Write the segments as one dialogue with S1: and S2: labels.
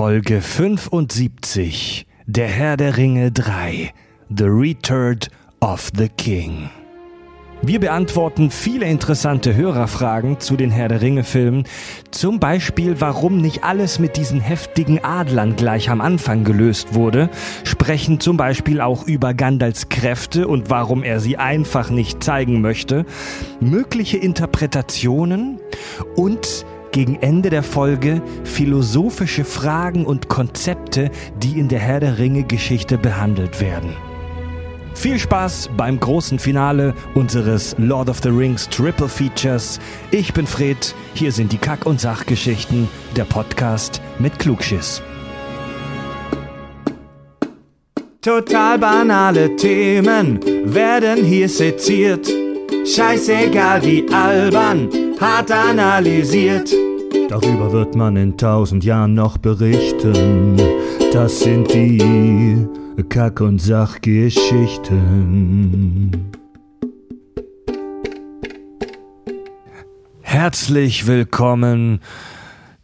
S1: Folge 75 Der Herr der Ringe 3 The Return of the King. Wir beantworten viele interessante Hörerfragen zu den Herr der Ringe Filmen. Zum Beispiel, warum nicht alles mit diesen heftigen Adlern gleich am Anfang gelöst wurde. Sprechen zum Beispiel auch über Gandalfs Kräfte und warum er sie einfach nicht zeigen möchte. Mögliche Interpretationen und gegen Ende der Folge philosophische Fragen und Konzepte, die in der Herr der Ringe Geschichte behandelt werden. Viel Spaß beim großen Finale unseres Lord of the Rings Triple Features. Ich bin Fred, hier sind die Kack- und Sachgeschichten, der Podcast mit Klugschiss.
S2: Total banale Themen werden hier seziert. Scheißegal wie albern, hart analysiert.
S3: Darüber wird man in tausend Jahren noch berichten. Das sind die Kack- und Sachgeschichten.
S1: Herzlich willkommen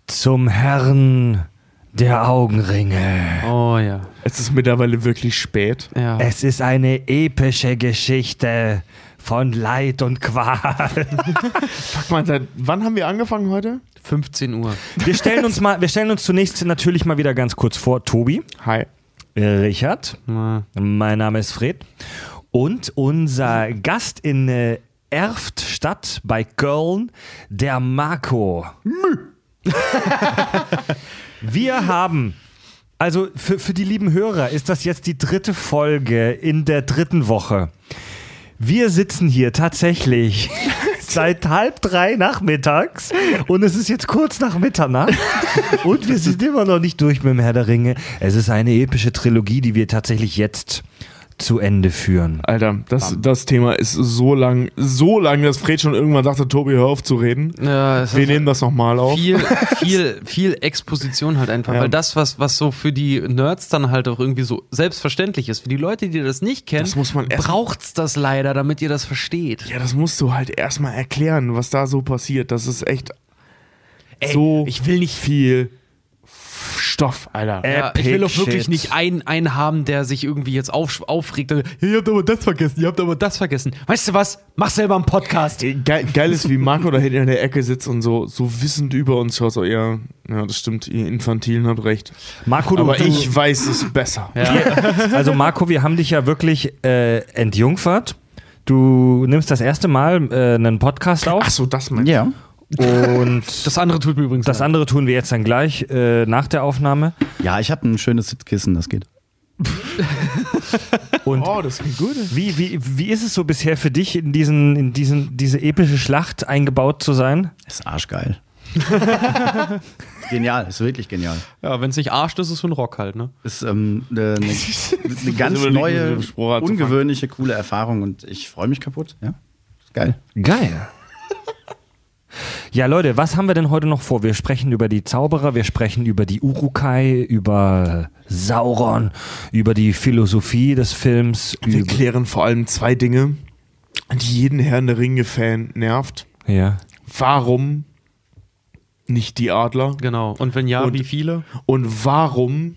S1: zum Herrn der Augenringe.
S4: Oh ja.
S5: Es ist mittlerweile wirklich spät.
S4: ja.
S1: Es ist eine epische Geschichte von Leid und Qual.
S5: Fuck mal, seit wann haben wir angefangen heute?
S4: 15 Uhr.
S1: Wir stellen uns mal, wir stellen uns zunächst natürlich mal wieder ganz kurz vor. Tobi,
S5: Hi.
S1: Richard,
S4: Na,
S1: mein Name ist Fred und unser Gast in äh, Erftstadt bei Köln, der Marco. Wir haben, also für, für die lieben Hörer ist das jetzt die dritte Folge in der dritten Woche. Wir sitzen hier tatsächlich seit halb drei nachmittags und es ist jetzt kurz nach Mitternacht und wir sind immer noch nicht durch mit dem Herr der Ringe. Es ist eine epische Trilogie, die wir tatsächlich jetzt zu Ende führen.
S5: Alter, das, das Thema ist so lang, so lang, dass Fred schon irgendwann sagte, Tobi, hör auf zu reden.
S4: ja,
S5: Wir nehmen das nochmal auf.
S4: viel, viel, viel Exposition halt einfach.
S5: Ja.
S4: Weil das, was, was so für die Nerds dann halt auch irgendwie so selbstverständlich ist, für die Leute, die das nicht kennen,
S5: Das muss man
S4: braucht's das leider, damit ihr das versteht.
S5: Ja, das musst du halt erstmal erklären, was da so passiert. Das ist echt so
S4: ich will nicht
S5: viel Stoff, Alter.
S4: Ja, ich will auch
S1: Epic
S4: wirklich
S1: Shit.
S4: nicht einen, einen haben, der sich irgendwie jetzt auf, aufregt. und, Ihr habt aber das vergessen, ihr habt aber das vergessen. Weißt du was? Mach selber einen Podcast.
S5: Geil, geil ist, wie Marco da hinten in der Ecke sitzt und so, so wissend über uns schaut. So, ja, ja, das stimmt, ihr Infantilen habt recht.
S1: Marco, du,
S5: Aber
S1: du,
S5: ich weiß es besser.
S1: also Marco, wir haben dich ja wirklich äh, entjungfert. Du nimmst das erste Mal äh, einen Podcast auf
S5: Ach so, das meinst
S3: Ja.
S1: Und
S4: Das andere tut mir übrigens
S1: das
S4: leid.
S1: andere tun wir jetzt dann gleich äh, nach der Aufnahme.
S3: Ja, ich habe ein schönes Sitzkissen, das geht.
S1: Und
S5: Oh, das klingt gut.
S1: wie, wie, wie ist es so bisher für dich, in, diesen, in diesen, diese epische Schlacht eingebaut zu sein?
S3: Ist arschgeil. genial, ist wirklich genial.
S4: Ja, wenn es nicht arscht, ist es für ein Rock halt, ne?
S3: Ist ähm, eine, eine, eine ganz neue, ungewöhnliche, coole Erfahrung und ich freue mich kaputt. Ja, ist geil.
S1: Geil. Ja, Leute, was haben wir denn heute noch vor? Wir sprechen über die Zauberer, wir sprechen über die Urukai, über Sauron, über die Philosophie des Films.
S5: Wir klären vor allem zwei Dinge, die jeden Herrn der Ringe-Fan nervt.
S1: ja.
S5: Warum nicht die Adler?
S4: Genau. Und wenn ja,
S5: Und-
S4: wie viele?
S5: Und warum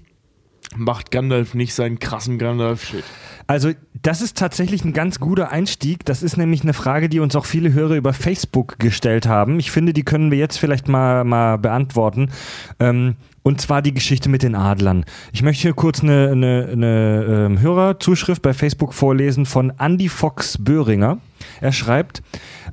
S5: macht Gandalf nicht seinen krassen Gandalf-Shit?
S1: Also, das ist tatsächlich ein ganz guter Einstieg. Das ist nämlich eine Frage, die uns auch viele Hörer über Facebook gestellt haben. Ich finde, die können wir jetzt vielleicht mal, mal beantworten. Ähm, und zwar die Geschichte mit den Adlern. Ich möchte hier kurz eine, eine, eine ähm, Hörerzuschrift bei Facebook vorlesen von Andy Fox Böhringer. Er schreibt,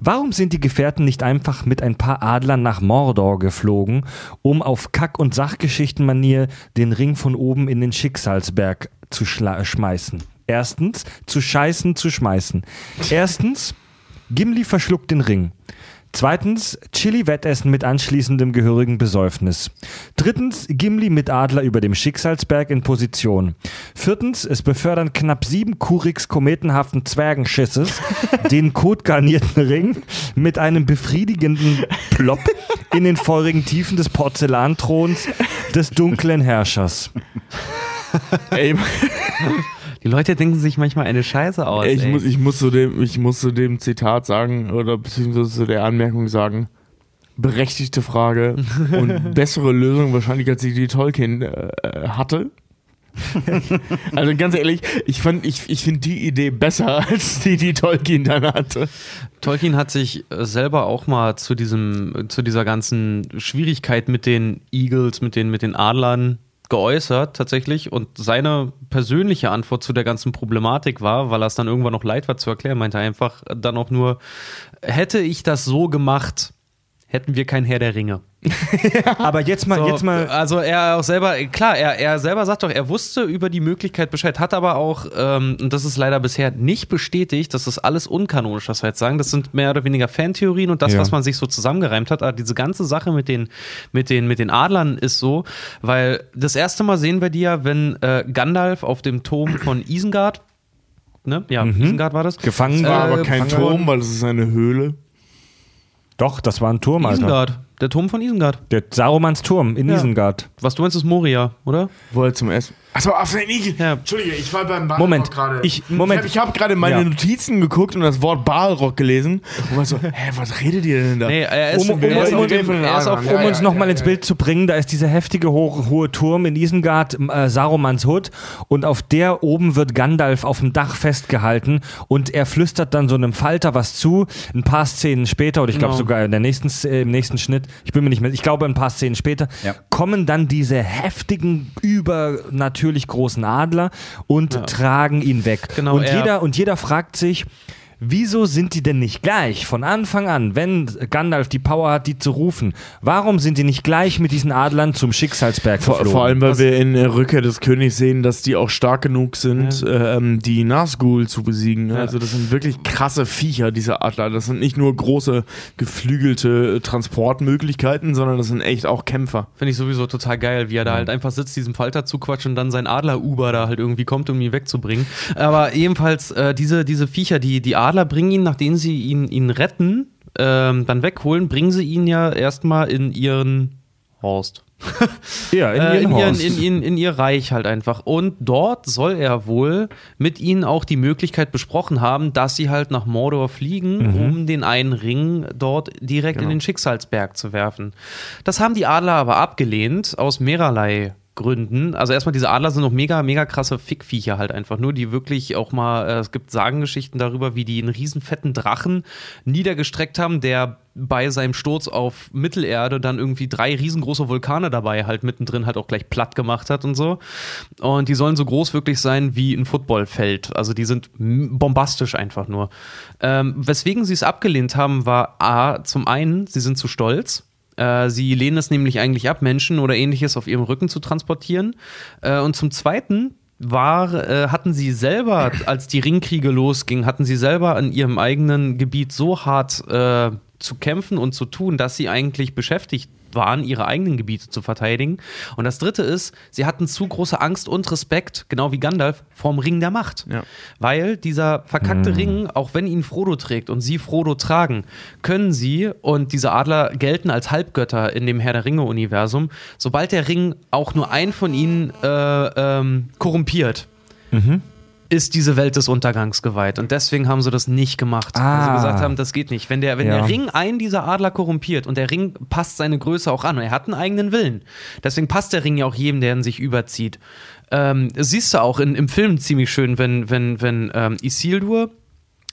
S1: warum sind die Gefährten nicht einfach mit ein paar Adlern nach Mordor geflogen, um auf Kack- und Sachgeschichtenmanier den Ring von oben in den Schicksalsberg zu schla- schmeißen? Erstens, zu scheißen, zu schmeißen. Erstens, Gimli verschluckt den Ring. Zweitens, Chili-Wettessen mit anschließendem gehörigen Besäufnis. Drittens, Gimli mit Adler über dem Schicksalsberg in Position. Viertens, es befördern knapp sieben Kuriks kometenhaften Zwergenschisses den kotgarnierten Ring mit einem befriedigenden Plopp in den feurigen Tiefen des Porzellanthrons des dunklen Herrschers.
S5: Ey,
S4: Die Leute denken sich manchmal eine Scheiße aus.
S5: ich,
S4: ey.
S5: muss, ich, muss zu dem, ich muss zu dem Zitat sagen, oder beziehungsweise zu der Anmerkung sagen, berechtigte Frage und bessere Lösung wahrscheinlich, als die, die Tolkien äh, hatte. also ganz ehrlich, ich, fand- ich, ich finde die Idee besser, als die, die Tolkien dann hatte.
S4: Tolkien hat sich äh, selber auch mal zu diesem, zu dieser ganzen Schwierigkeit mit den Eagles, mit den, mit den Adlern geäußert tatsächlich und seine persönliche Antwort zu der ganzen Problematik war, weil er es dann irgendwann noch leid war zu erklären, meinte er einfach dann auch nur, hätte ich das so gemacht, hätten wir kein Herr der Ringe.
S1: Aber jetzt mal,
S4: So,
S1: jetzt mal.
S4: Also er auch selber, klar, er, er selber sagt doch, er wusste über die Möglichkeit Bescheid, hat aber auch, ähm, und das ist leider bisher nicht bestätigt, das ist alles unkanonisch, was wir jetzt sagen. Das sind mehr oder weniger Fantheorien und das,
S1: Ja.
S4: was man sich so zusammengereimt hat. Aber diese ganze Sache mit den, mit den, mit den Adlern ist so, weil das erste Mal sehen wir die ja, wenn äh, Gandalf auf dem Turm von Isengard, ne? Ja, Isengard war das.
S1: Gefangen
S4: Äh,
S5: War
S1: war.
S5: aber kein Turm, weil es ist eine Höhle.
S1: Doch, das war ein Turm, Alter.
S4: Isengard, der Turm von Isengard.
S1: Der Sarumans Turm in
S4: Ja.
S1: Isengard.
S4: Was du meinst, ist Moria, oder?
S5: Wo er zum Essen. Achso, auf Igel.
S4: Ja.
S5: Entschuldige, ich war beim Balrog
S1: Moment,
S5: gerade.
S1: ich- Moment.
S5: Ich habe hab gerade meine
S1: Ja.
S5: Notizen geguckt und das Wort Balrog gelesen und war so, hä, was redet ihr denn da?
S4: Nee, er ist,
S1: Um- um-
S4: er ist,
S1: um- um-
S4: er ist
S5: Ja,
S1: um
S5: ja,
S1: uns
S5: ja,
S1: nochmal ins. Bild zu bringen, da ist dieser heftige hohe, hohe Turm in Isengard, äh, Sarumans Hut, und auf der oben wird Gandalf auf dem Dach festgehalten und er flüstert dann so einem Falter was zu. Ein paar Szenen später, oder ich glaube
S4: Genau.
S1: sogar in der nächsten, äh, im nächsten Schnitt, ich bin mir nicht mehr, ich glaube ein paar Szenen später, kommen dann diese heftigen, übernatürlich großen Adler und tragen ihn weg.
S4: Genau,
S1: und,
S4: er-
S1: jeder, und jeder fragt sich, Wieso sind die denn nicht gleich von Anfang an, wenn Gandalf die Power hat, die zu rufen? Warum sind die nicht gleich mit diesen Adlern zum Schicksalsberg
S5: Vor,
S1: geflogen?
S5: vor allem, weil wir in der Rückkehr des Königs sehen, dass die auch stark genug sind, ähm, die Nazgul zu besiegen. ne? Also das sind wirklich krasse Viecher, diese Adler. Das sind nicht nur große geflügelte äh, Transportmöglichkeiten, sondern das sind echt auch Kämpfer.
S4: Finde ich sowieso total geil, wie er da halt einfach sitzt, diesem Falter zuquatscht und dann sein Adler-Uber da halt irgendwie kommt, um ihn wegzubringen. Aber ebenfalls, äh, diese, diese Viecher, die, die Adler bringen ihn, nachdem sie ihn, ihn retten, ähm, dann wegholen, bringen sie ihn ja erstmal in ihren Horst.
S1: ja, in,
S4: äh,
S1: ihren
S4: in, ihren,
S1: Horst.
S4: in, in, in ihr Reich halt einfach. Und dort soll er wohl mit ihnen auch die Möglichkeit besprochen haben, dass sie halt nach Mordor fliegen,
S1: Mhm.
S4: um den einen Ring dort direkt in den Schicksalsberg zu werfen. Das haben die Adler aber abgelehnt, aus mehrerlei Gründen. Also erstmal, diese Adler sind noch mega, mega krasse Fickviecher halt einfach nur, die wirklich auch mal, äh, es gibt Sagengeschichten darüber, wie die einen riesen fetten Drachen niedergestreckt haben, der bei seinem Sturz auf Mittelerde dann irgendwie drei riesengroße Vulkane dabei halt mittendrin halt auch gleich platt gemacht hat und so. Und die sollen so groß wirklich sein wie ein Footballfeld. Also die sind bombastisch einfach nur. Ähm, weswegen sie es abgelehnt haben, war A, zum einen, sie sind zu stolz. Äh, Sie lehnen es nämlich eigentlich ab, Menschen oder ähnliches auf ihrem Rücken zu transportieren. Äh, Und zum Zweiten war, äh, hatten sie selber, als die Ringkriege losgingen, hatten sie selber an ihrem eigenen Gebiet so hart äh, zu kämpfen und zu tun, dass sie eigentlich beschäftigt waren, ihre eigenen Gebiete zu verteidigen. Und das Dritte ist, sie hatten zu große Angst und Respekt, genau wie Gandalf, vorm Ring der Macht.
S5: Ja.
S4: Weil dieser verkackte Ring, auch wenn ihn Frodo trägt und sie Frodo tragen, können sie, und diese Adler gelten als Halbgötter in dem Herr der Ringe-Universum, sobald der Ring auch nur einen von ihnen äh, ähm, korrumpiert, ist diese Welt des Untergangs geweiht. Und deswegen haben sie das nicht gemacht. Weil
S1: Ah.
S4: sie gesagt haben, das geht nicht. Wenn der, wenn
S1: Ja.
S4: der Ring einen dieser Adler korrumpiert und der Ring passt seine Größe auch an und er hat einen eigenen Willen. Deswegen passt der Ring ja auch jedem, der in sich überzieht. Ähm, siehst du auch in, im Film ziemlich schön, wenn, wenn, wenn ähm, Isildur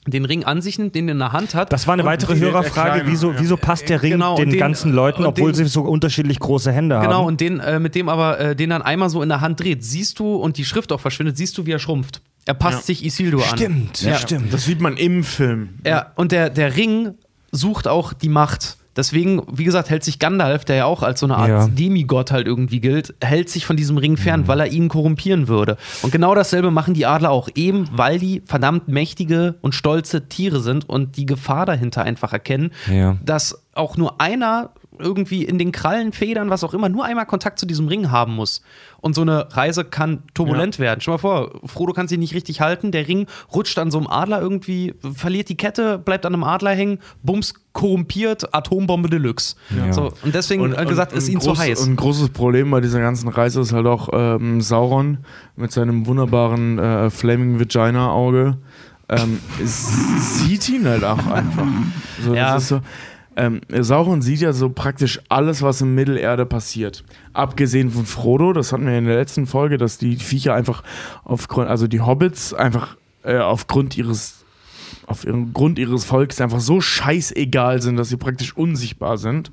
S4: den Ring an sich nimmt, den er in der Hand hat.
S1: Das war eine weitere Hörerfrage. Wieso,
S5: ja.
S1: wieso passt der Ring
S4: Genau,
S1: den,
S4: den-
S1: ganzen Leuten, obwohl
S4: den-
S1: sie so unterschiedlich große Hände haben?
S4: Genau, und den, äh, mit dem aber, äh, den dann einmal so in der Hand dreht, siehst du, und die Schrift auch verschwindet, siehst du, wie er schrumpft. Er passt
S5: Ja.
S4: sich Isildur an.
S1: Stimmt,
S4: Ja.
S1: stimmt.
S5: Das sieht man im Film.
S4: Ja, und der, der Ring sucht auch die Macht. Deswegen, wie gesagt, hält sich Gandalf, der ja auch als so eine Art
S1: Ja.
S4: Demigott halt irgendwie gilt, hält sich von diesem Ring fern, weil er ihn korrumpieren würde. Und genau dasselbe machen die Adler auch, eben weil die verdammt mächtige und stolze Tiere sind und die Gefahr dahinter einfach erkennen,
S1: Ja.
S4: dass auch nur einer irgendwie in den Krallen, Federn, was auch immer, nur einmal Kontakt zu diesem Ring haben muss. Und so eine Reise kann turbulent werden. Stell mal vor, Frodo kann sich nicht richtig halten, der Ring rutscht an so einem Adler irgendwie, verliert die Kette, bleibt an einem Adler hängen, bums, korrumpiert, Atombombe Deluxe. So, und deswegen äh, gesagt, ist
S5: ein
S4: ihnen zu
S5: groß-
S4: heiß.
S5: Und ein großes Problem bei dieser ganzen Reise ist halt auch ähm, Sauron mit seinem wunderbaren äh, Flaming Vagina Auge. Ähm, sieht ihn halt auch einfach. So,
S4: Ja.
S5: so, ähm, Sauron sieht ja so praktisch alles, was in Mittelerde passiert. Abgesehen von Frodo, das hatten wir in der letzten Folge, dass die Viecher einfach aufgrund, also die Hobbits einfach äh, aufgrund ihres auf ihren Grund ihres Volkes einfach so scheißegal sind, dass sie praktisch unsichtbar sind.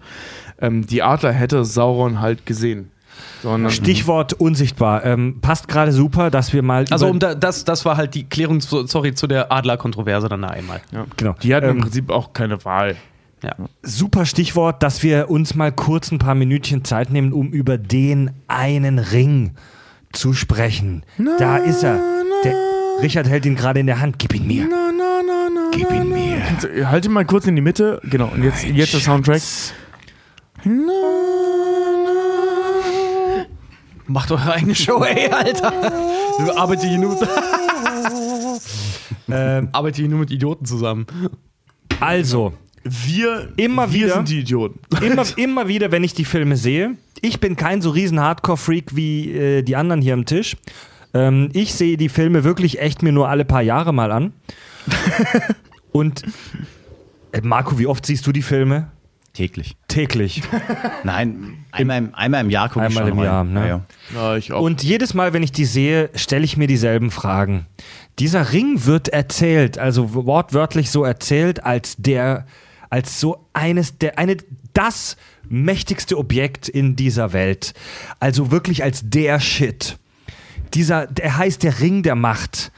S5: Ähm, die Adler hätte Sauron halt gesehen. Sondern
S1: Stichwort unsichtbar. Ähm, passt gerade super, dass wir mal.
S4: Also um da, das, das war halt die Klärung, zu, sorry, zu der Adler-Kontroverse dann da einmal.
S5: ja.
S1: genau.
S5: Die hatten im
S1: Ähm,
S5: Prinzip auch keine Wahl.
S4: Ja.
S1: super Stichwort, dass wir uns mal kurz ein paar Minütchen Zeit nehmen, um über den einen Ring zu sprechen. da ist er. Der, Richard hält ihn gerade in der Hand. Gib ihn mir.
S5: Na, na, na, na,
S1: Gib ihn mir.
S5: na. Halt ihn mal kurz in die Mitte. Genau. Und jetzt, jetzt der Soundtrack.
S1: Schatz.
S4: Macht eure eigene Show, ey, Alter. Wir arbeiten hier nur,
S1: Ähm,
S4: arbeiten hier nur mit Idioten zusammen.
S1: also,
S5: Wir,
S1: Immer
S5: wir
S1: wieder.
S5: sind die Idioten.
S1: immer, immer wieder, wenn ich die Filme sehe, ich bin kein so riesen Hardcore-Freak wie äh, die anderen hier am Tisch. Ähm, ich sehe die Filme wirklich echt mir nur alle paar Jahre mal an. Und äh, Marco, wie oft siehst du die Filme?
S6: Täglich.
S1: Täglich.
S6: Nein, einmal im, einmal im Jahr gucke ich
S1: Einmal
S6: schon
S1: im
S6: rein.
S1: Jahr, ne?
S6: Ja, ja.
S5: Ja, ich auch.
S1: Und jedes Mal, wenn ich die sehe, stelle ich mir dieselben Fragen. Dieser Ring wird erzählt, also wortwörtlich so erzählt, als der, als so eines der, eine, das mächtigste Objekt in dieser Welt. Also wirklich als der Shit. Dieser, der heißt der Ring der Macht.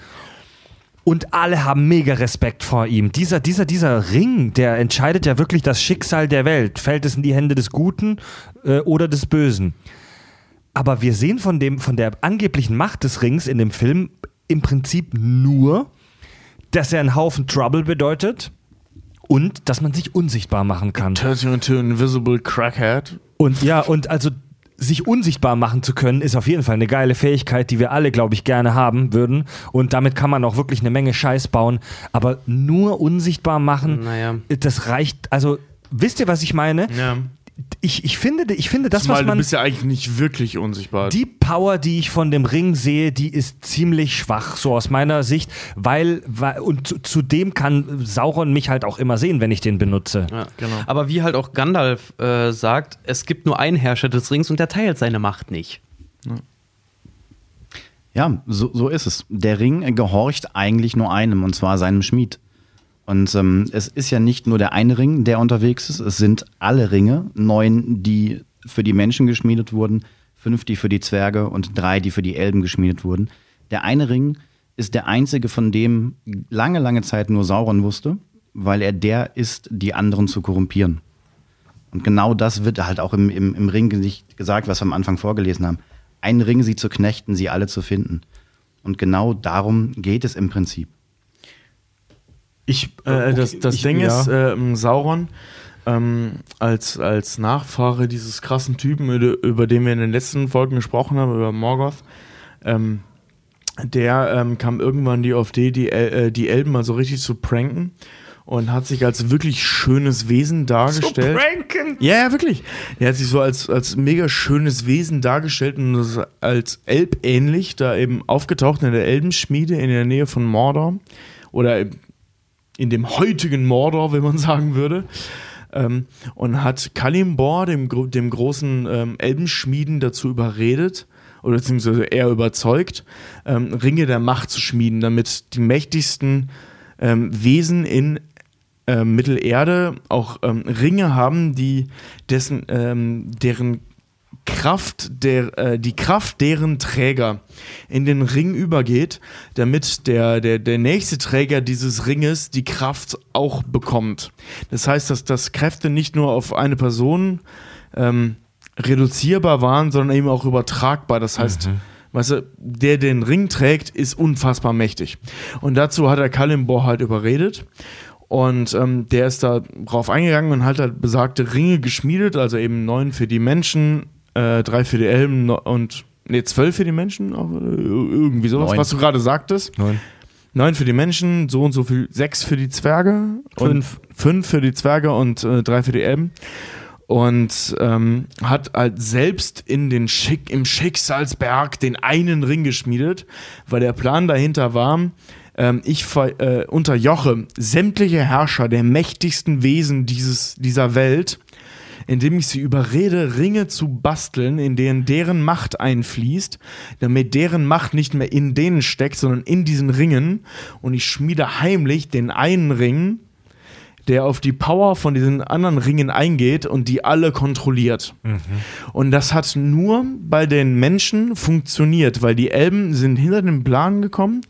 S1: Und alle haben mega Respekt vor ihm. Dieser, dieser, dieser Ring, der entscheidet ja wirklich das Schicksal der Welt. Fällt es in die Hände des Guten äh, oder des Bösen? Aber wir sehen von, dem, von der angeblichen Macht des Rings in dem Film im Prinzip nur, dass er einen Haufen Trouble bedeutet und dass man sich unsichtbar machen kann.
S5: Turns you into an invisible crackhead.
S1: Und ja, und also sich unsichtbar machen zu können, ist auf jeden Fall eine geile Fähigkeit, die wir alle, glaube ich, gerne haben würden. Und damit kann man auch wirklich eine Menge Scheiß bauen. Aber nur unsichtbar machen,
S4: Naja.
S1: das reicht. Also, wisst ihr, was ich meine?
S5: Ja.
S1: Ich, ich, finde, ich finde, das,
S5: Zumal
S1: was
S5: du
S1: man.
S5: bist ja eigentlich nicht wirklich unsichtbar.
S1: Die Power, die ich von dem Ring sehe, die ist ziemlich schwach, so aus meiner Sicht, weil, weil und zu, zudem kann Sauron mich halt auch immer sehen, wenn ich den benutze.
S4: Ja.
S5: Genau.
S4: Aber wie halt auch Gandalf äh, sagt, es gibt nur einen Herrscher des Rings und der teilt seine Macht nicht.
S6: Ja, so, so ist es. Der Ring gehorcht eigentlich nur einem, und zwar seinem Schmied. Und ähm, es ist ja nicht nur der eine Ring, der unterwegs ist, es sind alle Ringe, neun, die für die Menschen geschmiedet wurden, fünf, die für die Zwerge und drei, die für die Elben geschmiedet wurden. Der eine Ring ist der einzige, von dem lange, lange Zeit nur Sauron wusste, weil er der ist, die anderen zu korrumpieren. Und genau das wird halt auch im, im, im Ring gesagt, was wir am Anfang vorgelesen haben. Ein Ring, sie zu knechten, sie alle zu finden. Und genau darum geht es im Prinzip.
S5: Ich, äh, das, das
S1: ich-
S5: Ding
S1: ja.
S5: ist, ähm, Sauron ähm, als, als Nachfahre dieses krassen Typen, über, den wir in den letzten Folgen gesprochen haben, über Morgoth, ähm, der ähm, kam irgendwann die auf die, die, äh, die Elben mal so richtig zu pranken und hat sich als wirklich schönes Wesen dargestellt.
S1: pranken!
S5: Ja, ja, wirklich. Er hat sich so als, als mega schönes Wesen dargestellt und ist als Elb ähnlich da eben aufgetaucht in der Elbenschmiede in der Nähe von Mordor. Oder in dem heutigen Mordor, wenn man sagen würde. Ähm, und hat Kalimbor, dem, dem großen ähm, Elbenschmieden, dazu überredet, oder beziehungsweise eher überzeugt, ähm, Ringe der Macht zu schmieden, damit die mächtigsten ähm, Wesen in äh, Mittelerde auch ähm, Ringe haben, die dessen, ähm, deren Kraft, der, äh, die Kraft deren Träger in den Ring übergeht, damit der, der, der nächste Träger dieses Ringes die Kraft auch bekommt. Das heißt, dass, dass Kräfte nicht nur auf eine Person ähm, reduzierbar waren, sondern eben auch übertragbar. Das heißt, weißt du, der den Ring trägt, ist unfassbar mächtig. Und dazu hat er Kalimbor halt überredet. Und ähm, der ist da drauf eingegangen und hat halt besagte Ringe geschmiedet, also eben neun für die Menschen, äh, drei für die Elben und nee, zwölf für die Menschen, äh, irgendwie sowas,
S6: Neun.
S5: was du gerade sagtest.
S1: Neun.
S5: Neun für die Menschen, so und so viel, sechs für die Zwerge,
S1: Fünf.
S5: und fünf für die Zwerge und äh, drei für die Elben. Und ähm, hat halt selbst in den Schick, im Schicksalsberg den einen Ring geschmiedet, weil der Plan dahinter war, ähm, ich äh, unterjoche sämtliche Herrscher der mächtigsten Wesen dieses, dieser Welt, indem ich sie überrede, Ringe zu basteln, in denen deren Macht einfließt, damit deren Macht nicht mehr in denen steckt, sondern in diesen Ringen. Und ich schmiede heimlich den einen Ring, der auf die Power von diesen anderen Ringen eingeht und die alle kontrolliert. Und das hat nur bei den Menschen funktioniert, weil die Elben sind hinter den Plan gekommen.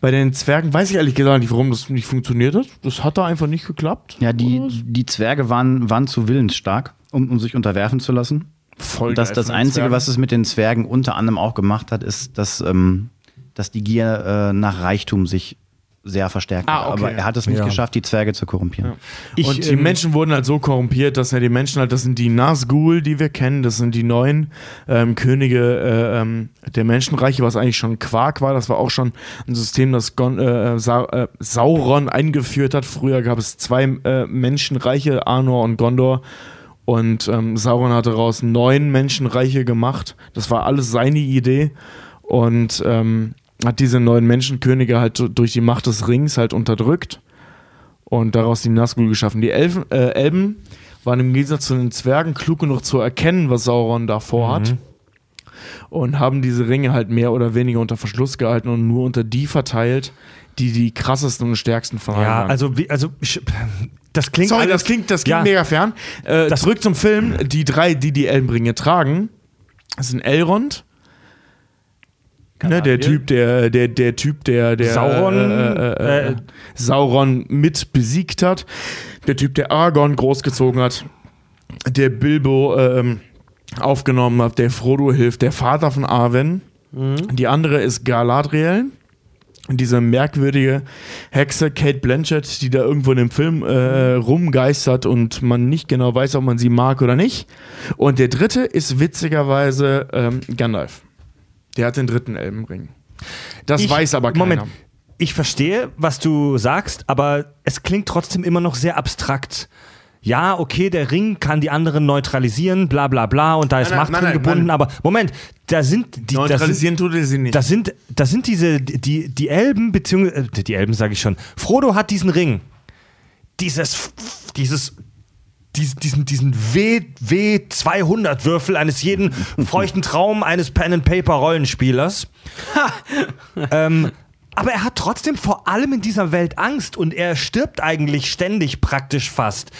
S5: Bei den Zwergen weiß ich ehrlich gesagt nicht, warum das nicht funktioniert hat. Das hat da einfach nicht geklappt.
S6: Ja, die, die Zwerge waren, waren zu willensstark, um, um sich unterwerfen zu lassen.
S5: Voll
S6: Das, das Einzige,
S5: Zwergen.
S6: was es mit den Zwergen unter anderem auch gemacht hat, ist, dass, ähm, dass die Gier äh, nach Reichtum sich sehr verstärkt
S5: Ah, okay.
S6: Aber er hat es nicht
S1: Ja.
S6: geschafft, die Zwerge zu korrumpieren.
S1: Ich,
S5: und die
S1: ähm,
S5: Menschen wurden halt so korrumpiert, dass ja die Menschen halt, das sind die Nazgul, die wir kennen, das sind die neuen ähm, Könige äh, ähm, der Menschenreiche, was eigentlich schon Quark war. Das war auch schon ein System, das Gon, äh, Sa äh, Sauron eingeführt hat. Früher gab es zwei äh, Menschenreiche, Arnor und Gondor. Und ähm, Sauron hat daraus neun Menschenreiche gemacht. Das war alles seine Idee. Und ähm, hat diese neuen Menschenkönige halt durch die Macht des Rings halt unterdrückt und daraus die Nazgul geschaffen. Die Elfen, äh, Elben waren im Gegensatz zu den Zwergen klug genug zu erkennen, was Sauron da vorhat. Und haben diese Ringe halt mehr oder weniger unter Verschluss gehalten und nur unter die verteilt, die die krassesten und stärksten von allen
S1: ja,
S5: waren.
S1: also, wie, also ich- das klingt
S5: Sorry,
S1: alles-
S5: das klingt, das klingt
S1: Ja.
S5: mega fern. Äh,
S1: Das-
S5: zurück zum Film. Die drei, die die Elbenringe tragen, sind Elrond. Ne, der Typ, der, der, der Typ, der, der
S1: Sauron,
S5: äh, äh, äh,
S1: äh,
S5: Sauron mit besiegt hat, der Typ, der Aragorn großgezogen hat, der Bilbo ähm, aufgenommen hat, der Frodo hilft, der Vater von Arwen. Die andere ist Galadriel, diese merkwürdige Hexe Kate Blanchett, die da irgendwo in dem Film äh, rumgeistert und man nicht genau weiß, ob man sie mag oder nicht. Und der dritte ist witzigerweise ähm, Gandalf. Der hat den dritten Elbenring. Das
S1: Ich-
S5: weiß aber keiner.
S1: Moment, ich verstehe, was du sagst, aber es klingt trotzdem immer noch sehr abstrakt. Ja, okay, der Ring kann die anderen neutralisieren, bla bla bla, und da ist
S5: Nein,
S1: Macht
S5: nein,
S1: drin
S5: nein,
S1: gebunden, aber Moment, da sind die. da sind,
S5: Neutralisieren tut er sie nicht.
S1: das sind, das sind diese, die, die Elben, beziehungsweise, äh, die Elben sage ich schon. Frodo hat diesen Ring. Dieses, dieses, diesen, diesen, diesen W, W200-Würfel eines jeden feuchten Traum eines Pen-and-Paper-Rollenspielers. ähm, aber er hat trotzdem vor allem in dieser Welt Angst und er stirbt eigentlich ständig praktisch fast.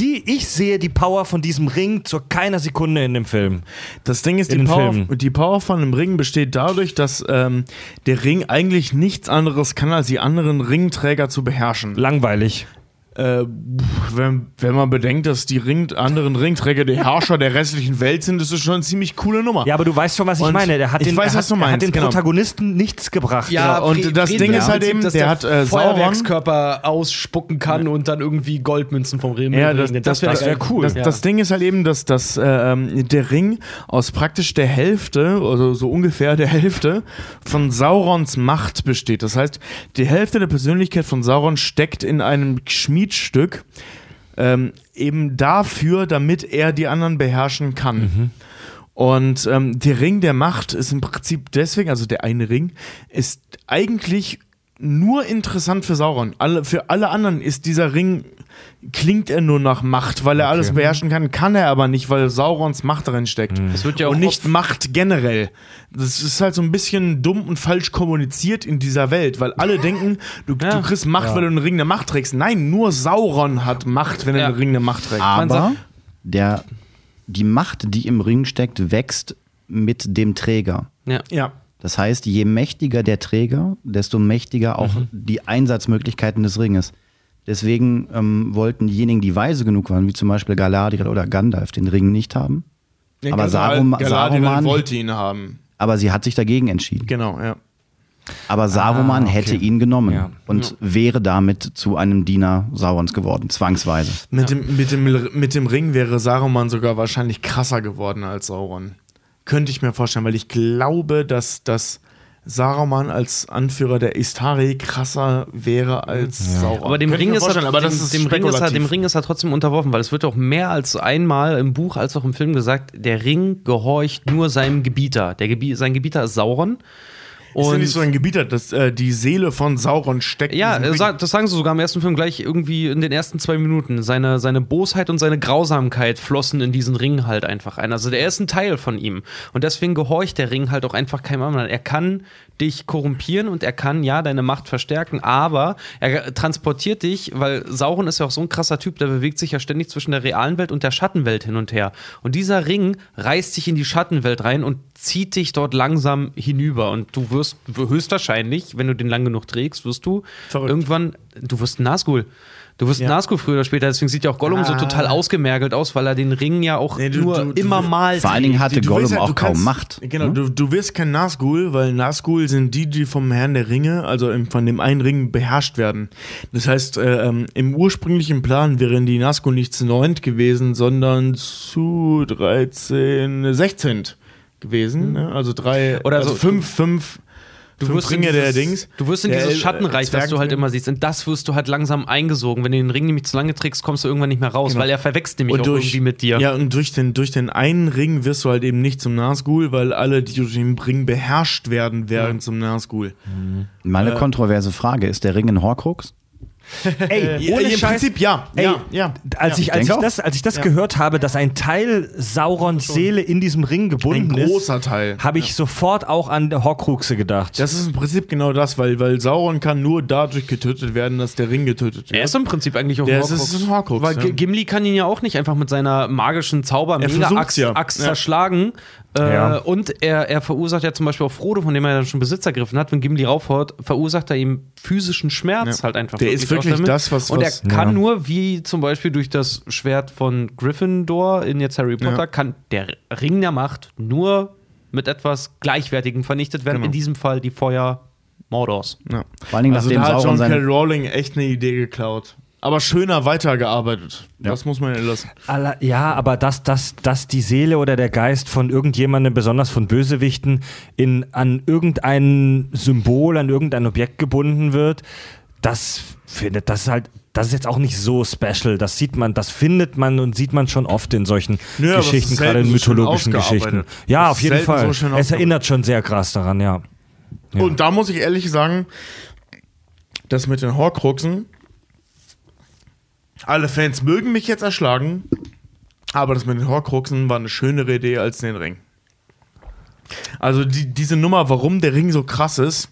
S1: Die, ich sehe die Power von diesem Ring zu keiner Sekunde in dem Film.
S5: Das Ding ist, die Power, die Power von einem Ring besteht dadurch, dass ähm, der Ring eigentlich nichts anderes kann, als die anderen Ringträger zu beherrschen.
S1: Langweilig.
S5: Äh, wenn, wenn man bedenkt, dass die Ring, anderen Ringträger die Herrscher der restlichen Welt sind, ist das schon eine ziemlich coole Nummer.
S1: Ja, aber du weißt schon, was ich
S5: Und
S1: meine. Der hat
S5: ich
S1: den,
S5: weiß,
S1: er
S5: was
S1: hat, er hat den
S5: genau.
S1: Protagonisten nichts gebracht.
S5: Ja, und
S4: Fred-
S5: das Ding
S4: will
S5: ist halt eben,
S4: dass
S5: der hat, äh, Sauron-
S4: Feuerwerkskörper ausspucken kann und dann irgendwie Goldmünzen vom Ring
S5: Ja, das, das,
S4: wär
S5: wäre
S4: geil.
S5: cool. Das,
S4: Ja.
S5: das Ding ist halt eben, dass, dass äh, ähm, der Ring aus praktisch der Hälfte, also so ungefähr der Hälfte, von Saurons Macht besteht. Das heißt, die Hälfte der Persönlichkeit von Sauron steckt in einem Schmiedstück, ähm, eben dafür, damit er die anderen beherrschen kann. Und ähm, der Ring der Macht ist im Prinzip deswegen, also der eine Ring, ist eigentlich nur interessant für Sauron. Alle, für alle anderen ist dieser Ring, klingt er nur nach Macht, weil er alles beherrschen kann, kann er aber nicht, weil Saurons Macht darin steckt.
S4: Das wird ja auch
S5: und nicht Macht generell. Das ist halt so ein bisschen dumm und falsch kommuniziert in dieser Welt, weil alle denken, du,
S4: Ja.
S5: du kriegst Macht, weil du einen Ring der Macht trägst. Nein, nur Sauron hat Macht, wenn er
S4: Ja.
S5: einen Ring der Macht trägt.
S6: Aber
S4: sagt-
S6: der, die Macht, die im Ring steckt, wächst mit dem Träger.
S4: Ja.
S5: Ja.
S6: Das heißt, je mächtiger der Träger, desto mächtiger auch
S5: Mhm.
S6: die Einsatzmöglichkeiten des Ringes. Deswegen ähm, wollten diejenigen, die weise genug waren, wie zum Beispiel Galadriel oder Gandalf, den Ring nicht haben. Aber Sarum-
S5: Galadriel
S6: Saruman-
S5: wollte ihn haben.
S6: Aber sie hat sich dagegen entschieden.
S5: Genau, ja.
S6: Aber Saruman
S1: Ah, okay.
S6: hätte ihn genommen
S1: Ja.
S6: und wäre damit zu einem Diener Saurons geworden, zwangsweise.
S5: Mit, dem, mit, dem, mit dem Ring wäre Saruman sogar wahrscheinlich krasser geworden als Sauron. Könnte ich mir vorstellen, weil ich glaube, dass, dass Saruman als Anführer der Istari krasser wäre als Sauron.
S4: Aber dem Ring, ist er,
S5: aber
S4: dem,
S5: das ist
S4: dem, Ring ist er, dem Ring ist er trotzdem unterworfen, weil es wird auch mehr als einmal im Buch als auch im Film gesagt, der Ring gehorcht nur seinem Gebieter. Der Gebi sein Gebieter ist Sauron.
S5: Ist ja
S4: Und-
S5: nicht so ein Gebieter, dass äh, die Seele von Sauron steckt.
S4: Ja, äh, das sagen sie sogar im ersten Film gleich irgendwie in den ersten zwei Minuten. Seine, seine Bosheit und seine Grausamkeit flossen in diesen Ring halt einfach ein. Also der ist ein Teil von ihm. Und deswegen gehorcht der Ring halt auch einfach keinem anderen. Er kann dich korrumpieren und er kann ja deine Macht verstärken, aber er transportiert dich, weil Sauron ist ja auch so ein krasser Typ, der bewegt sich ja ständig zwischen der realen Welt und der Schattenwelt hin und her. Und dieser Ring reißt dich in die Schattenwelt rein und zieht dich dort langsam hinüber. Und du wirst höchstwahrscheinlich, wenn du den lang genug trägst, wirst du
S5: Verrückt.
S4: irgendwann, du wirst ein Nazgul. Du wirst ein Nazgul früher oder später, deswegen sieht ja auch Gollum so total ausgemergelt aus, weil er den Ring ja auch
S5: Nee, du-
S4: nur
S5: du- du-
S4: immer mal
S6: Vor allen Dingen hatte
S5: Du- du
S6: Gollum
S5: ja-
S6: auch kaum
S5: kannst-
S6: Macht.
S5: Genau,
S6: ne?
S5: du, du wirst kein Nazgul, weil Nazgul sind die, die vom Herrn der Ringe, also von dem einen Ring beherrscht werden. Das heißt, äh, ähm, im ursprünglichen Plan wären die Nazgul nicht zu neunt gewesen, sondern zu 13, 16 gewesen. Ne? Also drei,
S4: Oder
S5: also
S4: so-
S5: fünf, fünf,
S4: Du
S5: fünf
S4: wirst in
S5: Ringe der
S4: dieses,
S5: Dings.
S4: Du wirst in dieses
S5: äh,
S4: Schattenreich, das du halt immer siehst. Und das wirst du halt langsam eingesogen. Wenn du den Ring nämlich zu lange trägst, kommst du irgendwann nicht mehr raus, weil er verwechselt nämlich auch irgendwie mit dir.
S5: Ja, und durch den, durch den einen Ring wirst du halt eben nicht zum Nazgul, weil alle, die durch den Ring beherrscht werden, werden zum Nazgul.
S6: Meine kontroverse Frage, ist der Ring ein Horcrux?
S1: Ey,
S5: Ja,
S1: ohne
S5: Im
S1: Scheiß,
S5: Prinzip ja.
S1: Ey,
S5: ja, ja.
S1: als ich, als ich
S6: auch.
S1: das, als ich das gehört habe, dass ein Teil Saurons Seele in diesem Ring
S5: Ein
S1: gebunden
S5: großer
S1: ist,
S5: Teil.
S1: habe ich sofort auch an Horcruxe gedacht.
S5: Das ist im Prinzip genau das, weil, weil Sauron kann nur dadurch getötet werden, dass der Ring getötet
S4: Er
S5: wird.
S4: ist im Prinzip eigentlich auch
S5: Der ist-
S4: Horcrux.
S5: ist ein Horcrux,
S4: Weil
S5: ja.
S4: Gimli kann ihn ja auch nicht einfach mit seiner magischen Zauber
S5: Er
S4: mega
S5: versucht's
S4: Axt,
S5: ja.
S4: Äh,
S1: Ja.
S4: Und er, er verursacht ja zum Beispiel auch Frodo, von dem er ja schon Besitz ergriffen hat, wenn Gimli raufhaut, verursacht er ihm physischen Schmerz
S5: Ja.
S4: halt einfach.
S5: Der ist wirklich das, was-
S4: Und er
S5: was-
S4: kann
S1: Ja.
S4: nur, wie zum Beispiel durch das Schwert von Gryffindor in jetzt Harry Potter,
S5: Ja.
S4: kann der Ring der Macht nur mit etwas Gleichwertigem vernichtet werden.
S5: Genau.
S4: In diesem Fall die Feuer Mordors.
S5: Ja.
S6: Vor allen Dingen,
S5: Also
S6: nachdem
S5: da hat John K. Rowling echt eine Idee geklaut. Aber schöner weitergearbeitet. Das muss man ja lassen.
S1: Ja, aber dass, dass, dass die Seele oder der Geist von irgendjemandem, besonders von Bösewichten, in, an irgendein Symbol, an irgendein Objekt gebunden wird, das findet, das ist halt, das ist jetzt auch nicht so special. Das sieht man, das findet man und sieht man schon oft in solchen
S5: Nö,
S1: Geschichten, gerade in
S5: selten so
S1: mythologischen Geschichten. Ja, auf jeden Fall.
S5: so
S1: es erinnert schon sehr krass daran, ja. Ja.
S5: Und da muss ich ehrlich sagen, das mit den Horcruxen, alle Fans mögen mich jetzt erschlagen, aber das mit den Horcruxen war eine schönere Idee als den Ring. Also die, diese Nummer, warum der Ring so krass ist,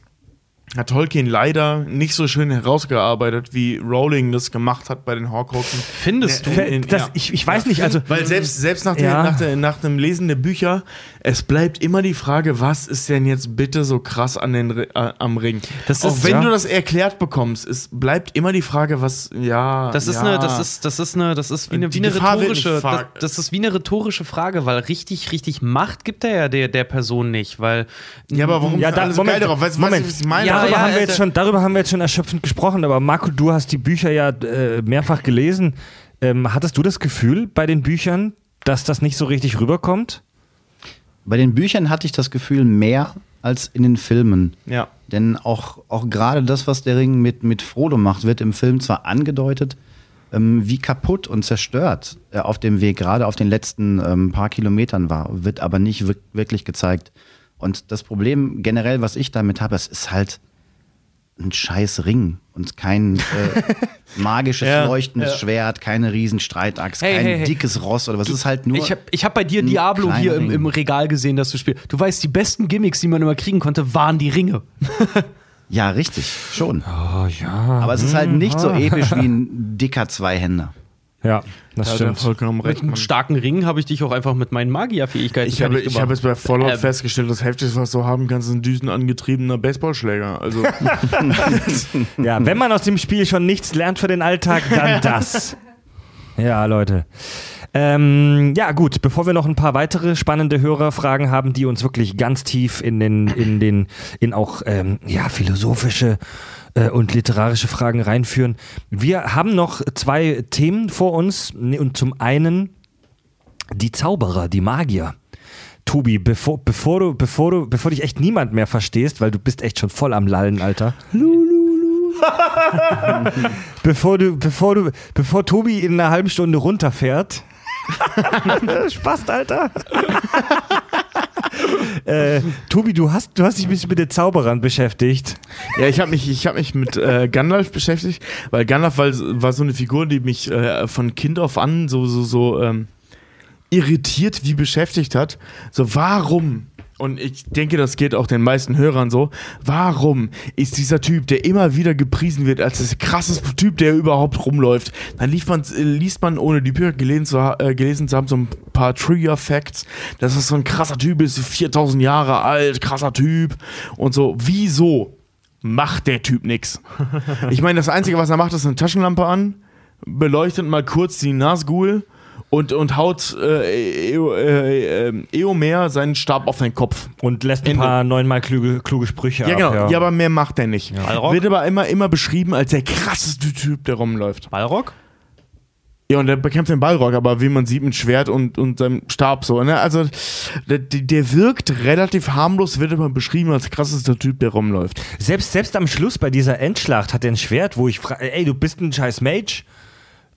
S5: hat Tolkien leider nicht so schön herausgearbeitet, wie Rowling das gemacht hat bei den Horcruxen.
S4: Findest du?
S5: In- in-
S1: das,
S5: ja.
S1: ich, ich weiß nicht, also
S5: Weil selbst, selbst nach,
S1: Ja.
S5: der, nach, der, nach dem Lesen der Bücher, es bleibt immer die Frage, was ist denn jetzt bitte so krass an den, äh, am Ring?
S4: Das
S5: Auch
S4: ist-
S5: wenn
S1: ja.
S5: du das erklärt bekommst, es bleibt immer die Frage, was, ja.
S4: Das ist
S5: ja.
S4: eine, das ist, das ist eine, das ist wie eine, wie eine rhetorische, das, das ist wie eine rhetorische Frage, weil richtig, richtig Macht gibt er ja der, der Person nicht, weil
S5: Ja, aber warum
S1: Ja, da,
S5: alle so
S1: Moment,
S5: geil darauf? Weißt,
S1: Moment.
S5: weißt was ich meine?
S4: Ja,
S1: darüber,
S4: ja,
S1: haben wir
S4: äh,
S1: jetzt schon, darüber haben wir jetzt schon erschöpfend gesprochen, aber Marco, du hast die Bücher ja äh, mehrfach gelesen. Ähm, hattest du das Gefühl bei den Büchern, dass das nicht so richtig rüberkommt?
S6: Bei den Büchern hatte ich das Gefühl mehr als in den Filmen.
S5: Ja.
S6: Denn auch, auch gerade das, was der Ring mit, mit Frodo macht, wird im Film zwar angedeutet, ähm, wie kaputt und zerstört er auf dem Weg, gerade auf den letzten ähm, paar Kilometern war, wird aber nicht wirk- wirklich gezeigt. Und das Problem generell, was ich damit habe, es ist halt ein scheiß Ring und kein äh, magisches,
S5: Ja,
S6: leuchtendes
S5: ja.
S6: Schwert, keine riesen Streitachs,
S4: Hey,
S6: kein
S4: hey, hey.
S6: dickes Ross oder was. Es ist halt nur.
S4: ich habe ich hab bei dir
S6: ein
S4: Diablo hier im, im Regal gesehen, dass du spielst. Du weißt, die besten Gimmicks, die man immer kriegen konnte, waren die Ringe.
S6: ja, richtig, schon.
S1: Oh ja.
S6: Aber es ist halt nicht so episch wie ein dicker Zweihänder.
S1: Ja, das
S5: Da hat
S1: stimmt.
S5: vollkommen
S4: Mit
S5: recht.
S4: einem
S5: Mann.
S4: starken Ring habe ich dich auch einfach mit meinen Magierfähigkeiten
S5: Ich habe, ich habe jetzt bei Fallout
S4: Ähm,
S5: festgestellt, das Heftigste, was du haben kannst, ist ein düsenangetriebener Baseballschläger. Also,
S1: Ja, wenn man aus dem Spiel schon nichts lernt für den Alltag, dann das. Ja, Leute. Ähm, ja, gut, bevor wir noch ein paar weitere spannende Hörerfragen haben, die uns wirklich ganz tief in den, in den, in auch ähm, ja, philosophische äh, und literarische Fragen reinführen. Wir haben noch zwei Themen vor uns. Und zum einen die Zauberer, die Magier. Tobi, bevor, bevor du, bevor du, bevor dich echt niemand mehr verstehst, weil du bist echt schon voll am Lallen, Alter. bevor du, bevor du, bevor Tobi in einer halben Stunde runterfährt. Spaß, Alter. Äh, Tobi, du hast, du hast dich ein bisschen mit den Zauberern beschäftigt.
S5: Ja, ich habe mich, ich hab mich mit äh, Gandalf beschäftigt, weil Gandalf war, war so eine Figur, die mich äh, von Kind auf an so, so, so ähm, irritiert wie beschäftigt hat. So, warum? Und ich denke, das geht auch den meisten Hörern so. Warum ist dieser Typ, der immer wieder gepriesen wird als das krasseste Typ, der überhaupt rumläuft? Dann liest man, liest man ohne die Bücher gelesen zu, äh, gelesen zu haben, so ein paar Trivia-Facts, dass das so ein krasser Typ ist, 4000 Jahre alt, krasser Typ und so. Wieso macht der Typ nix? Ich meine, das Einzige, was er macht, ist eine Taschenlampe an, beleuchtet mal kurz die Nazgul und, und haut äh, Eo, äh, äh, Eomer seinen Stab auf seinen Kopf.
S1: Und lässt ein
S5: Ende.
S1: paar neunmal kluge, kluge Sprüche
S5: Ja,
S1: ab.
S5: genau. Ja. aber mehr macht er nicht.
S4: Balrog?
S5: Wird aber immer, immer beschrieben als der krasseste Typ, der rumläuft.
S4: Balrog?
S5: Ja, und der bekämpft den Balrog, aber wie man sieht, mit Schwert und, und seinem Stab so. Ne? Also, der, der wirkt relativ harmlos, wird immer beschrieben als krassester Typ, der rumläuft.
S1: Selbst, selbst am Schluss bei dieser Endschlacht hat er ein Schwert, wo ich frage, ey, du bist ein scheiß Mage.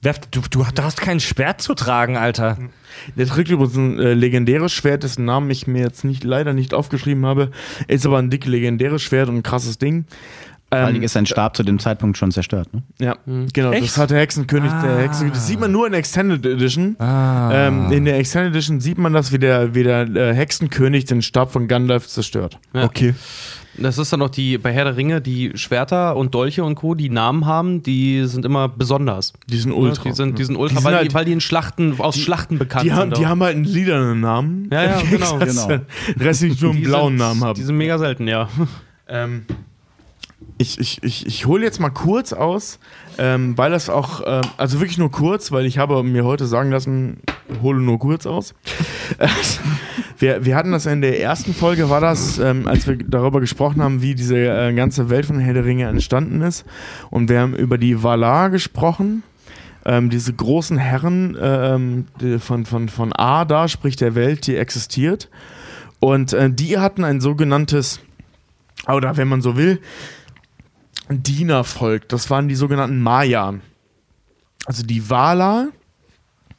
S1: Werf, du, du, du hast kein Schwert zu tragen, Alter.
S5: Der trägt übrigens ein äh, legendäres Schwert, dessen Namen ich mir jetzt nicht, leider nicht aufgeschrieben habe. Ist aber ein dick legendäres Schwert und ein krasses Ding.
S6: Vor allen
S5: Ähm,
S6: Dingen ist sein Stab zu dem Zeitpunkt schon zerstört. Ne?
S5: Ja, genau.
S1: Echt?
S5: Das hat der Hexenkönig. Der Hexenkönig. Das sieht man nur in der Extended Edition. Ähm, in der Extended Edition sieht man das, wie der, wie der äh, Hexenkönig den Stab von Gandalf zerstört.
S4: Ja.
S1: Okay.
S4: Das ist dann noch die, bei Herr der Ringe, die Schwerter und Dolche und Co., die Namen haben, die sind immer besonders.
S5: Die sind
S4: Ja,
S5: ultra.
S4: Die sind, die sind ultra,
S5: Die sind
S4: weil,
S5: halt-
S4: die, weil die in Schlachten, aus Schlachten bekannt
S5: Die haben,
S4: sind.
S5: die
S4: auch.
S5: haben halt einen lilanen Namen.
S4: Ja, ja, genau,
S6: genau.
S5: Rest nicht nur einen
S4: Die
S5: blauen
S4: sind,
S5: Namen haben.
S4: Die sind mega selten, ja.
S5: Ähm, ich ich, ich, ich hole jetzt mal kurz aus, ähm, weil das auch, ähm, also wirklich nur kurz, weil ich habe mir heute sagen lassen, hole nur kurz aus. wir, wir hatten das in der ersten Folge, war das, ähm, als wir darüber gesprochen haben, wie diese äh, ganze Welt von Herr der Ringe entstanden ist. Und wir haben über die Valar gesprochen. Ähm, diese großen Herren ähm, von, von, von Ada, sprich der Welt, die existiert. Und äh, die hatten ein sogenanntes, oder wenn man so will, Dienervolk. Das waren die sogenannten Maya. Also die Valar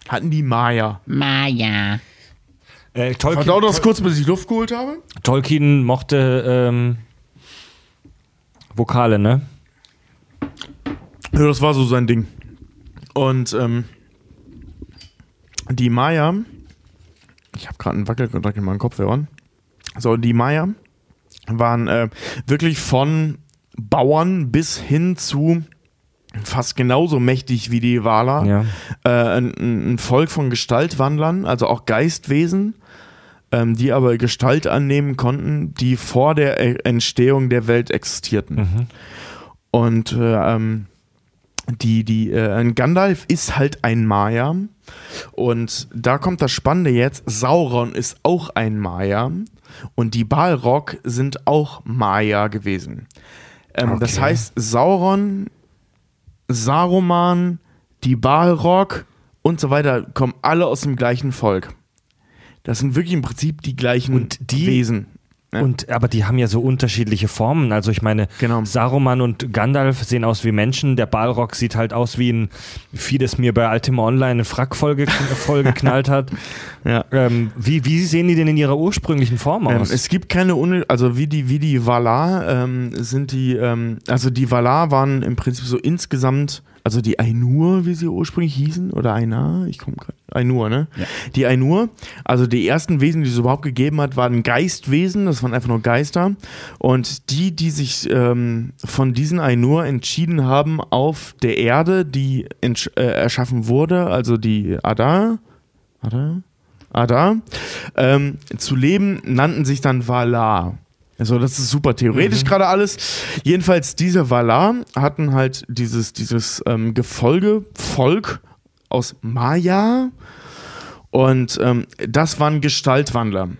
S5: hatten die Maya.
S1: Äh, Tolkien,
S5: Verdau das kurz, bis ich Luft geholt habe.
S1: Tolkien mochte ähm, Vokale, ne?
S5: Ja, das war so sein Ding. Und ähm, die Maya, ich habe gerade einen Wackelkontakt in meinen Kopfhörern. So, die Maya waren äh, wirklich von Bauern bis hin zu fast genauso mächtig wie die Valar.
S1: Ja.
S5: Äh, ein, ein Volk von Gestaltwandlern, also auch Geistwesen, ähm, die aber Gestalt annehmen konnten, die vor der E- Entstehung der Welt existierten. Und äh, ähm, die, die, äh, Gandalf ist halt ein Maya. Und da kommt das Spannende jetzt: Sauron ist auch ein Maya. Und die Balrog sind auch Maya gewesen. Ähm, Das
S1: Okay.
S5: heißt, Sauron, Saruman, die Balrog und so weiter kommen alle aus dem gleichen Volk. Das sind wirklich im Prinzip die gleichen
S1: Und die-
S5: Wesen. Ja.
S1: Und, aber die haben ja so unterschiedliche Formen. Also ich meine,
S5: Genau.
S1: Saruman und Gandalf sehen aus wie Menschen. Der Balrog sieht halt aus wie ein Vieh, das mir bei Ultima Online eine Frack voll, voll geknallt hat.
S5: Ja.
S1: Ähm, wie, wie sehen die denn in ihrer ursprünglichen Form
S5: Ähm,
S1: aus?
S5: es gibt keine, Uni also wie die, wie die Valar ähm, sind die, ähm, also die Valar waren im Prinzip so insgesamt, also die Ainur, wie sie ursprünglich hießen, oder Ainar, ich komme gerade, Ainur, ne?
S6: Ja.
S5: Die Ainur, also die ersten Wesen, die es überhaupt gegeben hat, waren Geistwesen, das waren einfach nur Geister. Und die, die sich ähm, von diesen Ainur entschieden haben, auf der Erde, die äh, erschaffen wurde, also die Ada, Ada? Ada, ähm, zu leben, nannten sich dann Valar. Also das ist super theoretisch gerade alles. Jedenfalls diese Valar hatten halt dieses, dieses ähm, Gefolge, Volk aus Maya und ähm, das waren Gestaltwandler.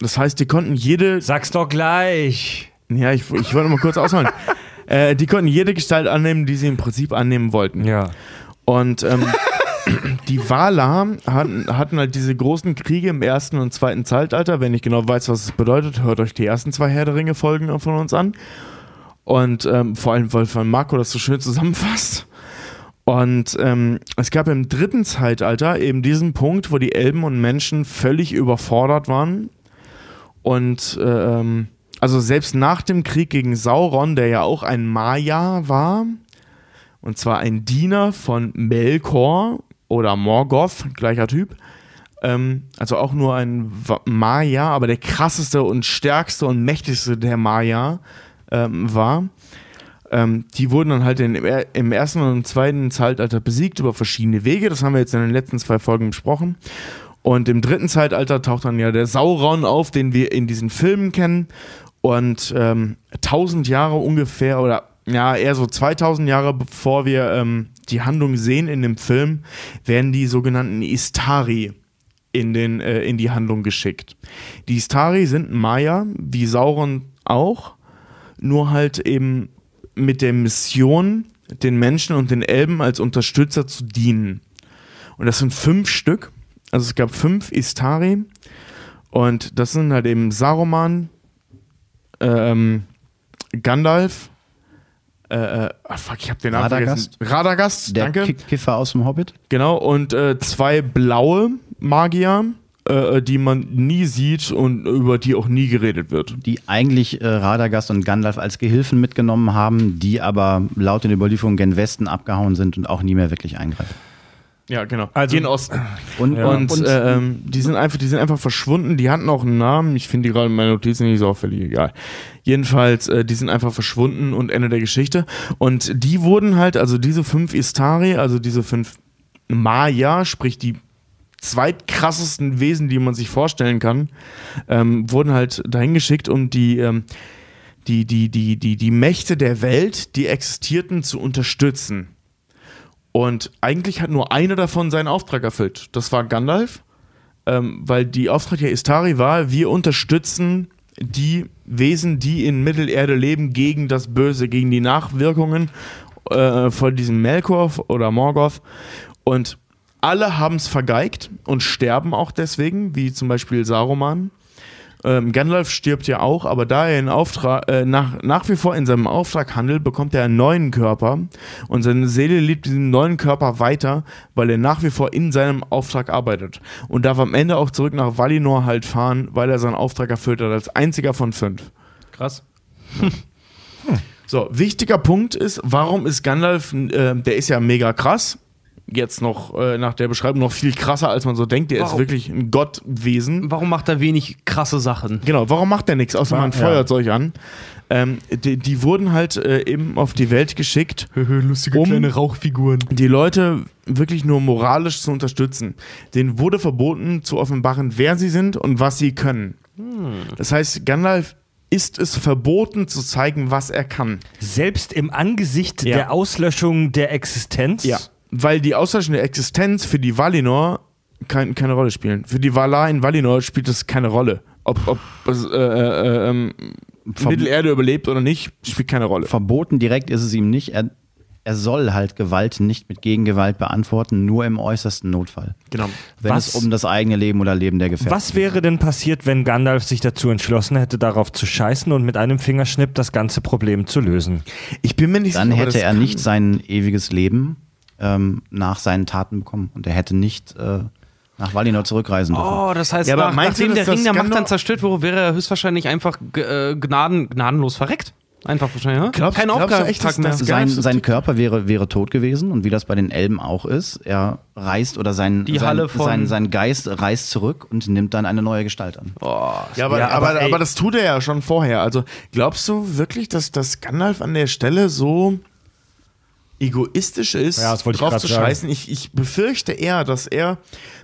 S5: Das heißt, die konnten jede
S1: Sag's doch gleich.
S5: ja, ich, ich wollte mal kurz ausholen. äh, die konnten jede Gestalt annehmen, die sie im Prinzip annehmen wollten.
S1: Ja.
S5: Und ähm, die Valar hatten, hatten halt diese großen Kriege im ersten und zweiten Zeitalter. Wenn ich genau weiß, was es bedeutet, hört euch die ersten zwei Herr der Ringe Folgen von uns an. Und ähm, vor allem, weil von Marco das so schön zusammenfasst. Und ähm, es gab im dritten Zeitalter eben diesen Punkt, wo die Elben und Menschen völlig überfordert waren Und äh, ähm, also selbst nach dem Krieg gegen Sauron, der ja auch ein Maya war, und zwar ein Diener von Melkor oder Morgoth, gleicher Typ, ähm, also auch nur ein Maya, aber der krasseste und stärkste und mächtigste der Maya ähm, war. Ähm, die wurden dann halt in, im ersten und zweiten Zeitalter besiegt über verschiedene Wege. Das haben wir jetzt in den letzten zwei Folgen besprochen. Und im dritten Zeitalter taucht dann ja der Sauron auf, den wir in diesen Filmen kennen. Und ähm, 1000 Jahre ungefähr oder ja, eher so 2000 Jahre bevor wir ähm, die Handlung sehen in dem Film, werden die sogenannten Istari in, den, äh, in die Handlung geschickt. Die Istari sind Maya, wie Sauron auch, nur halt eben mit der Mission, den Menschen und den Elben als Unterstützer zu dienen. Und das sind fünf Stück. Also es gab fünf Istari. Und das sind halt eben Saruman, ähm, Gandalf, äh, äh, ah, fuck, ich hab den Namen
S6: Radagast.
S5: vergessen. Radagast,
S6: Der
S5: danke.
S6: Ki- Kiffer aus dem Hobbit.
S5: Genau, und äh, zwei blaue Magier, äh, die man nie sieht und über die auch nie geredet wird.
S6: die eigentlich äh, Radagast und Gandalf als Gehilfen mitgenommen haben, die aber laut den Überlieferungen gen Westen abgehauen sind und auch nie mehr wirklich eingreifen.
S5: Ja, genau.
S1: Also-
S5: Gen Osten.
S6: Und,
S5: Und,
S6: und
S5: äh, ähm, die sind einfach, die sind einfach verschwunden. Die hatten auch einen Namen. Ich finde die gerade in meinen Notizen nicht so auffällig. Egal. Jedenfalls, äh, die sind einfach verschwunden und Ende der Geschichte. Und die wurden halt, also diese fünf Istari, also diese fünf Maya, sprich die zweitkrassesten Wesen, die man sich vorstellen kann, ähm, wurden halt dahin geschickt, um die, ähm, die, die, die, die, die Mächte der Welt, die existierten, zu unterstützen. Und eigentlich hat nur einer davon seinen Auftrag erfüllt. Das war Gandalf, ähm, weil die Auftrag der Istari war, wir unterstützen die Wesen, die in Mittelerde leben, gegen das Böse, gegen die Nachwirkungen äh, von diesem Melkor oder Morgoth. Und alle haben es vergeigt und sterben auch deswegen, wie zum Beispiel Saruman. Ähm, Gandalf stirbt ja auch, aber da er in Auftrag, äh, nach, nach wie vor in seinem Auftrag handelt, bekommt er einen neuen Körper und seine Seele liebt diesen neuen Körper weiter, weil er nach wie vor in seinem Auftrag arbeitet und darf am Ende auch zurück nach Valinor halt fahren, weil er seinen Auftrag erfüllt hat, als einziger von fünf.
S4: Krass.
S5: So, wichtiger Punkt ist, warum ist Gandalf, äh, der ist ja mega krass, jetzt noch äh, nach der Beschreibung noch viel krasser, als man so denkt, der ist
S4: Warum?
S5: wirklich ein Gottwesen.
S4: Warum macht er wenig krasse Sachen?
S5: Genau, warum macht der nichts, außer man
S1: ja.
S5: feuert solch an? Ähm, die, die wurden halt äh, eben auf die Welt geschickt,
S4: Lustige
S5: Um-
S4: Rauchfiguren.
S5: die Leute wirklich nur moralisch zu unterstützen. Denen wurde verboten zu offenbaren, wer sie sind und was sie können. Das heißt, Gandalf ist es verboten zu zeigen, was er kann.
S1: Selbst im Angesicht
S5: Ja.
S1: der Auslöschung der Existenz.
S5: Ja. Weil die Auslöschung der Existenz für die Valinor kein, keine Rolle spielen. Für die Valar in Valinor spielt es keine Rolle. Ob, ob es, äh, äh, ähm, Mittelerde überlebt oder nicht, spielt keine Rolle.
S6: verboten direkt ist es ihm nicht. Er, er soll halt Gewalt nicht mit Gegengewalt beantworten, nur im äußersten Notfall.
S5: Genau.
S6: Wenn
S1: Was-
S6: es um das eigene Leben oder Leben der Gefährten
S1: Was wäre denn passiert, wenn Gandalf sich dazu entschlossen hätte, darauf zu scheißen und mit einem Fingerschnipp das ganze Problem zu lösen?
S5: Ich bin mir nicht
S6: Dann
S5: sicher. aber
S6: hätte
S5: das
S6: er nicht sein ewiges Leben ähm, nach seinen Taten bekommen. Und er hätte nicht äh, nach Valinor zurückreisen dürfen.
S4: Oh, das heißt,
S5: Ja, aber
S4: nach, nachdem
S5: dass
S4: der Ring der Macht dann zerstört wurde, wäre er höchstwahrscheinlich einfach äh, gnaden, gnadenlos verreckt. Einfach wahrscheinlich, ne?
S5: Glaubst-
S4: Kein
S5: dass
S4: Auftrag mehr.
S6: sein, sein Körper wäre, wäre tot gewesen und wie das bei den Elben auch ist, er reist oder sein,
S4: Die
S6: sein,
S4: Halle von-
S6: sein, sein Geist reist zurück und nimmt dann eine neue Gestalt an.
S5: Ja, aber,
S1: Ja,
S5: aber,
S1: aber
S5: aber, das tut er ja schon vorher. Also glaubst du wirklich, dass das Gandalf an der Stelle so egoistisch ist,
S1: Ja,
S5: drauf zu
S1: sagen.
S5: scheißen? Ich, ich befürchte eher, dass er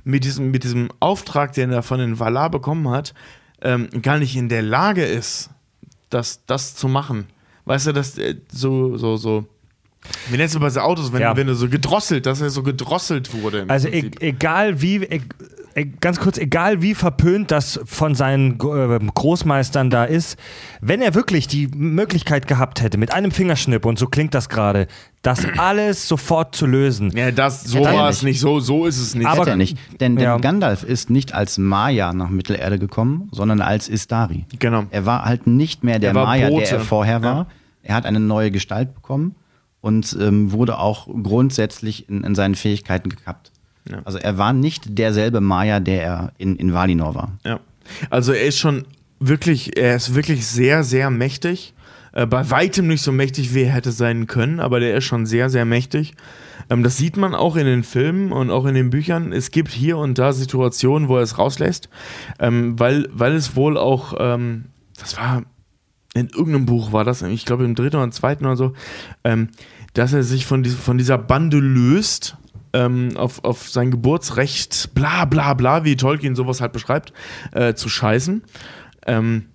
S5: mit diesem, mit diesem Auftrag, den er von den Valar bekommen hat, ähm, gar nicht in der Lage ist, das, das zu machen. Weißt du, dass äh, so, so, so. Wie nennst du bei so Autos, wenn,
S1: Ja.
S5: wenn du so gedrosselt, dass er so gedrosselt wurde?
S1: Also e egal wie, e ganz kurz, egal wie verpönt das von seinen äh, Großmeistern da ist, wenn er wirklich die Möglichkeit gehabt hätte, mit einem Fingerschnipp, und so klingt das gerade, das alles sofort zu lösen.
S5: ja, das, so war es
S6: nicht.
S5: so, so ist es nicht.
S1: Aber-
S6: Hätte er nicht. Denn, denn
S1: Ja.
S6: Gandalf ist nicht als Maya nach Mittelerde gekommen, sondern als Istari.
S5: Genau.
S6: Er war halt nicht mehr der
S5: Er
S6: Maya, der er vorher war.
S5: Ja.
S6: Er hat eine neue Gestalt bekommen und ähm, wurde auch grundsätzlich in, in seinen Fähigkeiten gekappt.
S5: Ja.
S6: Also er war nicht derselbe Maya, der er in, in Valinor war.
S5: Ja. Also er ist schon wirklich, er ist wirklich sehr, sehr mächtig. Äh, bei weitem nicht so mächtig, wie er hätte sein können, aber der ist schon sehr, sehr mächtig. Ähm, das sieht man auch in den Filmen und auch in den Büchern. Es gibt hier und da Situationen, wo er es rauslässt, ähm, weil, weil es wohl auch, ähm, das war in irgendeinem Buch war das, ich glaube im dritten oder zweiten oder so, ähm, dass er sich von, dies, von dieser Bande löst, ähm, auf, auf sein Geburtsrecht, bla bla bla, wie Tolkien sowas halt beschreibt, äh, zu scheißen. Ähm,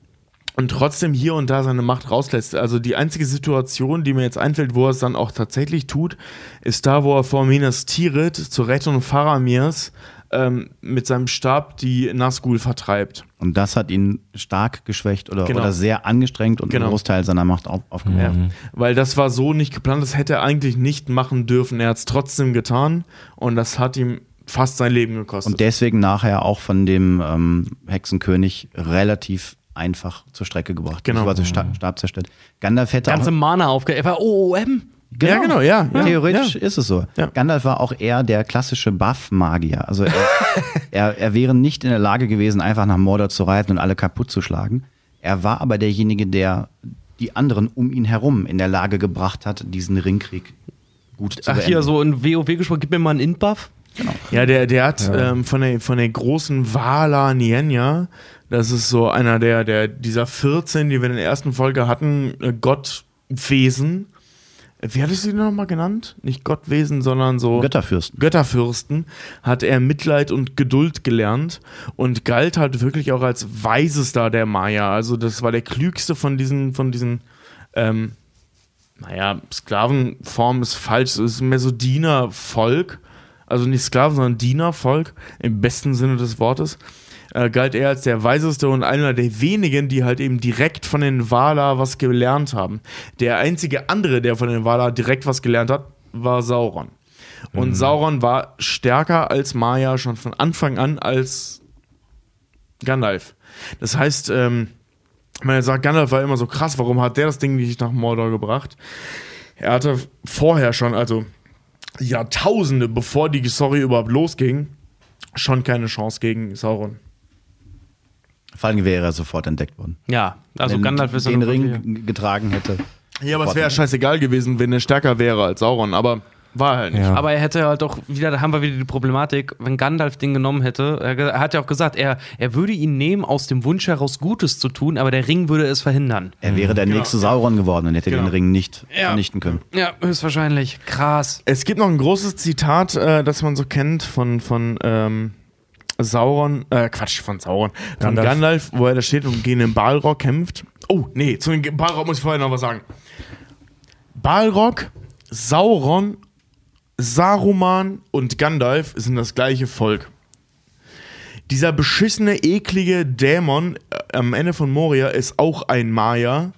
S5: und trotzdem hier und da seine Macht rauslässt. Also die einzige Situation, die mir jetzt einfällt, wo er es dann auch tatsächlich tut, ist da, wo er vor Minas Tirith zur Rettung Faramirs ähm, mit seinem Stab die Nazgul vertreibt.
S6: Und das hat ihn stark geschwächt oder,
S5: Genau.
S6: oder sehr angestrengt und
S5: Genau.
S6: einen Großteil seiner Macht auf, aufgebaut.
S5: Ja, weil das war so nicht geplant, das hätte er eigentlich nicht machen dürfen. Er hat es trotzdem getan und das hat ihm fast sein Leben gekostet.
S6: Und deswegen nachher auch von dem ähm, Hexenkönig relativ einfach zur Strecke gebracht.
S5: Genau.
S6: Also Stab, Stab zerstört. Gandalf hätte
S4: Ganze
S6: auch,
S4: Mana aufge... Er war OOM.
S5: Ja, genau, ja. ja
S6: Theoretisch
S5: Ja.
S6: ist es so.
S5: Ja.
S6: Gandalf war auch eher der klassische Buff-Magier. Also er, er, er wäre nicht in der Lage gewesen, einfach nach Mordor zu reiten und alle kaputt zu schlagen. Er war aber derjenige, der die anderen um ihn herum in der Lage gebracht hat, diesen Ringkrieg gut zu
S4: Ach,
S6: beenden.
S4: hier so in WoW gesprochen, gib mir mal einen Int-Buff.
S5: Ja, der, der hat ähm, von, der, von der großen Vala Nienya, das ist so einer der, der dieser 14, die wir in der ersten Folge hatten, äh, Gottwesen. Wie hattest du die nochmal genannt? Nicht Gottwesen, sondern so
S6: Götterfürsten.
S5: Götterfürsten, hat er Mitleid und Geduld gelernt und galt halt wirklich auch als weisester der Maya. Also das war der klügste von diesen, von diesen, ähm, naja, Sklavenform ist falsch, es ist mehr so Dienervolk. Also nicht Sklaven, sondern Dienervolk im besten Sinne des Wortes. Äh, galt er als der weiseste und einer der wenigen, die halt eben direkt von den Valar was gelernt haben. Der einzige andere, der von den Valar direkt was gelernt hat, war Sauron. Und Sauron war stärker als Maya schon von Anfang an als Gandalf. Das heißt, ähm, man sagt, Gandalf war immer so krass, warum hat der das Ding nicht nach Mordor gebracht? Er hatte vorher schon, also Jahrtausende, bevor die Story überhaupt losging, schon keine Chance gegen Sauron.
S6: Vor allem wäre er sofort entdeckt worden.
S4: Ja, also
S6: Wenn
S4: Gandalf ist ja
S6: den Ring getragen hätte.
S5: Ja, aber es wäre scheißegal gewesen, wenn er stärker wäre als Sauron, aber war er halt nicht.
S1: Ja.
S4: Aber er hätte halt doch wieder, da haben wir wieder die Problematik, wenn Gandalf den genommen hätte, er, hat ja auch gesagt, er, er würde ihn nehmen aus dem Wunsch heraus Gutes zu tun, aber der Ring würde es verhindern.
S6: Er wäre der nächste Sauron geworden und hätte
S5: Genau.
S6: den Ring nicht
S4: Ja.
S6: vernichten können.
S4: Ja, höchstwahrscheinlich. Krass.
S5: Es gibt noch ein großes Zitat, äh, das man so kennt von, von ähm, Sauron, äh, Quatsch, von Sauron, von
S1: Gandalf.
S5: Gandalf, wo er da steht und gegen den Balrog kämpft. Oh, nee, zu dem Balrog muss ich vorher noch was sagen. Balrog, Sauron, Saruman und Gandalf sind das gleiche Volk. Dieser beschissene, eklige Dämon äh, am Ende von Moria ist auch ein Maya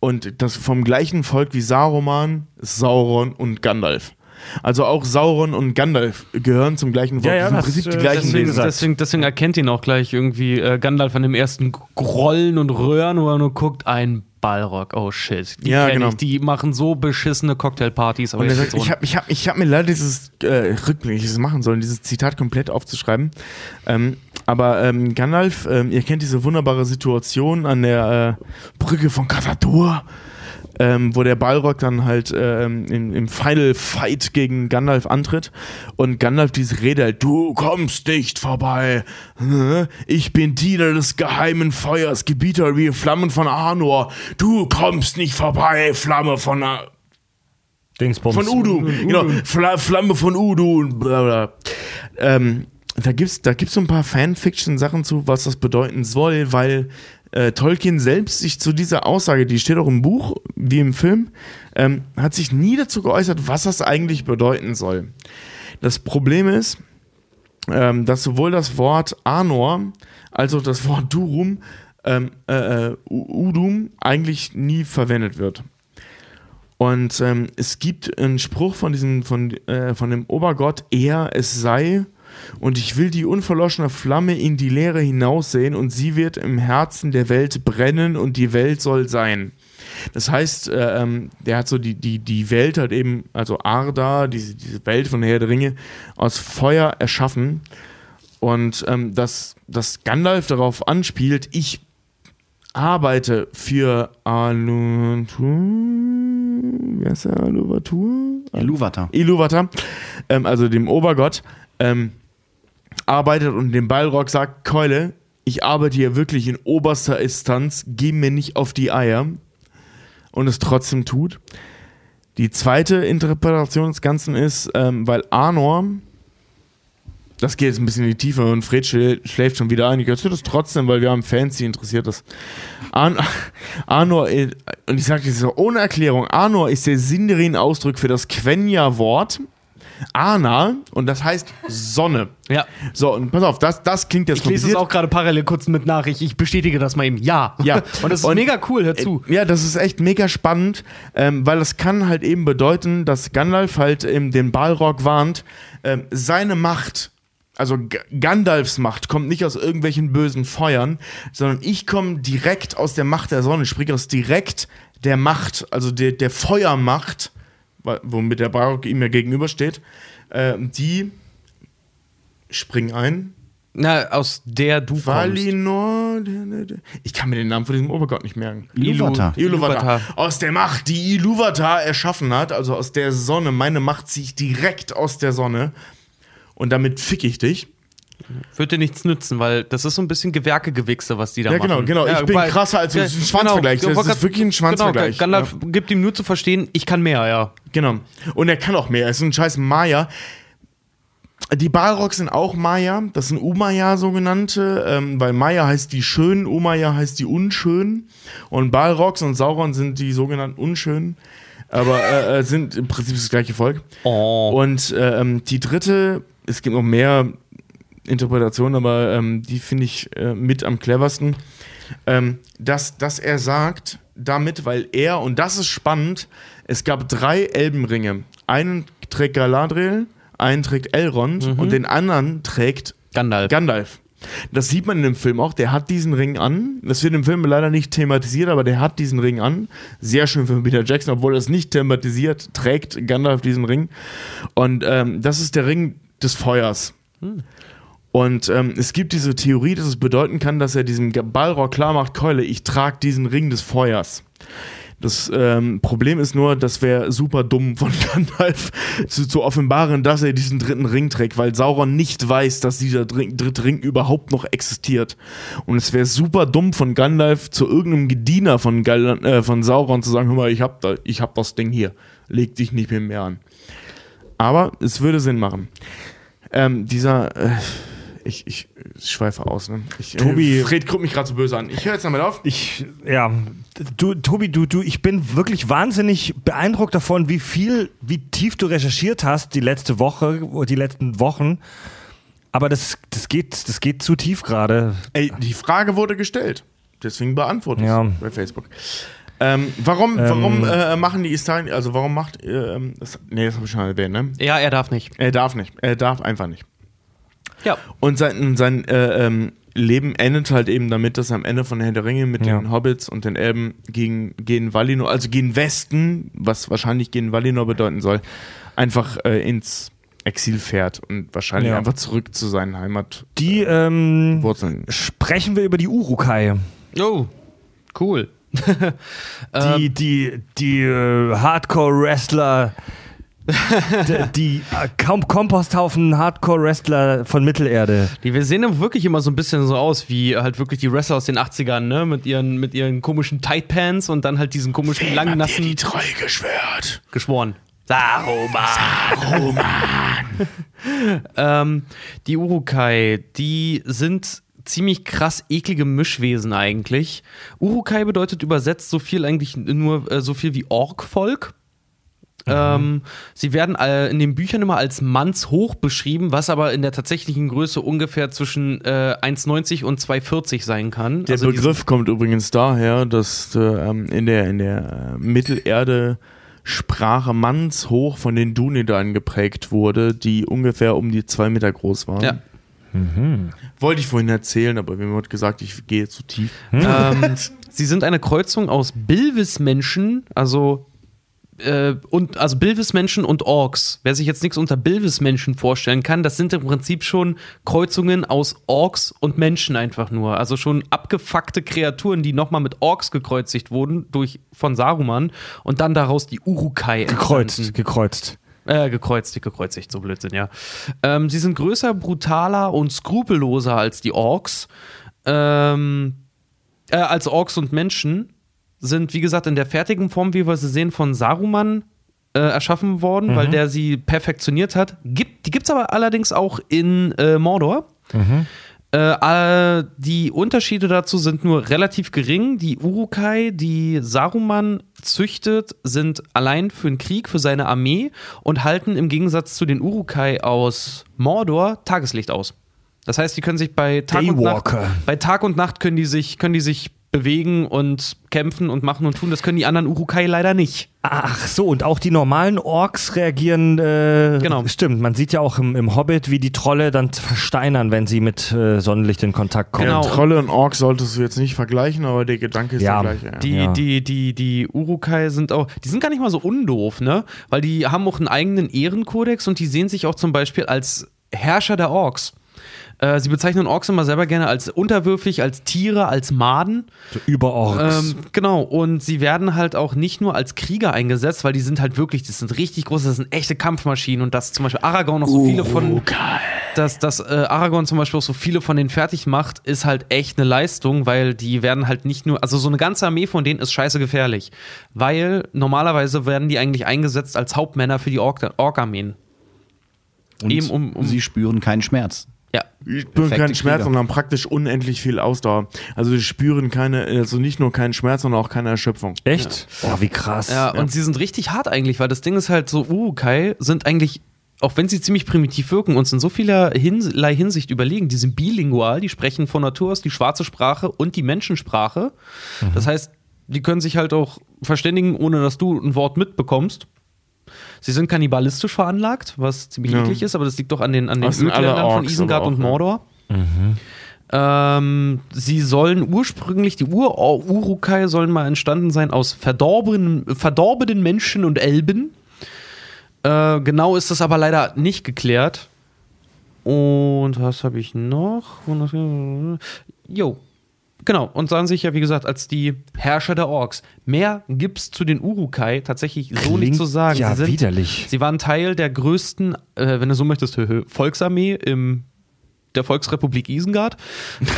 S5: und das vom gleichen Volk wie Saruman, Sauron und Gandalf. Also auch Sauron und Gandalf gehören zum gleichen Volk.
S1: Ja, ja,
S5: das im Prinzip die
S1: äh,
S5: gleichen
S4: Deswegen,
S5: Wesen.
S4: deswegen, deswegen erkennt ihn auch gleich irgendwie äh, Gandalf an dem ersten Grollen und Röhren, wo er nur guckt, ein Balrog. Oh shit. Die
S5: Ja, genau.
S4: ich. Die machen so beschissene Cocktailpartys. Aber
S5: er sagt, ich habe ich hab, ich hab mir leider dieses äh, rückblickliches machen sollen, dieses Zitat komplett aufzuschreiben. Ähm, aber ähm, Gandalf, ähm, ihr kennt diese wunderbare Situation an der äh, Brücke von Kathadur, ähm, wo der Balrog dann halt ähm, im, im Final Fight gegen Gandalf antritt. Und Gandalf diese Rede hält, du kommst nicht vorbei, ich bin Diener des geheimen Feuers, Gebieter wie Flammen von Arnor, du kommst nicht vorbei, Flamme von Ar
S1: Dingsbums.
S5: von Udu, genau. Fla Flamme von Udu und bla bla. Ähm, da gibt's, da gibt's so ein paar Fanfiction-Sachen zu, was das bedeuten soll, weil äh, Tolkien selbst sich zu dieser Aussage, die steht auch im Buch, wie im Film, ähm, hat sich nie dazu geäußert, was das eigentlich bedeuten soll. Das Problem ist, ähm, dass sowohl das Wort Anor als auch das Wort Durum, ähm, äh, äh, Udum eigentlich nie verwendet wird. Und ähm, es gibt einen Spruch von diesem, von, äh, von dem Obergott, er, es sei, und ich will die unverloschene Flamme in die Leere hinaussehen, und sie wird im Herzen der Welt brennen, und die Welt soll sein. Das heißt, äh, ähm, der hat so die, die, die Welt halt eben, also Arda, diese, diese Welt von Herr der Ringe, aus Feuer erschaffen. Und ähm, dass, dass Gandalf darauf anspielt, ich arbeite für Aluvatur. Wie heißt der Aluvatur?
S6: Iluvatar.
S5: Iluvatar, ähm, also dem Obergott, ähm, arbeitet und dem Balrog sagt, Keule, ich arbeite hier wirklich in oberster Instanz, geh mir nicht auf die Eier und es trotzdem tut. Die zweite Interpretation des Ganzen ist, ähm, weil Arnor, das geht jetzt ein bisschen in die Tiefe und Fred schlä- schläft schon wieder ein. Ich erzähle das trotzdem, weil wir haben Fans, die interessiert das. Arn Arnor, äh, und ich sage das so ohne Erklärung, Arnor ist der Sindarin-Ausdruck für das Quenya-Wort Ana und das heißt Sonne.
S4: Ja.
S5: So, und pass auf, das, das klingt jetzt
S4: Ich lese es auch gerade parallel kurz mit nach. Ich, bestätige das mal eben. Ja.
S5: Ja.
S4: Und das ist
S5: Und-
S4: mega cool, hör zu.
S5: Ja, das ist echt mega spannend, ähm, weil das kann halt eben bedeuten, dass Gandalf halt eben den Balrog warnt, ähm, seine Macht, also G Gandalfs Macht, kommt nicht aus irgendwelchen bösen Feuern, sondern ich komme direkt aus der Macht der Sonne, sprich aus direkt der Macht, also der, der Feuermacht, womit der Balrog ihm ja gegenübersteht, ähm, die springen ein.
S4: Na, aus der du kommst.
S5: Valinor. Ich kann mir den Namen von diesem Obergott nicht merken.
S6: Iluvatar.
S5: Iluvatar.
S4: Iluvatar.
S5: Aus der Macht, die Iluvatar erschaffen hat, also aus der Sonne. Meine Macht ziehe ich direkt aus der Sonne. Und damit fick ich dich.
S4: Dir nichts nützen, weil das ist so ein bisschen Gewerkegewichse, was die da
S5: Ja,
S4: machen.
S5: genau, genau. Ich bin
S4: weil-
S5: krasser als ein Schwanzvergleich.
S4: Genau,
S5: Das ist wirklich ein Schwanzvergleich.
S4: Genau, Gandalf gibt ihm nur zu verstehen, ich kann mehr, ja.
S5: Genau. Und er kann auch mehr. Er ist ein scheiß Maya. Die Balrogs sind auch Maya. Das sind Umaya sogenannte, ähm, weil Maya heißt die Schönen, Umaya heißt die Unschönen. Und Balrogs und Sauron sind die sogenannten Unschönen. Aber äh, äh, sind im Prinzip das gleiche Volk.
S4: Oh.
S5: Und äh, ähm, die dritte, es gibt noch mehr Interpretationen, aber ähm, die finde ich äh, mit am cleversten, ähm, dass, dass er sagt, damit, weil er, und das ist spannend, es gab drei Elbenringe. Einen trägt Galadriel, einen trägt Elrond und den anderen trägt
S4: Gandalf.
S5: Gandalf. Das sieht man in dem Film auch. Der hat diesen Ring an. Das wird im Film leider nicht thematisiert, aber der hat diesen Ring an. Sehr schön für Peter Jackson, obwohl er es nicht thematisiert, trägt Gandalf diesen Ring. Und ähm, das ist der Ring des Feuers. Und ähm, es gibt diese Theorie, dass es bedeuten kann, dass er diesem Balrog klar macht, Keule, ich trage diesen Ring des Feuers. Das ähm, Problem ist nur, das wäre super dumm von Gandalf zu, zu offenbaren, dass er diesen dritten Ring trägt, weil Sauron nicht weiß, dass dieser Dr- dritte Ring überhaupt noch existiert. Und es wäre super dumm von Gandalf zu irgendeinem Gediener von, Gal äh, von Sauron zu sagen, hör mal, ich hab, da, ich hab das Ding hier, leg dich nicht mehr, mehr an. Aber es würde Sinn machen. Ähm, dieser, äh, ich, ich, ich schweife aus, ne? Ich,
S1: Tobi-
S5: Äh, Fred guckt mich gerade so böse an. Ich höre jetzt damit auf.
S1: Ich, ja, du, Tobi, du, du, ich bin wirklich wahnsinnig beeindruckt davon, wie viel, wie tief du recherchiert hast die letzte Woche, die letzten Wochen. Aber das, das geht, das geht zu tief gerade.
S5: Ey, die Frage wurde gestellt. Deswegen beantworte ich
S1: Ja.
S5: es bei Facebook. Ähm, warum warum äh, machen die Israel, also warum macht, äh, ähm, das, nee, das habe ich schon erwähnt, ne?
S4: Ja, er darf nicht.
S5: Er darf nicht. Er darf einfach nicht.
S4: Ja.
S5: Und sein, sein äh, ähm, Leben endet halt eben damit, dass er am Ende von Herr der Ringe mit
S1: Ja.
S5: den Hobbits und den Elben gegen, gegen Valinor, also gegen Westen, was wahrscheinlich gegen Valinor bedeuten soll, einfach äh, ins Exil fährt und wahrscheinlich
S1: Ja.
S5: einfach zurück zu seinen Heimatwurzeln.
S1: Die ähm, sprechen wir über die Urukai.
S4: Oh, cool.
S1: Die, die, die äh, Hardcore-Wrestler, die, die äh, Kom Komposthaufen Hardcore-Wrestler von Mittelerde.
S4: Die wir sehen wirklich immer so ein bisschen so aus wie halt wirklich die Wrestler aus den 80ern, ne? Mit ihren, mit ihren komischen Tight Pants und dann halt diesen komischen langen, nassen.
S5: Treue geschwört.
S4: Geschworen. Saruman. ähm, die Urukai, die sind ziemlich krass eklige Mischwesen eigentlich. Urukai bedeutet übersetzt so viel eigentlich nur äh, so viel wie Orkvolk. Ähm, sie werden äh, in den Büchern immer als mannshoch beschrieben, was aber in der tatsächlichen Größe ungefähr zwischen äh, 1,90 und 2,40 sein kann.
S5: Der
S4: Also
S5: Begriff kommt übrigens daher, dass äh, ähm, in der, in der äh, Mittelerde Sprache Mannshoch von den Dunedain geprägt wurde, die ungefähr um die zwei Meter groß waren.
S4: Ja.
S5: Wollte ich vorhin erzählen, aber mir wurde gesagt, ich gehe zu tief.
S4: ähm, sie sind eine Kreuzung aus Bilvis-Menschen, also äh, und also Bilvis-Menschen und Orks. Wer sich jetzt nichts unter Bilvis-Menschen vorstellen kann, das sind im Prinzip schon Kreuzungen aus Orks und Menschen einfach nur. Also schon abgefuckte Kreaturen, die nochmal mit Orks gekreuzigt wurden durch von Saruman und dann daraus die Urukai
S1: Gekreuzt,
S4: entstanden.
S1: gekreuzt.
S4: Äh, gekreuzt, gekreuzigt, so Blödsinn, ja. Ähm, sie sind größer, brutaler und skrupelloser als die Orks. Ähm, äh, als Orks und Menschen sind, wie gesagt, in der fertigen Form, wie wir sie sehen, von Saruman äh, erschaffen worden, weil der sie perfektioniert hat. Gibt, die gibt es aber allerdings auch in äh, Mordor. Äh, äh, die Unterschiede dazu sind nur relativ gering. Die Urukai, die Saruman züchtet, sind allein für den Krieg, für seine Armee und halten im Gegensatz zu den Urukai aus Mordor Tageslicht aus. Das heißt, die können sich bei Tag und Nacht, bei Tag und Nacht können die sich, können die sich bewegen und kämpfen und machen und tun. Das können die anderen Urukai leider nicht.
S1: Ach so, und auch die normalen Orks reagieren. Äh,
S4: Genau.
S1: Stimmt, man sieht ja auch im, im Hobbit, wie die Trolle dann versteinern, wenn sie mit äh, Sonnenlicht in Kontakt kommen.
S4: Genau.
S5: Trolle und Orks solltest du jetzt nicht vergleichen, aber der Gedanke ist
S1: Ja,
S5: der gleiche. Ja.
S4: Die,
S1: Ja.
S4: die, die, die Urukai sind auch, die sind gar nicht mal so undoof, ne? Weil die haben auch einen eigenen Ehrenkodex und die sehen sich auch zum Beispiel als Herrscher der Orks. Äh, sie bezeichnen Orks immer selber gerne als unterwürfig, als Tiere, als Maden.
S1: Über Orks.
S4: Ähm, genau, und sie werden halt auch nicht nur als Krieger eingesetzt, weil die sind halt wirklich, das sind richtig große, das sind echte Kampfmaschinen und dass zum Beispiel Aragorn noch so viele von, dass, dass äh, Aragorn zum Beispiel auch so viele von denen fertig macht, ist halt echt eine Leistung, weil die werden halt nicht nur, also so eine ganze Armee von denen ist scheiße gefährlich, weil normalerweise werden die eigentlich eingesetzt als Hauptmänner für die Ork- Ork-Armeen.
S6: Und
S4: Eben um- um-
S6: sie spüren keinen Schmerz.
S4: Ja,
S5: Die spüren
S6: Perfekte
S5: keinen Schmerz
S6: Krieger.
S5: und haben praktisch unendlich viel Ausdauer. Also die spüren keine, also nicht nur keinen Schmerz, sondern auch keine Erschöpfung.
S1: Echt? Boah, wie krass.
S4: Ja, und sie sind richtig hart eigentlich, weil das Ding ist halt so, Urukai sind eigentlich, auch wenn sie ziemlich primitiv wirken, uns in so vieler Hinlei Hinsicht überlegen. Die sind bilingual, die sprechen von Natur aus die schwarze Sprache und die Menschensprache. Das heißt, die können sich halt auch verständigen, ohne dass du ein Wort mitbekommst. Sie sind kannibalistisch veranlagt, was ziemlich
S5: Ja.
S4: eklig ist, aber das liegt doch an den, an den Ödländern von Isengard
S5: auch,
S4: und. Mordor. Ähm, sie sollen ursprünglich, die Ur-Urukai sollen mal entstanden sein aus verdorbenen, verdorbenen Menschen und Elben. Äh, genau ist das aber leider nicht geklärt. Und was habe ich noch? Jo. Genau, und sahen sich ja, wie gesagt, als die Herrscher der Orks. Mehr gibt's zu den Urukai tatsächlich so nicht
S1: Klingt
S4: zu sagen.
S1: ja
S4: Sie sind,
S1: widerlich.
S4: Sie waren Teil der größten, äh, wenn du so möchtest, Volksarmee im der Volksrepublik Isengard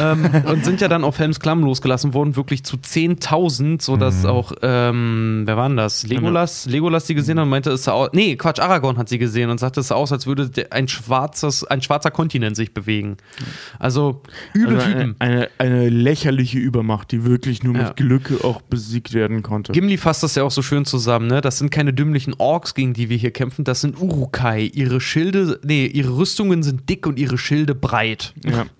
S4: ähm, und sind ja dann auf Helms Klamm losgelassen worden, wirklich zu 10.000, sodass
S1: Mhm.
S4: auch, ähm, wer war denn das? Legolas? Legolas die gesehen hat und meinte, es sah aus, nee, Quatsch, Aragorn hat sie gesehen und sagte, es sah aus, als würde ein, schwarzes, ein schwarzer Kontinent sich bewegen. Also, übel
S5: Also eine,
S4: Typen.
S5: eine, eine lächerliche Übermacht, die wirklich nur
S4: Ja.
S5: mit Glück auch besiegt werden konnte.
S4: Gimli fasst das ja auch so schön zusammen, ne? Das sind keine dümmlichen Orks, gegen die wir hier kämpfen, das sind Urukai. Ihre Schilde, nee, ihre Rüstungen sind dick und ihre Schilde breit.
S5: Ja.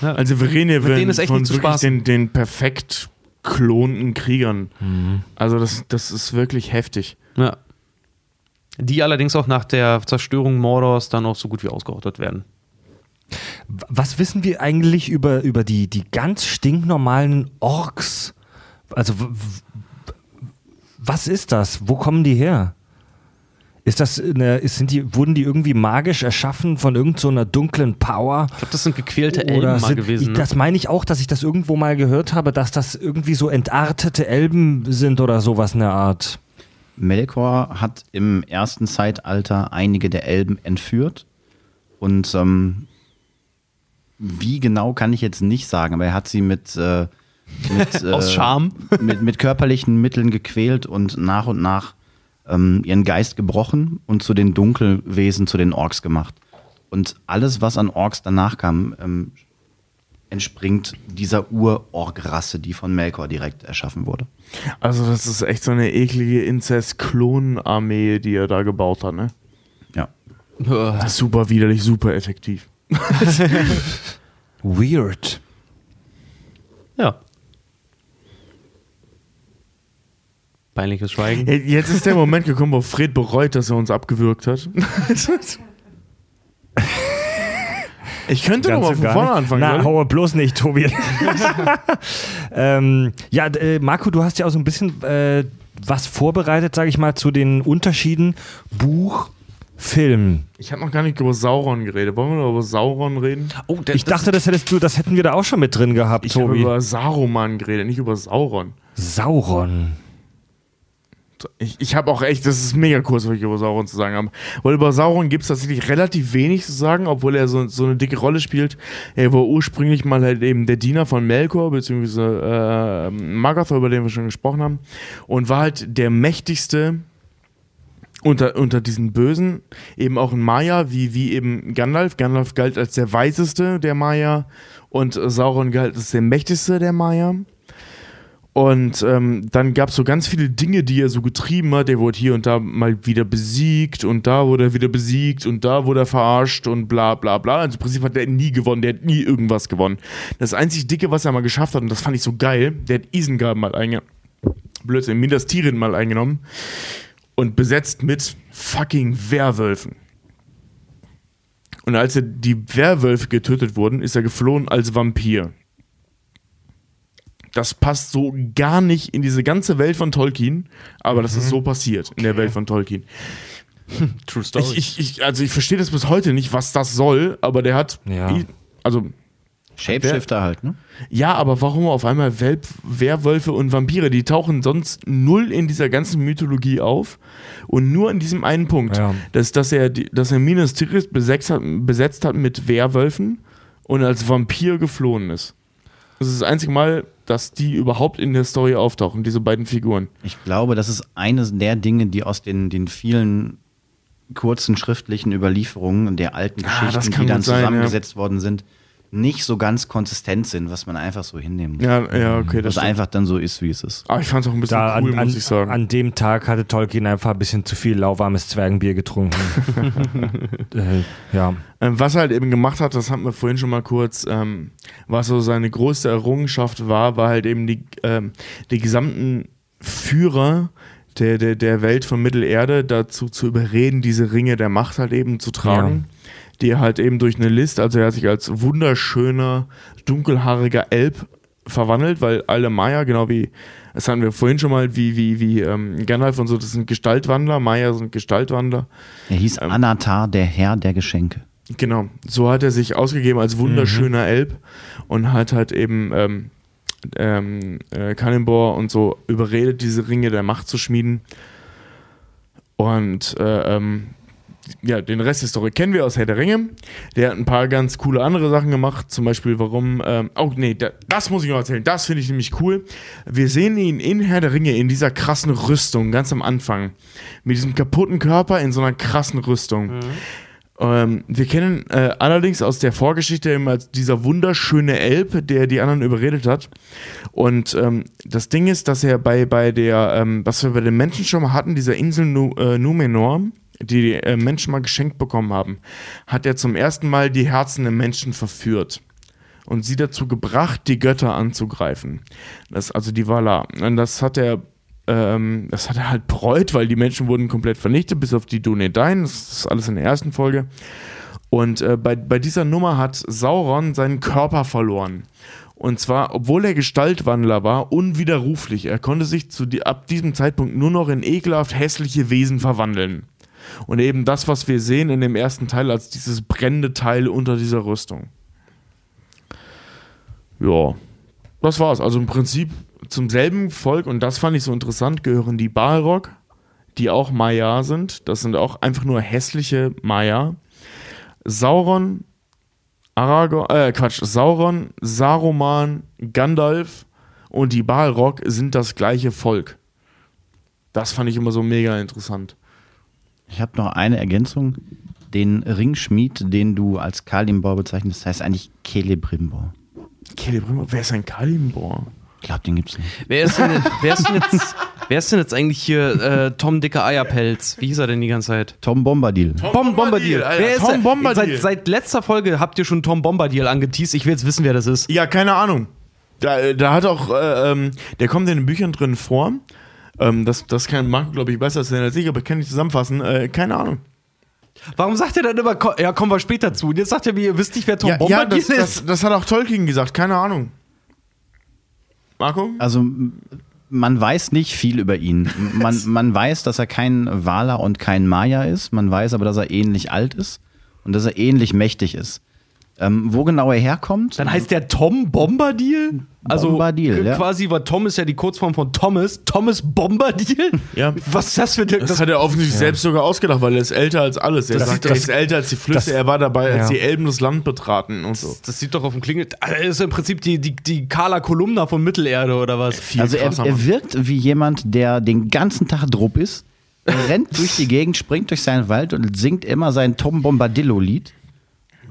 S4: Ja.
S5: Also wir reden hier
S4: Mit denen
S5: von wirklich den, den perfekt klonten Kriegern.
S4: Mhm.
S5: Also das, das ist wirklich heftig.
S4: Ja. Die allerdings auch nach der Zerstörung Mordors dann auch so gut wie ausgerottet werden.
S1: Was wissen wir eigentlich über, über die, die ganz stinknormalen Orks? Also, was ist das? Wo kommen die her? Ist das eine, ist, sind die, wurden die irgendwie magisch erschaffen von irgendeiner so einer dunklen Power?
S4: Ich glaube, das sind gequälte Elben
S1: Oder
S4: mal
S1: sind,
S4: gewesen. Ne?
S1: das meine ich auch, dass ich das irgendwo mal gehört habe, dass das irgendwie so entartete Elben sind oder sowas in der Art.
S6: Melkor hat im ersten Zeitalter einige der Elben entführt. Und ähm, wie genau kann ich jetzt nicht sagen, aber er hat sie mit, äh, mit, äh,
S4: Aus Scham.
S6: mit, mit körperlichen Mitteln gequält und nach und nach ähm, ihren Geist gebrochen und zu den Dunkelwesen, zu den Orks gemacht. Und alles, was an Orks danach kam, ähm, entspringt dieser Ur-Ork-Rasse, die von Melkor direkt erschaffen wurde.
S5: Also das ist echt so eine eklige Inzest-Klon-Armee, die er da gebaut hat, ne?
S6: Ja.
S5: Super widerlich, super effektiv.
S1: Weird.
S4: Ja. Peinliches Schweigen.
S5: Jetzt ist der Moment gekommen, wo Fred bereut, dass er uns abgewürgt hat. Ich könnte noch mal von vorne anfangen.
S1: Na,
S5: oder?
S1: hau bloß nicht, Tobi. ähm, ja, äh, Marco, du hast ja auch so ein bisschen äh, was vorbereitet, sage ich mal, zu den Unterschieden Buch, Film.
S5: Ich habe noch gar nicht über Sauron geredet. Wollen wir noch über Sauron reden?
S4: Oh,
S1: Ich dachte, das hättest du, das hätten wir da auch schon mit drin gehabt,
S5: Ich habe
S1: Tobi.
S5: über Saruman geredet, nicht über Sauron.
S1: Sauron.
S5: Ich, ich habe auch echt, das ist mega kurz, was ich über Sauron zu sagen habe. Weil über Sauron gibt es tatsächlich relativ wenig zu sagen, obwohl er so, so eine dicke Rolle spielt. Er war ursprünglich mal halt eben der Diener von Melkor, beziehungsweise äh, Magathor, über den wir schon gesprochen haben. Und war halt der mächtigste unter, unter diesen Bösen. Eben auch ein Maya, wie, wie eben Gandalf. Gandalf galt als der weiseste der Maya und Sauron galt als der mächtigste der Maya. Und ähm, dann gab es so ganz viele Dinge, die er so getrieben hat. Er wurde hier und da mal wieder besiegt und da wurde er wieder besiegt und da wurde er verarscht und bla bla bla. Also im Prinzip hat er nie gewonnen, der hat nie irgendwas gewonnen. Das einzig Dicke, was er mal geschafft hat, und das fand ich so geil, der hat Isengard mal eingenommen. Blödsinn, Minas Tirith mal eingenommen und besetzt mit fucking Werwölfen. Und als er die Werwölfe getötet wurden, ist er geflohen als Vampir das passt so gar nicht in diese ganze Welt von Tolkien, aber das ist so passiert in der Welt von Tolkien.
S4: True
S5: Ich, ich, ich, also ich verstehe das bis heute nicht, was das soll, aber der hat,
S1: Ja.
S5: also
S6: Shapeshifter halt, ne?
S5: ja, aber warum auf einmal Welp, Werwölfe und Vampire? Die tauchen sonst null in dieser ganzen Mythologie auf und nur in diesem einen Punkt,
S1: Ja.
S5: dass, dass er, dass er Minas Tirith besetzt hat, besetzt hat mit Werwölfen und als Vampir geflohen ist. Das ist das einzige Mal, dass die überhaupt in der Story auftauchen, diese beiden Figuren.
S6: Ich glaube, das ist eines der Dinge, die aus den, den vielen kurzen schriftlichen Überlieferungen der alten
S5: Ah,
S6: Geschichten, die dann
S5: sein,
S6: zusammengesetzt worden sind, nicht so ganz konsistent sind, was man einfach so hinnehmen muss.
S5: Ja, ja, okay, das
S6: was einfach dann so ist, wie es ist.
S5: Aber ich fand es auch ein bisschen
S1: Da
S5: cool,
S1: an,
S5: muss ich sagen.
S1: an dem Tag hatte Tolkien einfach ein bisschen zu viel lauwarmes Zwergenbier getrunken. äh, ja.
S5: Ähm, was er halt eben gemacht hat, das hatten wir vorhin schon mal kurz, ähm, was so seine größte Errungenschaft war, war halt eben die, ähm, die gesamten Führer der, der, der Welt von Mittelerde dazu zu überreden, diese Ringe der Macht halt eben zu tragen. Die er halt eben durch eine List, also er hat sich als wunderschöner, dunkelhaariger Elb verwandelt, weil alle Maya, genau wie, das hatten wir vorhin schon mal, wie, wie, wie ähm, Gandalf und so, das sind Gestaltwandler, Maya sind Gestaltwandler.
S6: Er hieß
S5: Ähm.
S6: Anatar, der Herr der Geschenke.
S5: Genau, so hat er sich ausgegeben als wunderschöner Elb und hat halt eben ähm, ähm, äh, Cannonball und so überredet, diese Ringe der Macht zu schmieden. Und äh, ähm, ja, den Rest der Story kennen wir aus Herr der Ringe. Der hat ein paar ganz coole andere Sachen gemacht. Zum Beispiel, warum. Ähm, oh, nee, da, das muss ich noch erzählen. Das finde ich nämlich cool. Wir sehen ihn in Herr der Ringe in dieser krassen Rüstung, ganz am Anfang. Mit diesem kaputten Körper in so einer krassen Rüstung. Ähm, wir kennen äh, allerdings aus der Vorgeschichte immer dieser wunderschöne Elb, der die anderen überredet hat. Und ähm, das Ding ist, dass er bei, bei der, ähm, was wir bei den Menschen schon mal hatten, dieser Insel nu äh, Numenor, die äh, Menschen mal geschenkt bekommen haben, hat er zum ersten Mal die Herzen der Menschen verführt. Und sie dazu gebracht, die Götter anzugreifen. Das, also die Valar. Und das hat er ähm, das hat er halt bereut, weil die Menschen wurden komplett vernichtet, bis auf die Dunedain. Das ist alles in der ersten Folge. Und äh, bei, bei dieser Nummer hat Sauron seinen Körper verloren. Und zwar, obwohl er Gestaltwandler war, unwiderruflich. Er konnte sich zu die, ab diesem Zeitpunkt nur noch in ekelhaft hässliche Wesen verwandeln. Und eben das, was wir sehen in dem ersten Teil, als dieses brennende Teil unter dieser Rüstung. Ja, das war's. Also im Prinzip zum selben Volk, und das fand ich so interessant, gehören die Balrog, die auch Maya sind. Das sind auch einfach nur hässliche Maya. Sauron, Aragorn, äh, Quatsch, Sauron, Saruman, Gandalf und die Balrog sind das gleiche Volk. Das fand ich immer so mega interessant.
S6: Ich habe noch eine Ergänzung. Den Ringschmied, den du als Kalimbor bezeichnest, heißt eigentlich Celebrimbor.
S5: Celebrimbor, wer ist ein Kalimbor?
S6: Ich glaube, den gibt's nicht.
S4: Wer ist denn, wer ist denn, jetzt, wer ist denn jetzt eigentlich hier äh, Tom Dicke Eierpelz? Wie hieß er denn die ganze Zeit?
S6: Tom Bombadil.
S4: Tom Bombadil.
S5: Alter,
S4: Wer ist
S5: Tom? Bombadil.
S4: Seit, seit letzter Folge habt ihr schon Tom Bombadil angeteased. Ich will jetzt wissen, wer das ist.
S5: Ja, keine Ahnung. Da, da hat auch, äh, ähm, der kommt in den Büchern drin vor. Ähm, das, das kann Marco, glaube ich, besser sein als ich, aber ich kann nicht zusammenfassen. Äh, keine Ahnung.
S4: Warum sagt ihr dann immer, ja, kommen wir später zu? Und jetzt sagt ihr mir, ihr wisst nicht, wer Tom
S5: Ja, ja
S4: Bombadil
S5: das,
S4: ist.
S5: das, das hat auch Tolkien gesagt, keine Ahnung. Marco?
S6: Also man weiß nicht viel über ihn. Man, man weiß, dass er kein Wala und kein Maya ist. Man weiß aber, dass er ähnlich alt ist und dass er ähnlich mächtig ist. Ähm, wo genau er herkommt?
S4: Dann heißt der Tom Bombadil? Also
S6: Bombadil, ja.
S4: quasi, weil Tom ist ja die Kurzform von Thomas. Thomas Bombadil?
S5: Ja.
S4: Was ist das für eine.
S5: Das, hat er offensichtlich selbst sogar ausgedacht, weil er ist älter als alles. Er
S1: Das
S5: sagt,
S1: sieht-
S5: er
S1: das-
S5: ist älter als die Flüsse,
S1: das-
S5: er war dabei, als
S1: ja.
S5: die Elben das Land betraten und so.
S4: das sieht doch auf dem Klingel. Er ist im Prinzip die, die, die Carla Kolumna von Mittelerde oder was?
S5: Viel
S6: Also er, er wirkt wie jemand, der den ganzen Tag drupp ist. Rennt durch die Gegend, springt durch seinen Wald und singt immer sein Tom Bombadillo-Lied.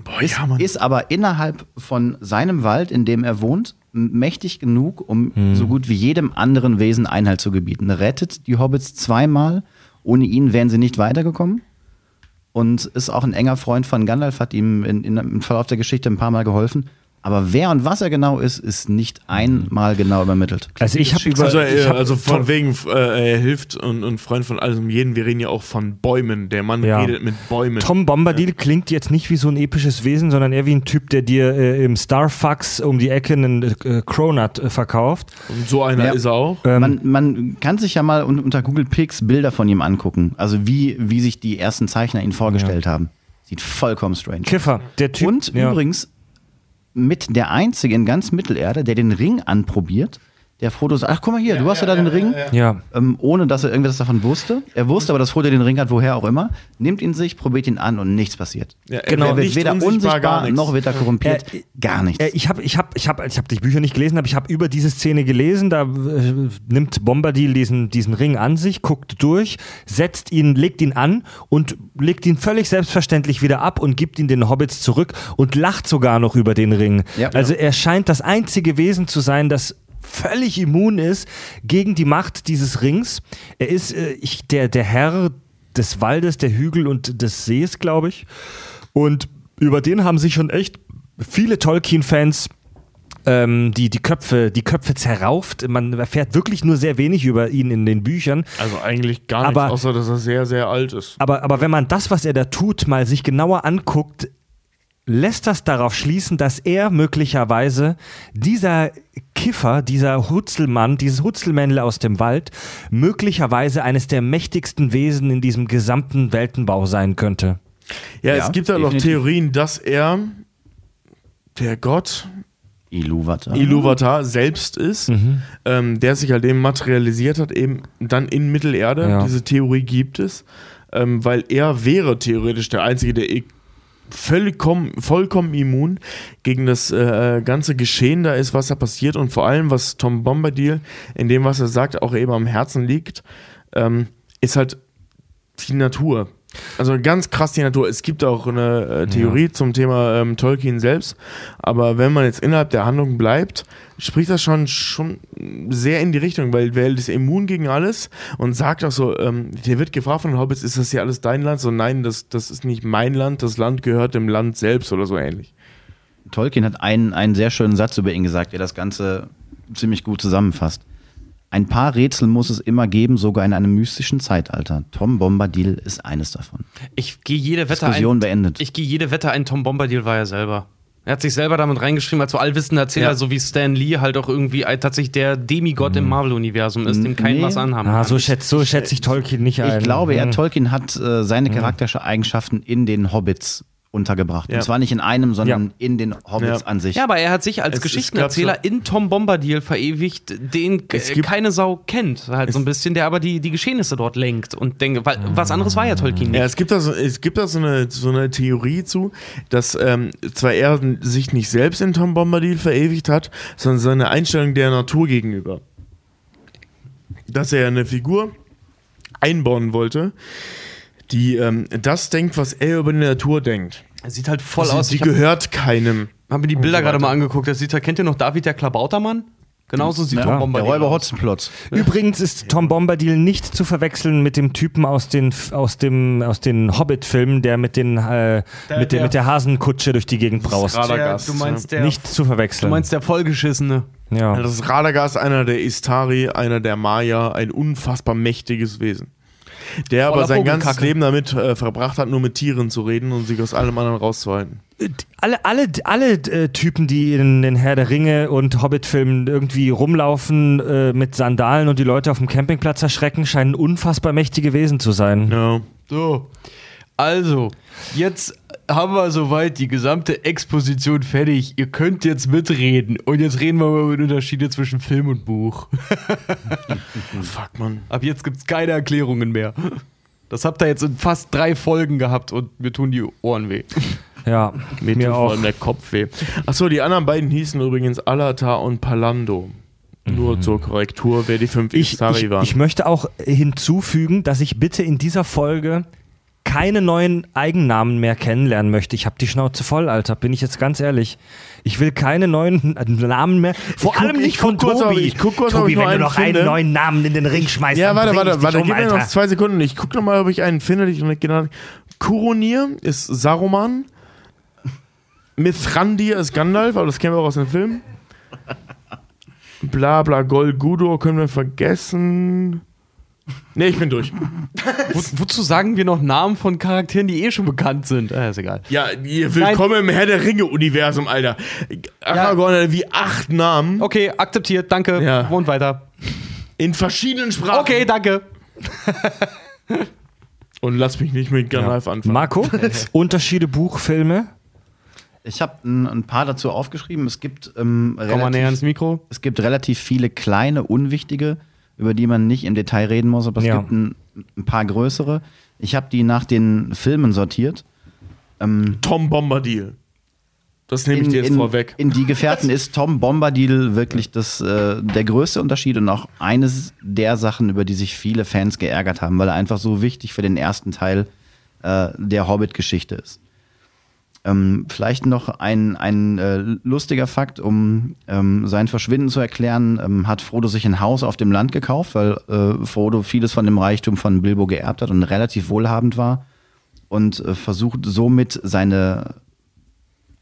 S5: Boah, ja, Mann.
S6: Ist aber innerhalb von seinem Wald, in dem er wohnt, mächtig genug, um so gut wie jedem anderen Wesen Einhalt zu gebieten. Rettet die Hobbits zweimal. Ohne ihn wären sie nicht weitergekommen. Und ist auch ein enger Freund von Gandalf, hat ihm in, in, im Verlauf der Geschichte ein paar Mal geholfen. Aber wer und was er genau ist, ist nicht einmal genau übermittelt.
S1: Also ich habe über
S5: Also, äh,
S1: hab
S5: also von wegen, äh, er hilft und, und Freund von allem jeden. Wir reden ja auch von Bäumen. Der Mann
S1: Ja.
S5: redet mit Bäumen.
S1: Tom Bombadil klingt jetzt nicht wie so ein episches Wesen, sondern eher wie ein Typ, der dir äh, im Starfucks um die Ecke einen äh, Cronut äh, verkauft.
S5: Und so einer
S6: Ja.
S5: ist er auch.
S1: Ähm,
S6: man, man kann sich ja mal un unter Google Pics Bilder von ihm angucken. Also wie, wie sich die ersten Zeichner ihn vorgestellt haben. Sieht vollkommen strange.
S1: Kiffer, der Typ.
S6: Und
S1: ja.
S6: übrigens mit der Einzige in ganz Mittelerde, der den Ring anprobiert, der Frodo sagt, ach guck mal hier, du hast ja, da den Ring,
S1: Ja.
S6: Ähm, ohne dass er irgendwas davon wusste. Er wusste aber, dass Frodo den Ring hat, woher auch immer, nimmt ihn sich, probiert ihn an und nichts passiert.
S5: Ja, er
S6: Genau,
S5: wird
S6: er wird weder
S5: unsichtbar,
S6: unsichtbar, noch wird er korrumpiert,
S1: Äh,
S6: gar nichts.
S1: Äh, Ich habe ich hab, ich hab, ich hab die Bücher nicht gelesen, aber ich habe über diese Szene gelesen. Da äh, nimmt Bombadil diesen, diesen Ring an sich, guckt durch, setzt ihn, legt ihn an und legt ihn völlig selbstverständlich wieder ab und gibt ihn den Hobbits zurück und lacht sogar noch über den Ring.
S6: Ja.
S1: also er scheint das einzige Wesen zu sein, das völlig immun ist gegen die Macht dieses Rings. Er ist äh, ich, der, der Herr des Waldes, der Hügel und des Sees, glaube ich. Und über den haben sich schon echt viele Tolkien-Fans ähm, die, die, Köpfe, die Köpfe zerrauft. Man erfährt wirklich nur sehr wenig über ihn in den Büchern.
S5: Also eigentlich gar nichts,
S1: Aber-
S5: außer dass er sehr, sehr alt ist.
S1: Aber, aber wenn man das, was er da tut, mal sich genauer anguckt, lässt das darauf schließen, dass er möglicherweise dieser Kiffer, dieser Hutzelmann, dieses Hutzelmännle aus dem Wald, möglicherweise eines der mächtigsten Wesen in diesem gesamten Weltenbau sein könnte.
S5: Ja,
S6: Ja,
S5: es gibt halt noch. Theorien, dass er der Gott
S6: Iluvatar.
S5: Iluvatar selbst ist,
S1: Mhm.
S5: ähm, der sich halt eben materialisiert hat, eben dann in Mittelerde.
S1: Ja.
S5: Diese Theorie gibt es, ähm, weil er wäre theoretisch der Einzige, der vollkommen, vollkommen immun gegen das äh, ganze Geschehen da ist, was da passiert und vor allem, was Tom Bombadil in dem, was er sagt, auch eben am Herzen liegt, ähm, ist halt die Natur. Also ganz krass die Natur. Es gibt auch eine äh, Theorie zum Thema ähm, Tolkien selbst, aber wenn man jetzt innerhalb der Handlung bleibt, spricht das schon, schon sehr in die Richtung, weil weil ist immun gegen alles und sagt auch so, ähm, der wird gefragt von den Hobbits, ist das hier alles dein Land? So, nein, das, das ist nicht mein Land, das Land gehört dem Land selbst oder so ähnlich.
S6: Tolkien hat einen, einen sehr schönen Satz über ihn gesagt, der das Ganze ziemlich gut zusammenfasst. Ein paar Rätsel muss es immer geben, sogar in einem mystischen Zeitalter. Tom Bombadil ist eines davon.
S4: Ich gehe jede Wette
S6: Diskussion
S4: ein.
S6: beendet.
S4: Ich gehe jede Wette ein. Tom Bombadil war er selber. Er hat sich selber damit reingeschrieben, als so allwissender Erzähler,
S5: Ja.
S4: so wie Stan Lee halt auch irgendwie tatsächlich der Demigott im Marvel-Universum ist, dem kein
S6: Nee.
S4: was anhaben
S1: Ah,
S4: kann.
S1: so schätze so schätz ich Tolkien nicht ein.
S6: Ich glaube, er,
S1: Hm.
S6: Tolkien hat äh, seine charakterischen Eigenschaften in den Hobbits untergebracht.
S5: Ja.
S6: Und zwar nicht in einem, sondern
S1: Ja.
S6: in den Hobbits
S5: Ja.
S6: an sich.
S4: Ja, aber er hat sich als
S5: Es- es
S4: Geschichtenerzähler in Tom Bombadil verewigt, den
S5: Es gibt-
S4: keine Sau kennt, halt so ein bisschen, der aber die, die Geschehnisse dort lenkt und denke, weil was anderes war ja Tolkien nicht.
S5: Ja, es gibt da so, es gibt da so eine, so eine Theorie zu, dass ähm, zwar er sich nicht selbst in Tom Bombadil verewigt hat, sondern seine Einstellung der Natur gegenüber. Dass er eine Figur einbauen wollte, die ähm, das denkt, was er über die Natur denkt.
S4: Er sieht halt voll
S5: Also,
S4: aus.
S5: die
S4: Ich
S5: gehört keinem.
S4: hab mir die Bilder
S5: so
S4: gerade mal angeguckt. Das sieht, halt- kennt ihr noch David der Klabautermann? Genauso sieht
S6: Ja,
S4: Tom
S6: der
S4: Bombadil
S6: Räuber
S4: aus.
S6: Hotzenplotz.
S1: Übrigens ist Tom Bombadil nicht zu verwechseln mit dem Typen aus den, aus dem, aus den Hobbit-Filmen, der mit, den, äh, mit, der,
S4: der-
S1: mit der Hasenkutsche durch die Gegend braust.
S5: Radagast,
S4: Der, du meinst der,
S1: Nicht zu
S4: du
S1: verwechseln.
S4: meinst der vollgeschissene.
S1: ja.
S5: Das ist Radagast, einer der Istari, einer der Maya, ein unfassbar mächtiges Wesen. Der aber sein ganzes
S4: Vogelkacke.
S5: Leben damit äh, verbracht hat, nur mit Tieren zu reden und sich aus allem anderen rauszuhalten.
S1: alle, alle, alle äh, Typen, die in den Herr der Ringe und Hobbit-Filmen irgendwie rumlaufen äh, mit Sandalen und die Leute auf dem Campingplatz erschrecken, scheinen unfassbar mächtige Wesen zu sein.
S5: Ja.
S4: So. Also, jetzt haben wir soweit die gesamte Exposition fertig. Ihr könnt jetzt mitreden. Und jetzt reden wir mal über die Unterschiede zwischen Film und Buch.
S5: Fuck, Mann.
S4: Ab jetzt gibt es keine Erklärungen mehr. Das habt ihr jetzt in fast drei Folgen gehabt und mir tun die Ohren weh.
S1: Ja,
S5: Mir, tut vor allem der Kopf weh. Achso, die anderen beiden hießen übrigens Alatar und Palando. Nur zur Korrektur, wer die fünf
S1: Ich,
S5: Istari
S1: ich,
S5: waren.
S1: ich möchte auch hinzufügen, dass ich bitte in dieser Folge keine neuen Eigennamen mehr kennenlernen möchte. Ich habe die Schnauze voll, Alter, bin ich jetzt ganz ehrlich. Ich will keine neuen Namen mehr. Vor
S5: guck-
S1: allem
S5: ich
S1: nicht von
S5: guck kurz,
S1: Tobi.
S5: ich guck kurz, ob
S1: Tobi, wenn du
S5: einen
S1: noch
S5: finde.
S1: einen neuen Namen in den Ring schmeißt,
S5: ja, warte, warte, warte,
S1: um,
S5: gib mir noch zwei Sekunden. Ich gucke nochmal, ob ich einen finde, ich habe. Kurunir ist Saruman. Mithrandir ist Gandalf, aber das kennen wir auch aus dem Film. Bla bla Gol Gudo können wir vergessen. Nee, ich bin durch.
S4: Wo, wozu sagen wir noch Namen von Charakteren, die eh schon bekannt sind? Äh, ist egal.
S5: Ja, willkommen im Herr der Ringe-Universum, Alter. Aragorn hat wie acht Namen
S4: Okay, akzeptiert, danke.
S5: Ja.
S4: Wohnt weiter.
S5: in verschiedenen Sprachen.
S4: Okay, danke.
S5: Und lass mich nicht mit Gandalf anfangen.
S1: Marco, Unterschiede Buch, Filme?
S6: Ich habe ein, ein paar dazu aufgeschrieben. Es gibt, ähm,
S4: Komm mal näher
S6: relativ,
S4: ans Mikro.
S6: es gibt relativ viele kleine, unwichtige, über die man nicht im Detail reden muss, aber es
S1: Ja.
S6: gibt ein, ein paar größere. Ich habe die nach den Filmen sortiert. Ähm,
S5: Tom Bombadil. Das nehme ich dir jetzt
S6: in,
S5: vorweg.
S6: In Die Gefährten ist Tom Bombadil wirklich das, äh, der größte Unterschied und auch eines der Sachen, über die sich viele Fans geärgert haben, weil er einfach so wichtig für den ersten Teil äh, der Hobbit-Geschichte ist. Ähm, vielleicht noch ein, ein äh, lustiger Fakt, um ähm, sein Verschwinden zu erklären, ähm, hat Frodo sich ein Haus auf dem Land gekauft, weil äh, Frodo vieles von dem Reichtum von Bilbo geerbt hat und relativ wohlhabend war und äh, versucht somit seine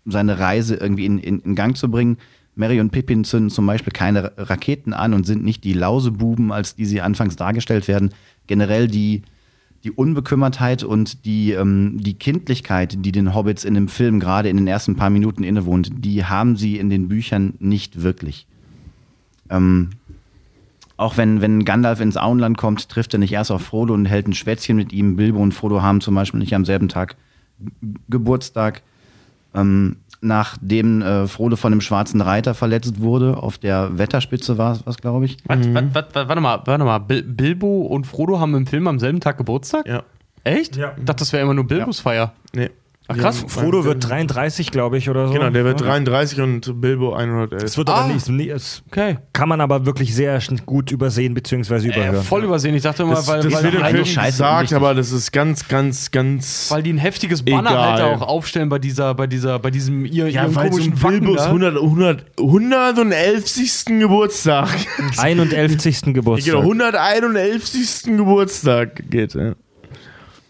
S6: seine Reise irgendwie in, in, in Gang zu bringen. Mary und Pippin zünden zum Beispiel keine Ra- Raketen an und sind nicht die Lausebuben, als die sie anfangs dargestellt werden. Generell die, die Unbekümmertheit und die, ähm, die Kindlichkeit, die den Hobbits in dem Film gerade in den ersten paar Minuten innewohnt, die haben sie in den Büchern nicht wirklich. Ähm, auch wenn, wenn Gandalf ins Auenland kommt, trifft er nicht erst auf Frodo und hält ein Schwätzchen mit ihm. Bilbo und Frodo haben zum Beispiel nicht am selben Tag Geburtstag. Ähm, nachdem äh, Frodo von dem schwarzen Reiter verletzt wurde, auf der Wetterspitze war es, glaube ich.
S4: Warte, warte, warte, warte mal, warte mal. Bil Bilbo und Frodo haben im Film am selben Tag Geburtstag?
S5: Ja.
S4: Echt?
S1: Ja.
S4: Ich dachte, das wäre immer nur Bilbos Feier.
S5: Nee.
S4: Ach, krass.
S5: Ja,
S1: Frodo wird 33, glaube ich, oder so.
S5: Genau, der wird
S1: Ja.
S5: 33 und Bilbo 111.
S1: Es wird
S4: Ah.
S1: aber nicht, nie- es
S4: Okay.
S1: kann man aber wirklich sehr gut übersehen bzw.
S4: Äh,
S1: überhören.
S4: voll übersehen. Ich dachte immer,
S5: das
S4: weil,
S5: das
S4: weil,
S5: wird
S6: eigentlich
S5: Film
S6: scheiße
S5: gesagt,
S6: unwichtig.
S5: aber das ist ganz, ganz, ganz.
S4: weil die ein heftiges Banner
S5: Egal.
S4: halt auch aufstellen bei dieser, bei dieser, bei diesem ihr,
S5: ja,
S4: ihrem komischen Wacken
S5: Bilbos
S4: da.
S5: 100, 100, 111. Geburtstag.
S1: 91. Geburtstag.
S5: genau, 111. Geburtstag geht. Ja.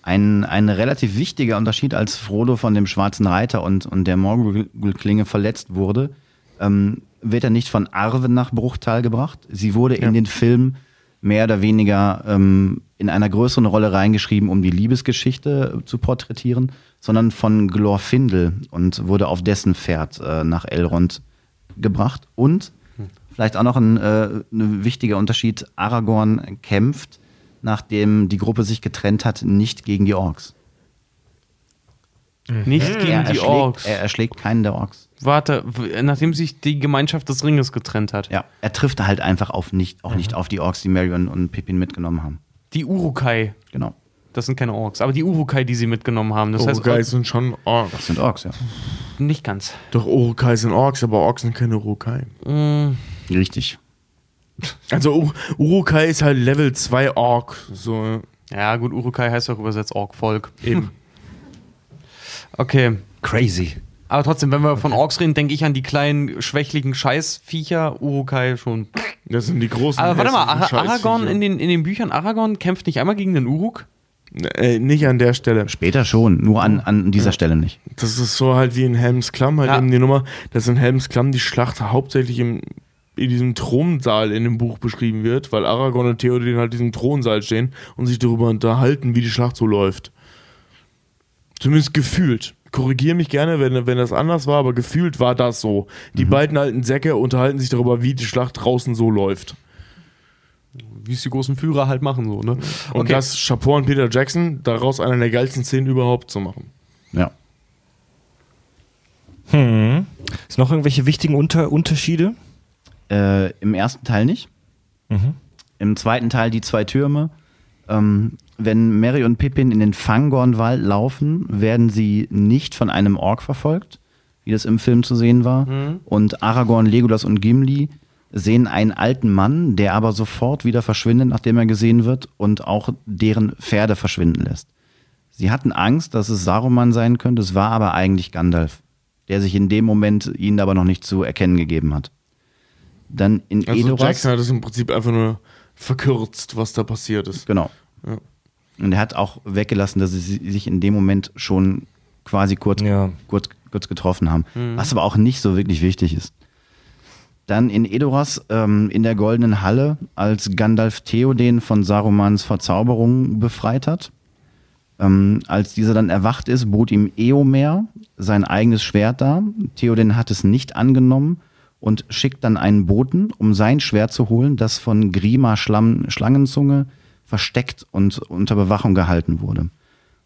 S6: Ein, ein relativ wichtiger Unterschied, als Frodo von dem schwarzen Reiter und, und der Morgul-Klinge verletzt wurde, ähm, wird er nicht von Arwen nach Bruchtal gebracht. Sie wurde in den Film mehr oder weniger ähm, in einer größeren Rolle reingeschrieben, um die Liebesgeschichte zu porträtieren, sondern von Glorfindel und wurde auf dessen Pferd äh, nach Elrond gebracht. Und vielleicht auch noch ein, äh, ein wichtiger Unterschied, Aragorn kämpft, nachdem die Gruppe sich getrennt hat, nicht gegen die Orks.
S4: Nicht gegen
S6: er,
S4: die
S6: erschlägt,
S4: Orks.
S6: er erschlägt keinen der Orks.
S4: Warte, nachdem sich die Gemeinschaft des Ringes getrennt hat.
S6: Ja, er trifft halt einfach auf nicht, auch nicht auf die Orks, die Marion und Pippin mitgenommen haben.
S4: Die Urukai.
S6: Genau.
S4: Das sind keine Orks, aber die Urukai, die sie mitgenommen haben. Das
S5: Urukai
S4: heißt,
S5: sind schon Orks.
S6: Das sind Orks, ja.
S4: nicht ganz.
S5: Doch, Urukai sind Orks, aber Orks sind keine Urukai.
S6: Richtig.
S5: Also Ur Urukai ist halt Level 2 Ork. So,
S4: Ja, gut, Urukai heißt auch übersetzt Ork-Volk.
S5: eben.
S4: Okay.
S1: Crazy.
S4: Aber trotzdem, wenn wir von Orks reden, denke ich an die kleinen, schwächlichen Scheißviecher. Urukai schon.
S5: Das sind die großen.
S4: Aber warte mal, Aragorn in den, in den Büchern, Aragorn kämpft nicht einmal gegen den Uruk?
S5: Äh, nicht an der Stelle.
S6: Später schon, nur an, an dieser Stelle nicht.
S5: Das ist so halt wie in Helms Klamm, halt
S4: Ja.
S5: eben die Nummer, dass in Helms Klamm die Schlacht hauptsächlich im, in diesem Thronsaal in dem Buch beschrieben wird, weil Aragorn und Theoden halt in diesem Thronsaal stehen und sich darüber unterhalten, wie die Schlacht so läuft. Zumindest gefühlt. korrigiere mich gerne, wenn, wenn das anders war, aber gefühlt war das so. Die beiden alten Säcke unterhalten sich darüber, wie die Schlacht draußen so läuft.
S4: Wie es die großen Führer halt machen, so, ne?
S5: Und das Chapeau an Peter Jackson, daraus eine der geilsten Szenen überhaupt zu machen.
S6: Ja.
S1: Hm. Ist noch irgendwelche wichtigen Unter Unterschiede?
S6: Äh, Im ersten Teil nicht. Im zweiten Teil die zwei Türme. Ähm, wenn Mary und Pippin in den Fangornwald laufen, werden sie nicht von einem Ork verfolgt, wie das im Film zu sehen war. Und Aragorn, Legolas und Gimli sehen einen alten Mann, der aber sofort wieder verschwindet, nachdem er gesehen wird und auch deren Pferde verschwinden lässt. Sie hatten Angst, dass es Saruman sein könnte, es war aber eigentlich Gandalf, der sich in dem Moment ihnen aber noch nicht zu erkennen gegeben hat. Dann in
S5: Also
S6: Edoras.
S5: Jackson hat es im Prinzip einfach nur verkürzt, was da passiert ist.
S6: Genau.
S5: Ja.
S6: Und er hat auch weggelassen, dass sie sich in dem Moment schon quasi kurz,
S1: Ja.
S6: kurz, kurz getroffen haben. Was aber auch nicht so wirklich wichtig ist. Dann in Edoras ähm, in der Goldenen Halle, als Gandalf Theoden von Sarumans Verzauberung befreit hat. Ähm, als dieser dann erwacht ist, bot ihm Eomer sein eigenes Schwert dar. Theoden hat es nicht angenommen und schickt dann einen Boten, um sein Schwert zu holen, das von Grima Schlamm, Schlangenzunge versteckt und unter Bewachung gehalten wurde.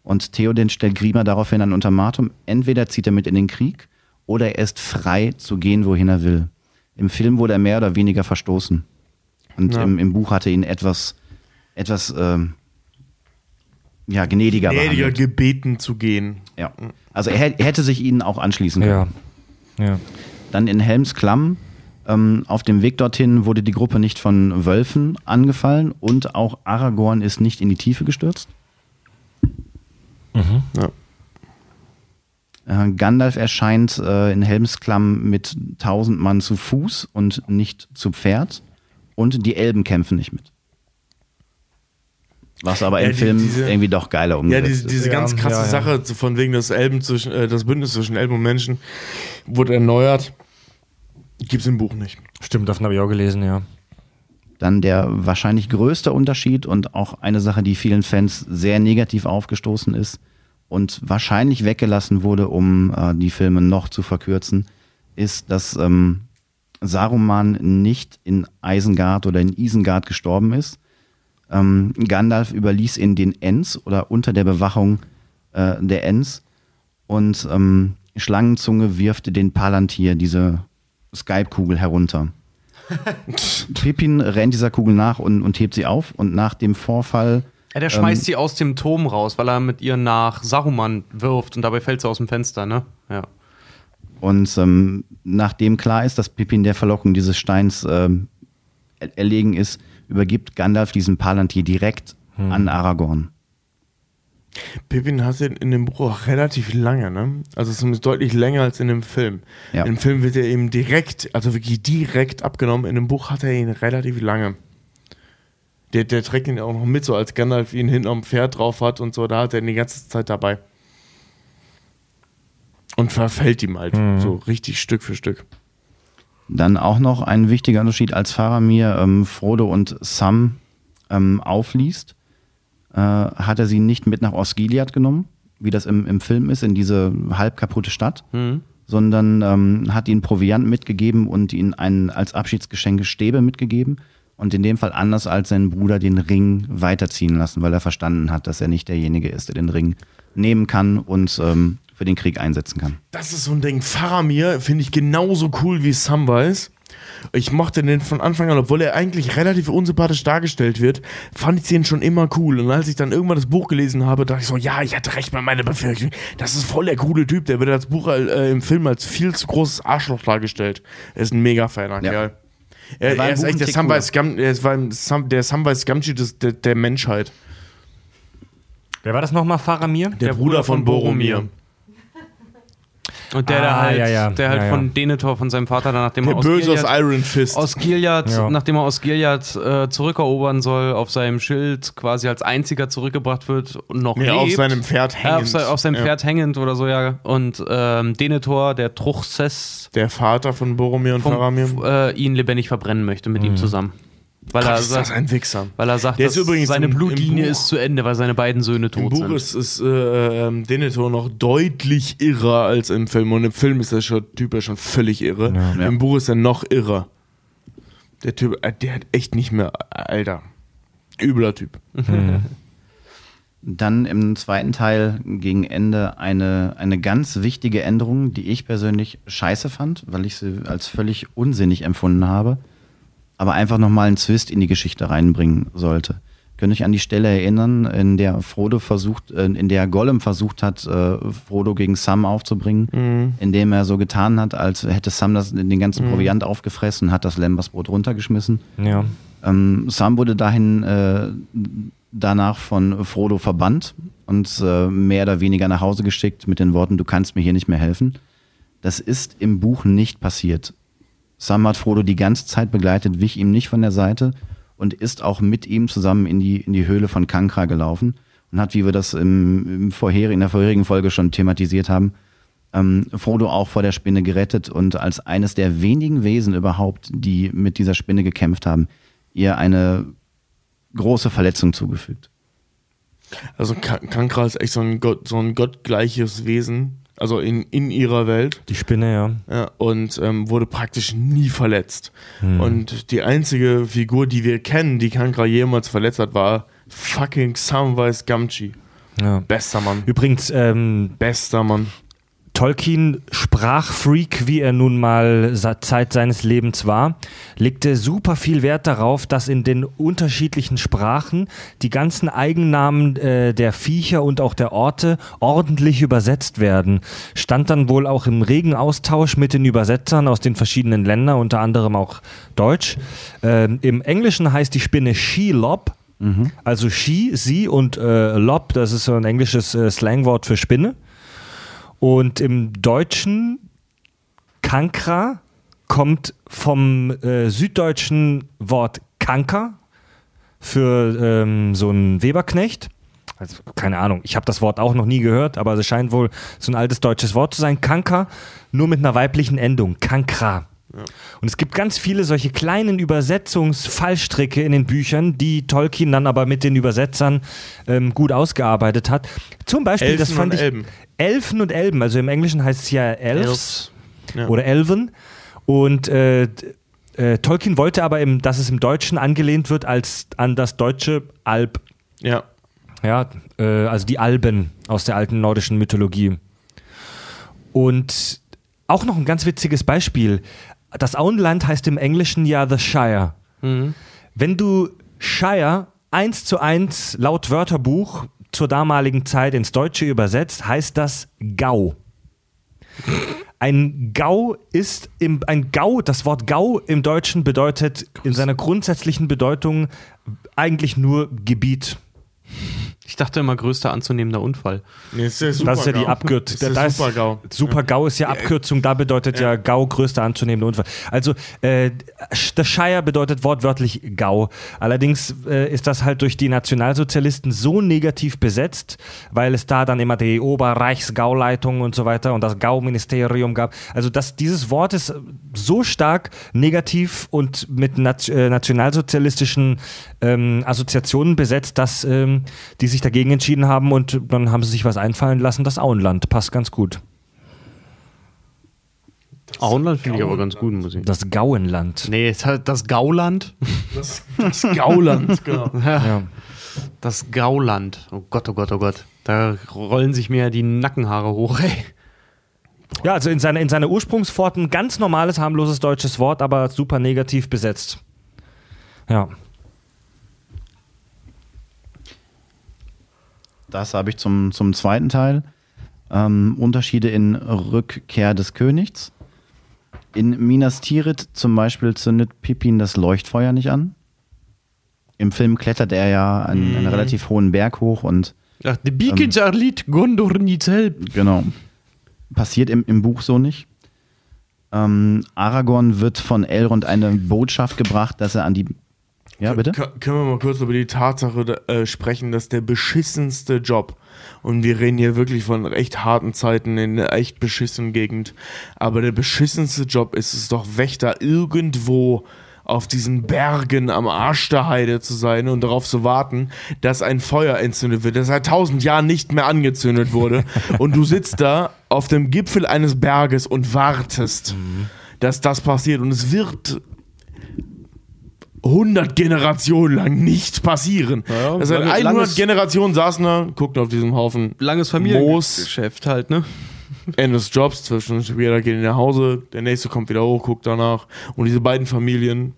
S6: Und Theoden stellt Grima daraufhin ein Ultimatum. Entweder zieht er mit in den Krieg oder er ist frei zu gehen, wohin er will. Im Film wurde er mehr oder weniger verstoßen. Und
S5: Ja.
S6: im, im Buch hatte ihn etwas, etwas ähm, ja, gnädiger
S5: Gnädiger
S6: behandelt.
S5: gebeten zu gehen.
S6: Ja. Also er, er hätte sich ihnen auch anschließen können.
S1: Ja. Ja.
S6: Dann in Helms Klamm. Ähm, auf dem Weg dorthin wurde die Gruppe nicht von Wölfen angefallen und auch Aragorn ist nicht in die Tiefe gestürzt.
S5: Ja.
S6: Äh, Gandalf erscheint äh, in Helms Klamm mit 1000 Mann zu Fuß und nicht zu Pferd. Und die Elben kämpfen nicht mit. Was aber
S5: Ja,
S6: im
S5: die-
S6: Film
S5: diese-
S6: irgendwie doch geiler
S5: Ja,
S6: umgesetzt
S5: diese,
S6: ist.
S5: diese
S1: Ja,
S5: ganz krasse
S1: ja, ja.
S5: Sache von wegen des Elben zwischen, äh, das Bündnis zwischen Elben und Menschen wurde erneuert. Gibt's im Buch nicht.
S1: Stimmt, davon habe ich auch gelesen, ja.
S6: Dann der wahrscheinlich größte Unterschied und auch eine Sache, die vielen Fans sehr negativ aufgestoßen ist und wahrscheinlich weggelassen wurde, um äh, die Filme noch zu verkürzen, ist, dass ähm, Saruman nicht in Isengard oder in Isengard gestorben ist. Ähm, Gandalf überließ ihn den Ents oder unter der Bewachung äh, der Ents und ähm, Schlangenzunge wirft den Palantir, diese Skype-Kugel herunter. Pippin rennt dieser Kugel nach und, und hebt sie auf und nach dem Vorfall
S4: Ja, der schmeißt sie aus dem Turm raus, weil er mit ihr nach Saruman wirft und dabei fällt sie aus dem Fenster, ne? Ja.
S6: und ähm, nachdem klar ist, dass Pippin der Verlockung dieses Steins ähm, er- erlegen ist, übergibt Gandalf diesen Palantir direkt an Aragorn.
S5: Pippin hat in, in dem Buch auch relativ lange, ne? Also zumindest deutlich länger als in dem Film.
S6: Ja.
S5: Im Film wird er eben direkt, also wirklich direkt abgenommen. In dem Buch hat er ihn relativ lange. Der, der trägt ihn auch noch mit, so als Gandalf ihn hinten am Pferd drauf hat und so, da hat er ihn die ganze Zeit dabei. Und verfällt ihm halt so richtig Stück für Stück.
S6: Dann auch noch ein wichtiger Unterschied, als Faramir ähm, Frodo und Sam ähm, aufliest, hat er sie nicht mit nach Osgiliath genommen, wie das im, im Film ist, in diese halb kaputte Stadt, sondern ähm, hat ihnen Proviant mitgegeben und ihnen einen, als Abschiedsgeschenke Stäbe mitgegeben und in dem Fall anders als sein Bruder den Ring weiterziehen lassen, weil er verstanden hat, dass er nicht derjenige ist, der den Ring nehmen kann und ähm, für den Krieg einsetzen kann.
S5: Das ist so ein Ding. Faramir finde ich genauso cool wie Samwise. Ich mochte den von Anfang an, obwohl er eigentlich relativ unsympathisch dargestellt wird, fand ich den schon immer cool. Und als ich dann irgendwann das Buch gelesen habe, dachte ich so, ja, ich hatte recht bei meiner Befürchtung. Das ist voll der coole Typ. Der wird als Buch äh, im Film als viel zu großes Arschloch dargestellt. Er ist ein mega feiner
S6: Ja.
S5: Kerl. Er, er ist echt der Samwise er war Sam, der Samwise Gamgee des, der, der Menschheit.
S1: Wer war das nochmal, Faramir?
S5: Der, Bruder von Boromir.
S4: Und der, der
S1: Ah,
S4: halt,
S1: ja, ja.
S4: der halt
S1: Ja,
S4: von Denethor, von seinem Vater, dann nachdem
S5: Der
S4: er aus
S5: Böse aus
S4: Gilead-
S5: Iron Fist.
S4: aus Gilead, nachdem er aus Gilead äh, zurückerobern soll, auf seinem Schild quasi als einziger zurückgebracht wird und noch
S5: Nee,
S4: lebt.
S5: auf seinem Pferd
S4: Ja, auf,
S5: hängend.
S4: se auf seinem. Pferd hängend oder so, ja. Und ähm, Denethor, der Truchsess,
S5: Der Vater von Boromir und Faramir.
S4: äh, ihn lebendig verbrennen möchte mit ihm zusammen. Weil
S5: Gott,
S4: er,
S5: ist das
S4: sagt,
S5: ein Wichser.
S4: weil er sagt,
S5: Der
S4: dass
S5: ist übrigens
S4: seine
S5: im- im
S4: Blutlinie
S5: Buch-
S4: ist zu Ende, weil seine beiden Söhne
S5: Im
S4: tot
S5: Buch
S4: sind.
S5: ist, ist äh, ähm, Denethor noch deutlich irrer als im Film. Und im Film ist der schon, Typ ja schon völlig irre.
S6: Ja.
S5: Im Buch ist er noch irrer. Der Typ, äh, der hat echt nicht mehr, Alter. Übler Typ.
S6: Dann im zweiten Teil gegen Ende eine, eine ganz wichtige Änderung, die ich persönlich scheiße fand, weil ich sie als völlig unsinnig empfunden habe, aber einfach nochmal einen Twist in die Geschichte reinbringen sollte. Könnt euch an die Stelle erinnern, in der Frodo versucht, äh, in der Gollum versucht hat, äh, Frodo gegen Sam aufzubringen, indem er so getan hat, als hätte Sam das, den ganzen Proviant aufgefressen und hat das Lembersbrot runtergeschmissen.
S1: Ja.
S6: Ähm, Sam wurde dahin äh, danach von Frodo verbannt und äh, mehr oder weniger nach Hause geschickt mit den Worten, du kannst mir hier nicht mehr helfen. Das ist im Buch nicht passiert. Sam hat Frodo die ganze Zeit begleitet, wich ihm nicht von der Seite und ist auch mit ihm zusammen in die, in die Höhle von Kankra gelaufen und hat, wie wir das im, im vorher, in der vorherigen Folge schon thematisiert haben, ähm, Frodo auch vor der Spinne gerettet und als eines der wenigen Wesen überhaupt, die mit dieser Spinne gekämpft haben, ihr eine große Verletzung zugefügt.
S5: Also Ka- Kankra ist echt so ein, Gott, so ein gottgleiches Wesen. Also in, in ihrer Welt.
S1: Die Spinne, ja.
S5: Ja, und ähm, wurde praktisch nie verletzt. Und die einzige Figur, die wir kennen, die Kankra jemals verletzt hat, war fucking Samwise Gamgee.
S1: ja.
S5: Bester Mann.
S1: Übrigens, ähm,
S5: Bester Mann.
S1: Tolkien, Sprachfreak, wie er nun mal Zeit seines Lebens war, legte super viel Wert darauf, dass in den unterschiedlichen Sprachen die ganzen Eigennamen äh, der Viecher und auch der Orte ordentlich übersetzt werden. Stand dann wohl auch im regen Austausch mit den Übersetzern aus den verschiedenen Ländern, unter anderem auch Deutsch. Ähm, Im Englischen heißt die Spinne Shelob. Also She, sie und äh, Lob, das ist so ein englisches äh, Slangwort für Spinne. Und im Deutschen Kankra kommt vom äh, süddeutschen Wort Kanker für ähm, so einen Weberknecht. Also, keine Ahnung, ich habe das Wort auch noch nie gehört, aber es scheint wohl so ein altes deutsches Wort zu sein. Kanker, nur mit einer weiblichen Endung. Kankra. Und es gibt ganz viele solche kleinen Übersetzungsfallstricke in den Büchern, die Tolkien dann aber mit den Übersetzern ähm, gut ausgearbeitet hat. Zum Beispiel, das
S5: Elfen
S1: fand
S5: und
S1: ich.
S5: Elben.
S1: Elfen und Elben, also im Englischen heißt es ja Elves.
S5: Ja.
S1: oder Elven. Und äh, äh, Tolkien wollte aber, im, dass es im Deutschen angelehnt wird als an das deutsche Alb.
S5: Ja.
S1: Ja, äh, also die Alben aus der alten nordischen Mythologie. Und auch noch ein ganz witziges Beispiel. Das Auenland heißt im Englischen ja The Shire. Wenn du Shire eins zu eins laut Wörterbuch zur damaligen Zeit ins Deutsche übersetzt, heißt das Gau. Ein Gau ist im, ein Gau, das Wort Gau im Deutschen bedeutet in seiner grundsätzlichen Bedeutung eigentlich nur Gebiet.
S4: Ich dachte immer, größter anzunehmender Unfall.
S5: Nee, ist der
S1: Das ist ja die. Abkürzung.
S5: Das ist der Super-GAU.
S1: Super-GAU ist ja Abkürzung, da bedeutet ja, GAU größter anzunehmender Unfall. Also äh, das Shire bedeutet wortwörtlich GAU. Allerdings äh, ist das halt durch die Nationalsozialisten so negativ besetzt, weil es da dann immer die Oberreichsgauleitung und so weiter und das GAU-Ministerium gab. Also das, dieses Wort ist so stark negativ und mit nat äh, nationalsozialistischen ähm, Assoziationen besetzt, dass ähm, die sich dagegen entschieden haben und dann haben sie sich was einfallen lassen. Das Auenland passt ganz gut.
S4: Auenland finde ich aber ganz gut, muss ich.
S1: Das Gauenland.
S4: Nee, es hat das Gauland.
S5: Das, das Gauland, genau.
S1: Ja.
S4: Das Gauland. Oh Gott, oh Gott, oh Gott. Da rollen sich mir die Nackenhaare hoch, ey.
S1: ja, also in seiner in seine Ursprungsform ein ganz normales, harmloses deutsches Wort, aber super negativ besetzt. Ja.
S6: Das habe ich zum, zum zweiten Teil. Ähm, Unterschiede in Rückkehr des Königs. In Minas Tirith zum Beispiel zündet Pippin das Leuchtfeuer nicht an. Im Film klettert er ja einen, einen relativ hohen Berg hoch und
S4: Ach, die Beacons are lit, Gondor needs help.
S6: genau. Passiert im, im Buch so nicht. Ähm, Aragorn wird von Elrond eine Botschaft gebracht, dass er an die. Ja, bitte?
S5: K können wir mal kurz über die Tatsache äh, sprechen, dass der beschissenste Job, und wir reden hier wirklich von echt harten Zeiten in einer echt beschissenen Gegend, aber der beschissenste Job ist es doch, Wächter irgendwo auf diesen Bergen am Arsch der Heide zu sein und darauf zu warten, dass ein Feuer entzündet wird, das seit tausend Jahren nicht mehr angezündet wurde. und du sitzt da auf dem Gipfel eines Berges und wartest, dass das passiert. Und es wird 100 Generationen lang nicht passieren.
S4: Ja,
S5: das heißt,
S4: lange-
S5: 100
S4: langes-
S5: Generationen saßen da, guckten auf diesem Haufen
S4: Langes. Familiengeschäft halt, ne?
S5: Ende des Jobs, zwischen jeder geht nach Hause, der nächste kommt wieder hoch, guckt danach. Und diese beiden Familien,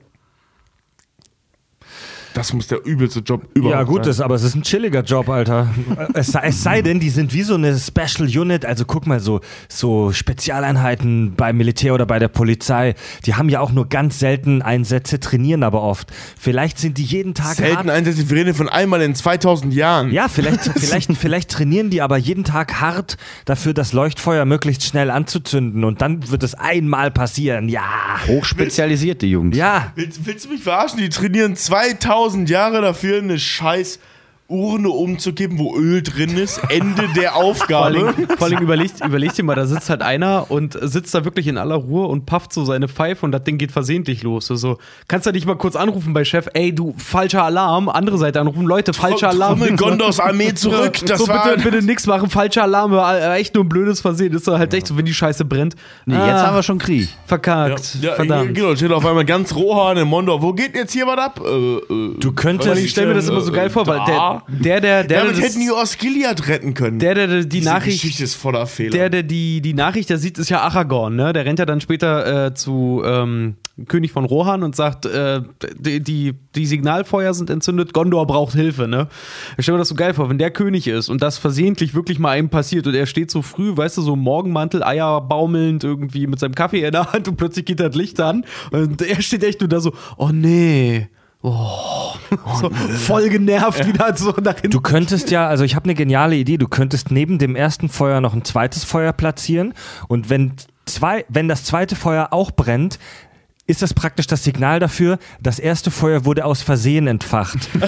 S5: das muss der übelste Job überhaupt
S1: Ja, gut,
S5: sein.
S1: das, aber es ist ein chilliger Job, Alter. Es sei, es sei denn, die sind wie so eine Special Unit. Also guck mal, so, so Spezialeinheiten beim Militär oder bei der Polizei. Die haben ja auch nur ganz selten Einsätze, trainieren aber oft. Vielleicht sind die jeden Tag
S5: Selten
S1: hart.
S5: Einsätze, wir reden von einmal in 2000 Jahren.
S1: Ja, vielleicht, vielleicht, vielleicht trainieren die aber jeden Tag hart dafür, das Leuchtfeuer möglichst schnell anzuzünden. Und dann wird es einmal passieren. Ja.
S6: Hochspezialisiert, die Jungs.
S1: Ja.
S5: Willst, willst du mich verarschen? Die trainieren 2000 Jahre dafür, eine scheiß Urne umzukippen, wo Öl drin ist. Ende der
S4: Vor
S5: Aufgabe.
S4: allem, vor allem überleg, überleg dir mal, da sitzt halt einer und sitzt da wirklich in aller Ruhe und pafft so seine Pfeife und das Ding geht versehentlich los. So, kannst du nicht mal kurz anrufen bei Chef, ey, du, falscher Alarm, andere Seite anrufen, Leute, falscher Alarm.
S5: Trommel Gondors Armee zurück.
S4: Ja,
S5: Das
S4: so,
S5: war
S4: bitte, bitte nix machen, falscher Alarm, äh, echt nur ein blödes Versehen. Ist doch halt echt so, wenn die Scheiße brennt.
S6: Nee, jetzt
S4: Ah,
S6: haben wir schon Krieg.
S4: verkackt.
S5: Ja,
S4: Verdammt.
S5: genau, steht auf einmal ganz Rohan in Mondor. Wo geht jetzt hier was ab? Äh, äh,
S1: Du
S4: Vor
S1: könntest.
S4: ich stelle mir das immer so geil vor, weil der, der, der, der,
S5: Damit
S4: das-
S5: hätten die Osgiliath retten können.
S4: der, der, der die
S5: Diese
S4: Nachricht
S5: Geschichte ist voller Fehler.
S4: Der, der die, die Nachricht da sieht, ist ja Aragorn, ne? Der rennt ja dann später äh, zu ähm, König von Rohan und sagt, äh, die, die, die Signalfeuer sind entzündet, Gondor braucht Hilfe, ne? Ich stelle mir das so geil vor, wenn der König ist und das versehentlich wirklich mal einem passiert und er steht so früh, weißt du, so Morgenmantel, Eier baumelnd irgendwie mit seinem Kaffee in der Hand und plötzlich geht das Licht an und er steht echt nur da so, oh nee. Oh, so voll genervt wieder so nach hinten.
S1: Du könntest ja, also ich habe eine geniale Idee, du könntest neben dem ersten Feuer noch ein zweites Feuer platzieren und wenn zwei, wenn das zweite Feuer auch brennt, ist das praktisch das Signal dafür, das erste Feuer wurde aus Versehen entfacht.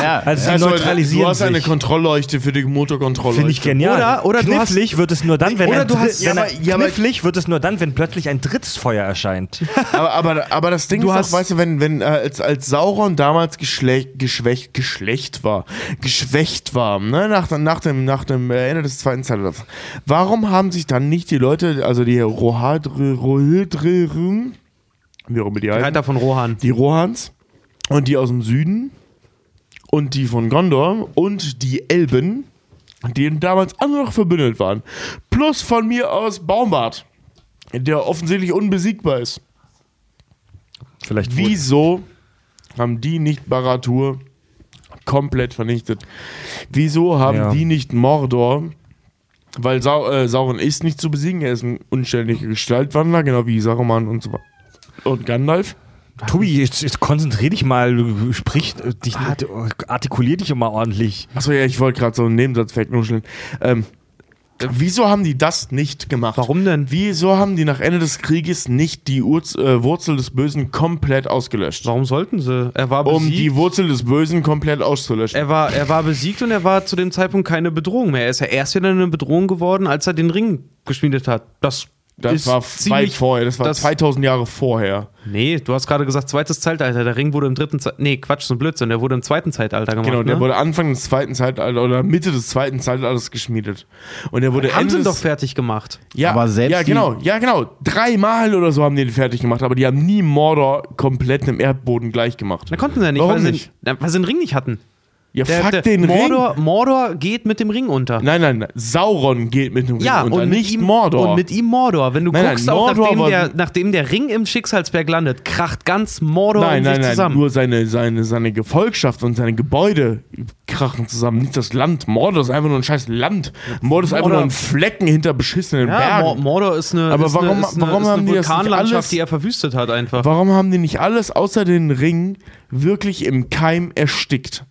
S6: Ja,
S1: Also sie
S5: Also,
S1: neutralisieren
S5: du hast eine
S1: sich.
S5: Kontrollleuchte für die Motorkontrollleuchte.
S1: Finde ich genial.
S4: Oder- oder
S1: knifflig wird es nur dann, wenn
S4: Oder
S1: ein
S4: du
S1: Dri-
S4: hast-
S1: wenn
S5: ja,
S1: ein-
S5: aber- ja, aber-
S1: knifflig wird es nur dann, wenn plötzlich ein drittes Feuer erscheint.
S5: Aber, aber, aber das Ding
S4: Du
S5: ist
S4: hast-
S5: auch, weißt du, wenn, wenn äh, als, als Sauron damals geschlecht, geschwächt, geschlecht war, geschwächt war, ne, nach, nach dem, nach dem äh, Ende des Zweiten Zeitalters, warum haben sich dann nicht die Leute, also die Rohildre, wie auch immer die heißen,
S4: Reiter von Rohan.
S5: die Rohans und die aus dem Süden und die von Gondor und die Elben, die damals alle noch verbündet waren, plus von mir aus Baumbart, der offensichtlich unbesiegbar ist.
S1: Vielleicht
S5: Wieso haben die nicht Baratur komplett vernichtet? Wieso haben
S1: Ja.
S5: die nicht Mordor? Weil Sau äh, Sauron ist nicht zu besiegen, er ist ein unständiger Gestaltwandler, genau wie Saruman und so weiter. Und Gandalf.
S1: Tobi, jetzt, jetzt konzentrier dich mal, du sprich, äh, dich, artikulier dich immer ordentlich.
S5: Achso, ja, ich wollte gerade so einen Nebensatz wegnuscheln. Ähm, wieso haben die das nicht gemacht?
S4: Warum denn?
S5: Wieso haben die nach Ende des Krieges nicht die Urz äh, Wurzel des Bösen komplett ausgelöscht?
S4: Warum sollten sie? Er war
S5: Um
S4: besiegt.
S5: die Wurzel des Bösen komplett auszulöschen.
S4: er war, er war besiegt und er war zu dem Zeitpunkt keine Bedrohung mehr. Er ist ja erst wieder eine Bedrohung geworden, als er den Ring geschmiedet hat. Das,
S5: Das
S4: ist
S5: war weit
S4: ziemlich
S5: vorher, das war
S4: das-
S5: 2000 Jahre vorher.
S4: Nee, du hast gerade gesagt, zweites Zeitalter. Der Ring wurde im dritten Zeitalter. Nee, Quatsch, so ein Blödsinn. Der wurde im zweiten Zeitalter gemacht.
S5: Genau, der
S4: ne?
S5: wurde Anfang des zweiten Zeitalters oder Mitte des zweiten Zeitalters geschmiedet. Und der wurde
S4: haben
S5: Ende
S4: sie doch fertig gemacht.
S5: ja,
S6: Aber selbst
S5: ja, genau, ja, genau. Dreimal oder so haben die den fertig gemacht, aber die haben nie Mordor komplett im Erdboden gleich gemacht.
S4: Da konnten sie ja nicht,
S5: Warum
S4: weil, sie,
S5: nicht?
S4: na, weil sie den Ring nicht hatten.
S5: Ja,
S4: Der,
S5: fuck
S4: der
S5: den
S4: Mordor,
S5: Ring.
S4: Mordor geht mit dem Ring unter.
S5: Nein, nein, nein, Sauron geht mit dem Ring
S4: ja,
S5: unter,
S4: und
S5: nicht
S4: ihm,
S5: Mordor.
S4: Und mit ihm Mordor. Wenn du
S5: Nein, nein,
S4: guckst, auch
S5: Mordor
S4: nachdem der, nachdem der Ring im Schicksalsberg landet, kracht ganz Mordor
S5: nein,
S4: in
S5: nein,
S4: sich
S5: nein,
S4: zusammen.
S5: nur seine, seine, seine Gefolgschaft und seine Gebäude krachen zusammen, nicht das Land. Mordor ist einfach nur ein scheiß Land. Mordor ist einfach
S4: Mordor-
S5: nur ein Flecken hinter beschissenen
S4: ja,
S5: Bergen.
S4: Mordor ist eine,
S5: Aber
S4: ist
S5: warum-
S4: eine, ist eine,
S5: warum
S4: eine
S5: haben nicht
S4: Vulkanlandschaft,
S5: alles-
S4: die er verwüstet hat einfach.
S5: Warum haben die nicht alles außer den Ring wirklich im Keim erstickt?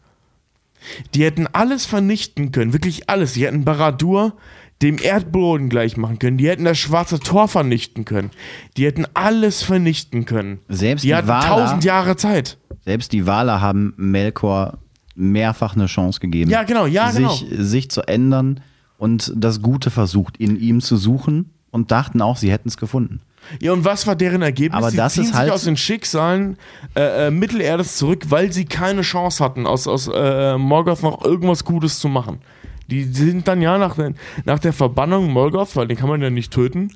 S5: Die hätten alles vernichten können, wirklich alles. Die hätten Baradur dem Erdboden gleich machen können. Die hätten das schwarze Tor vernichten können. Die hätten alles vernichten können.
S6: Selbst
S5: Die
S6: die
S5: hatten tausend Jahre Zeit.
S6: Selbst die Waler haben Melkor mehrfach eine Chance gegeben.
S5: Ja, genau, ja,
S6: sich, sich zu ändern und das Gute versucht, in ihm zu suchen und dachten auch, sie hätten es gefunden.
S5: Ja, und was war deren Ergebnis?
S6: Aber
S5: sie
S6: das
S5: ziehen
S6: ist
S5: sich
S6: halt-
S5: aus den Schicksalen äh, äh, Mittelerdes zurück, weil sie keine Chance hatten, aus, aus äh, Morgoth noch irgendwas Gutes zu machen. Die sind dann ja nach, der- nach der Verbannung Morgoth, weil den kann man ja nicht töten,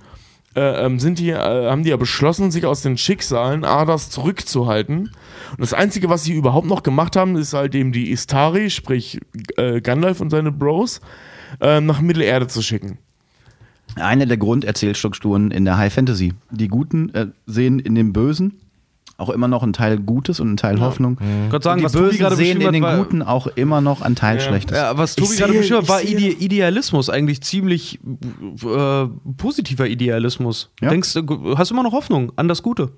S5: äh, ähm, sind die, äh, haben die ja beschlossen, sich aus den Schicksalen Adas zurückzuhalten. Und das Einzige, was sie überhaupt noch gemacht haben, ist halt eben die Istari, sprich äh, Gandalf und seine Bros, äh, nach Mittelerde zu schicken.
S6: Eine der Grunderzählstrukturen in der High Fantasy. Die Guten äh, sehen in dem Bösen auch immer noch einen Teil Gutes und einen Teil Hoffnung.
S4: Gott sagen,
S6: Und die
S4: was
S6: Bösen
S4: gerade
S6: sehen in den
S4: war,
S6: Guten auch immer noch einen Teil Schlechtes.
S4: Ja, was Tobi
S5: Ich
S4: gerade beschrieben hat, war Ide Idealismus, eigentlich ziemlich äh, positiver Idealismus.
S6: Ja.
S4: Denkst du, hast immer noch Hoffnung an das Gute.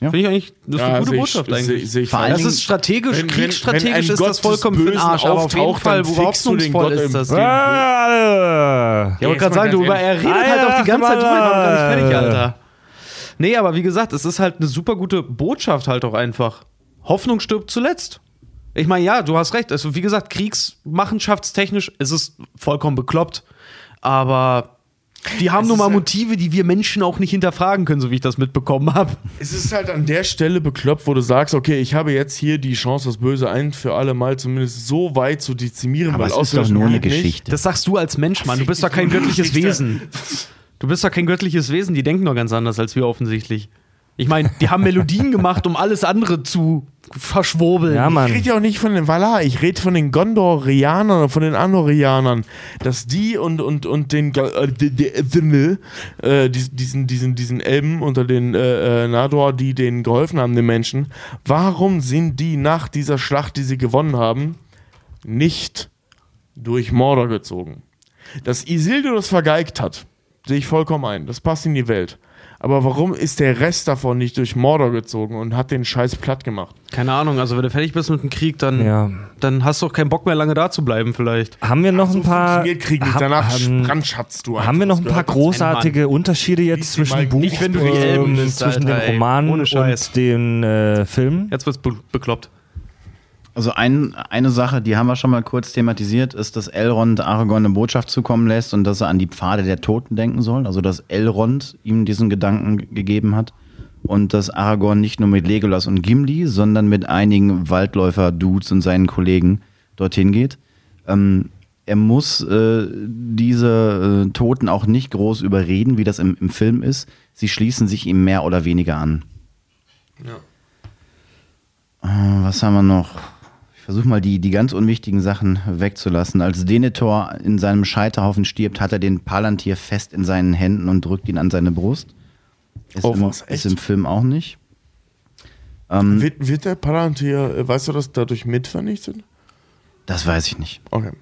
S6: Ja.
S4: Finde ich eigentlich, das ist eine
S5: Ja,
S4: gute
S5: sehe ich-
S4: Botschaft
S5: sehe-
S4: eigentlich.
S5: sehe ich
S6: Vor allen
S4: das ist strategisch,
S5: Wenn-
S4: kriegsstrategisch
S5: wenn
S4: ist
S5: Gott
S4: das vollkommen für den Arsch, aber auf jeden Fall,
S5: du den
S4: hoffnungsvoll
S5: Gott
S4: ist das Ding. Ja, wollte gerade sagen, du, er redet halt auch die ganze Zeit noch gar nicht fertig, Alter. Nee, aber wie gesagt, es ist halt eine super gute Botschaft halt auch einfach. Hoffnung stirbt zuletzt. Ich meine, ja, du hast recht. Also, wie gesagt, kriegsmachenschaftstechnisch ist es vollkommen bekloppt. Aber die haben
S5: Es
S4: nun mal
S5: halt-
S4: Motive, die wir Menschen auch nicht hinterfragen können, so wie ich das mitbekommen habe.
S5: Es ist halt an der Stelle bekloppt, wo du sagst, okay, ich habe jetzt hier die Chance, das Böse ein für alle Mal zumindest so weit zu dezimieren,
S6: Aber
S5: weil
S6: es ist doch nur eine
S5: nicht.
S6: Geschichte.
S4: Das sagst du als Mensch, Mann. Du bist doch kein göttliches Wesen. Du bist doch kein göttliches Wesen. Die denken doch ganz anders als wir offensichtlich. Ich meine, die haben Melodien gemacht, um alles andere zu verschwurbeln.
S1: Ja,
S5: Ich
S1: Mann.
S5: rede ja auch nicht von den Valar, ich rede von den Gondorianern und von den Andorianern, dass die und, und, und den äh, die- die- die- äh, dies- diesen, diesen, diesen Elben unter den äh, äh, Nador, die denen geholfen haben, den Menschen, warum sind die nach dieser Schlacht, die sie gewonnen haben, nicht durch Mordor gezogen? Dass Isildur das vergeigt hat, sehe ich vollkommen ein. Das passt in die Welt. Aber warum ist der Rest davon nicht durch Mordor gezogen und hat den Scheiß platt gemacht?
S4: Keine Ahnung, also wenn du fertig bist mit dem Krieg, dann,
S1: Ja.
S4: dann hast du auch keinen Bock mehr, lange da zu bleiben, vielleicht.
S1: Haben wir noch
S5: So
S1: ein paar.
S5: Krieg nicht. Danach
S1: haben,
S5: brandschatzt du
S1: haben wir noch ein paar großartige Unterschiede jetzt zwischen Buch,
S4: nicht, wenn du
S1: ähm,
S4: liest,
S1: zwischen
S4: Alter,
S1: dem. Roman und den äh, Film?
S4: Jetzt wird's be bekloppt.
S6: Also ein, eine Sache, die haben wir schon mal kurz thematisiert, ist, dass Elrond Aragorn eine Botschaft zukommen lässt und dass er an die Pfade der Toten denken soll. Also dass Elrond ihm diesen Gedanken gegeben hat und dass Aragorn nicht nur mit Legolas und Gimli, sondern mit einigen Waldläufer-Dudes und seinen Kollegen dorthin geht. Ähm, er muss äh, diese äh, Toten auch nicht groß überreden, wie das im, im Film ist. Sie schließen sich ihm mehr oder weniger an. Äh, was haben wir noch? Versuche mal die, die ganz unwichtigen Sachen wegzulassen. Als Denethor in seinem Scheiterhaufen stirbt, hat er den Palantir fest in seinen Händen und drückt ihn an seine Brust. Ist,
S5: Oh,
S6: im,
S5: was,
S6: ist im Film auch nicht. Ähm,
S5: Wird, wird der Palantir, äh, weißt du, dass dadurch mit vernichtet?
S6: das weiß ich nicht.
S5: Okay.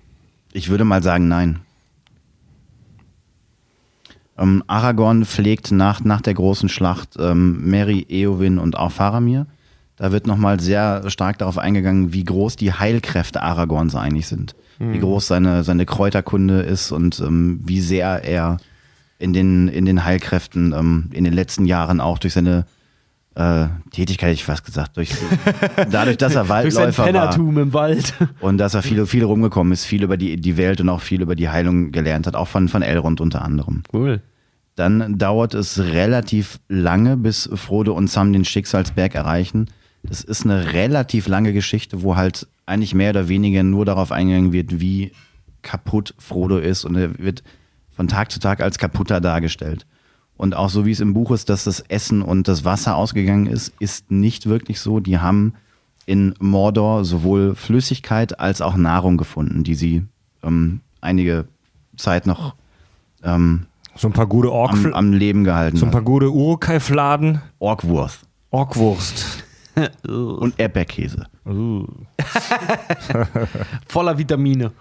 S6: Ich würde mal sagen, nein. Ähm, Aragorn pflegt nach, nach der großen Schlacht ähm, Mary, Eowyn und auch Faramir. Da wird nochmal sehr stark darauf eingegangen, wie groß die Heilkräfte Aragorns eigentlich sind. Wie groß seine, seine Kräuterkunde ist und ähm, wie sehr er in den, in den Heilkräften ähm, in den letzten Jahren auch durch seine äh, Tätigkeit, ich fast gesagt, durch, dadurch, dass er
S4: Durch
S6: Waldläufer war
S4: Pennertum im Wald.
S6: und dass er viel, viel rumgekommen ist, viel über die, die Welt und auch viel über die Heilung gelernt hat, auch von, von Elrond unter anderem.
S4: Cool.
S6: Dann dauert es relativ lange, bis Frodo und Sam den Schicksalsberg erreichen. Das ist eine relativ lange Geschichte, wo halt eigentlich mehr oder weniger nur darauf eingegangen wird, wie kaputt Frodo ist. Und er wird von Tag zu Tag als kaputter dargestellt. Und auch so wie es im Buch ist, dass das Essen und das Wasser ausgegangen ist, ist nicht wirklich so. Die haben in Mordor sowohl Flüssigkeit als auch Nahrung gefunden, die sie ähm, einige Zeit noch ähm,
S1: So ein paar gute Ork,
S6: am, am Leben gehalten
S1: so ein
S6: hat.
S1: paar gute Urukai-Fladen.
S6: Orkwurst
S1: Orkwurst.
S6: und Erdbeerkäse.
S4: Voller Vitamine.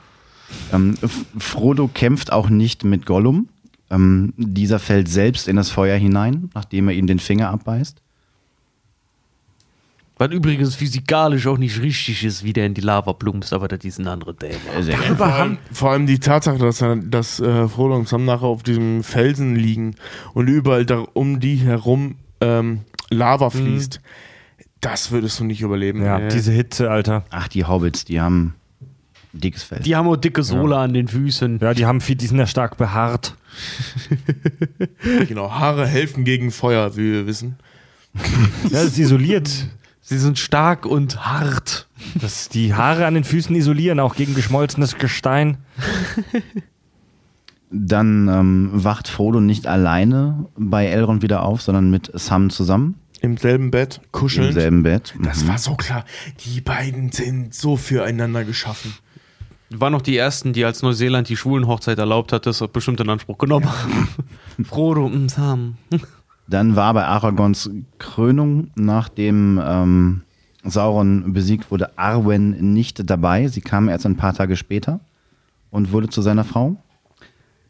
S6: Ähm, Frodo kämpft auch nicht mit Gollum. Ähm, dieser fällt selbst in das Feuer hinein, nachdem er ihm den Finger abbeißt.
S4: Was übrigens physikalisch auch nicht richtig ist, wie der in die Lava plumpst, aber das ist ein anderes Thema.
S5: Vor allem, vor allem die Tatsache, dass, er, dass äh, Frodo und Sam nachher auf diesem Felsen liegen und überall da, um die herum ähm, Lava fließt, das würdest du nicht überleben.
S1: Ja,
S4: Ja.
S1: diese Hitze, Alter.
S6: Ach, die Hobbits, die haben dickes Fell.
S4: Die haben auch dicke Sohle an den Füßen.
S1: Ja, die haben viel, die sind ja stark behaart.
S5: Genau, Haare helfen gegen Feuer, wie wir wissen.
S1: Ja, das ist isoliert.
S4: Sie sind stark und hart.
S1: Das, die Haare an den Füßen isolieren, auch gegen geschmolzenes Gestein.
S6: Dann ähm, wacht Frodo nicht alleine bei Elrond wieder auf, sondern mit Sam zusammen
S5: Im selben Bett, kuscheln.
S6: im selben Bett.
S5: Das
S6: Mhm.
S5: war so klar. Die beiden sind so füreinander geschaffen.
S4: Waren noch die ersten, die als Neuseeland die Schwulenhochzeit erlaubt hat, das bestimmt in Anspruch genommen haben. Frodo und Sam.
S6: Dann war bei Aragons Krönung, nachdem ähm, Sauron besiegt wurde, Arwen nicht dabei. Sie kam erst ein paar Tage später und wurde zu seiner Frau.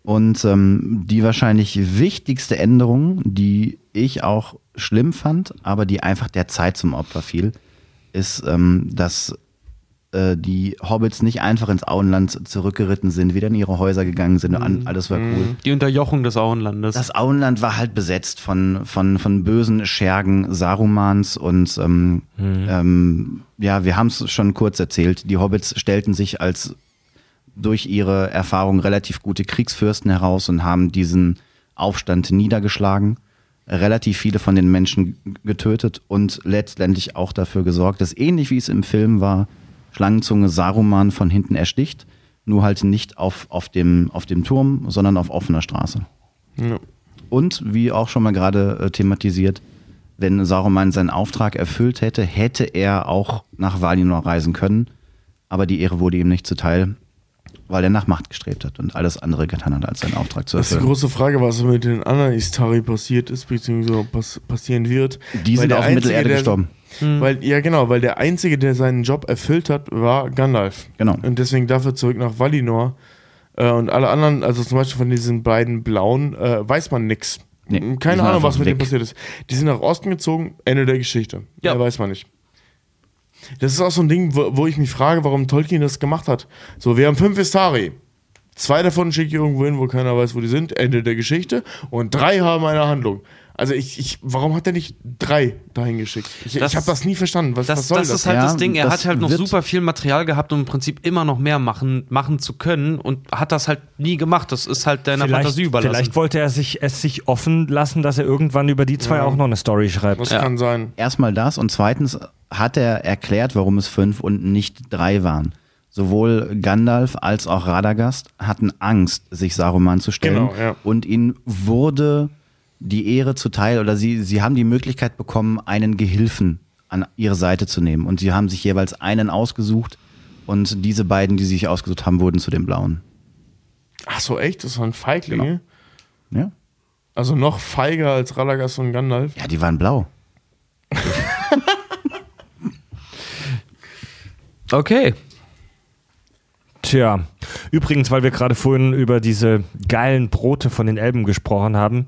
S6: Und ähm, die wahrscheinlich wichtigste Änderung, die ich auch schlimm fand, aber die einfach der Zeit zum Opfer fiel, ist, ähm, dass äh, die Hobbits nicht einfach ins Auenland zurückgeritten sind, wieder in ihre Häuser gegangen sind. und Alles war cool.
S4: Die Unterjochung des Auenlandes.
S6: Das Auenland war halt besetzt von, von, von bösen Schergen Sarumans und ähm, ähm, ja, wir haben es schon kurz erzählt. Die Hobbits stellten sich als durch ihre Erfahrung relativ gute Kriegsfürsten heraus und haben diesen Aufstand niedergeschlagen, relativ viele von den Menschen getötet und letztendlich auch dafür gesorgt, dass ähnlich wie es im Film war, Schlangenzunge Saruman von hinten ersticht, nur halt nicht auf, auf, dem, auf dem Turm, sondern auf offener Straße.
S5: Ja.
S6: Und wie auch schon mal gerade äh, thematisiert, wenn Saruman seinen Auftrag erfüllt hätte, hätte er auch nach Valinor reisen können. Aber die Ehre wurde ihm nicht zuteil, weil er nach Macht gestrebt hat und alles andere getan hat, als seinen Auftrag zu
S5: Das ist die
S6: erfüllen.
S5: große Frage, was mit den anderen Istari passiert ist, beziehungsweise pass passieren wird.
S6: Die
S5: Weil
S6: sind auf
S5: Einzige,
S6: Mittelerde
S5: der-
S6: gestorben.
S5: Weil, ja, genau, weil der Einzige, der seinen Job erfüllt hat, war Gandalf.
S6: Genau.
S5: Und deswegen darf er zurück nach Valinor. Äh, und alle anderen, also zum Beispiel von diesen beiden Blauen, äh, weiß man nix.
S6: Nee,
S5: Keine Ahnung, was mit denen passiert ist. Die sind nach Osten gezogen, Ende der Geschichte.
S4: Ja.
S5: Ja. weiß man nicht. Das ist auch so ein Ding, wo, wo ich mich frage, warum Tolkien das gemacht hat. So, wir haben fünf Istari. Zwei davon schicke ich irgendwo hin, wo keiner weiß, wo die sind. Ende der Geschichte. Und drei haben eine Handlung. Also ich, ich warum hat er nicht drei dahin geschickt? Ich,
S4: Das-
S5: ich habe das nie verstanden. Was,
S4: Das,
S5: was soll
S4: das
S5: das?
S4: ist halt
S6: Ja,
S4: das Ding. Er
S6: das
S4: hat halt noch super viel Material gehabt, um im Prinzip immer noch mehr machen, machen zu können und hat das halt nie gemacht. Das ist halt deiner
S1: Vielleicht,
S4: Fantasie überlassen.
S1: vielleicht wollte er sich, es sich offen lassen, dass er irgendwann über die zwei
S5: Ja.
S1: auch noch eine Story schreibt.
S5: Was
S4: Ja.
S5: kann sein?
S6: Erstmal das und zweitens hat er erklärt, warum es fünf und nicht drei waren. Sowohl Gandalf als auch Radagast hatten Angst, sich Saruman zu stellen.
S5: Genau, ja.
S6: Und ihnen wurde die Ehre zuteil oder sie, sie haben die Möglichkeit bekommen, einen Gehilfen an ihre Seite zu nehmen. Und sie haben sich jeweils einen ausgesucht und diese beiden, die sich ausgesucht haben, wurden zu den Blauen.
S5: Ach so, echt? Das waren Feiglinge?
S6: Ja,
S5: Also noch feiger als Radagast und Gandalf?
S6: ja die waren blau.
S4: okay.
S1: Tja, übrigens, weil wir gerade vorhin über diese geilen Brote von den Elben gesprochen haben.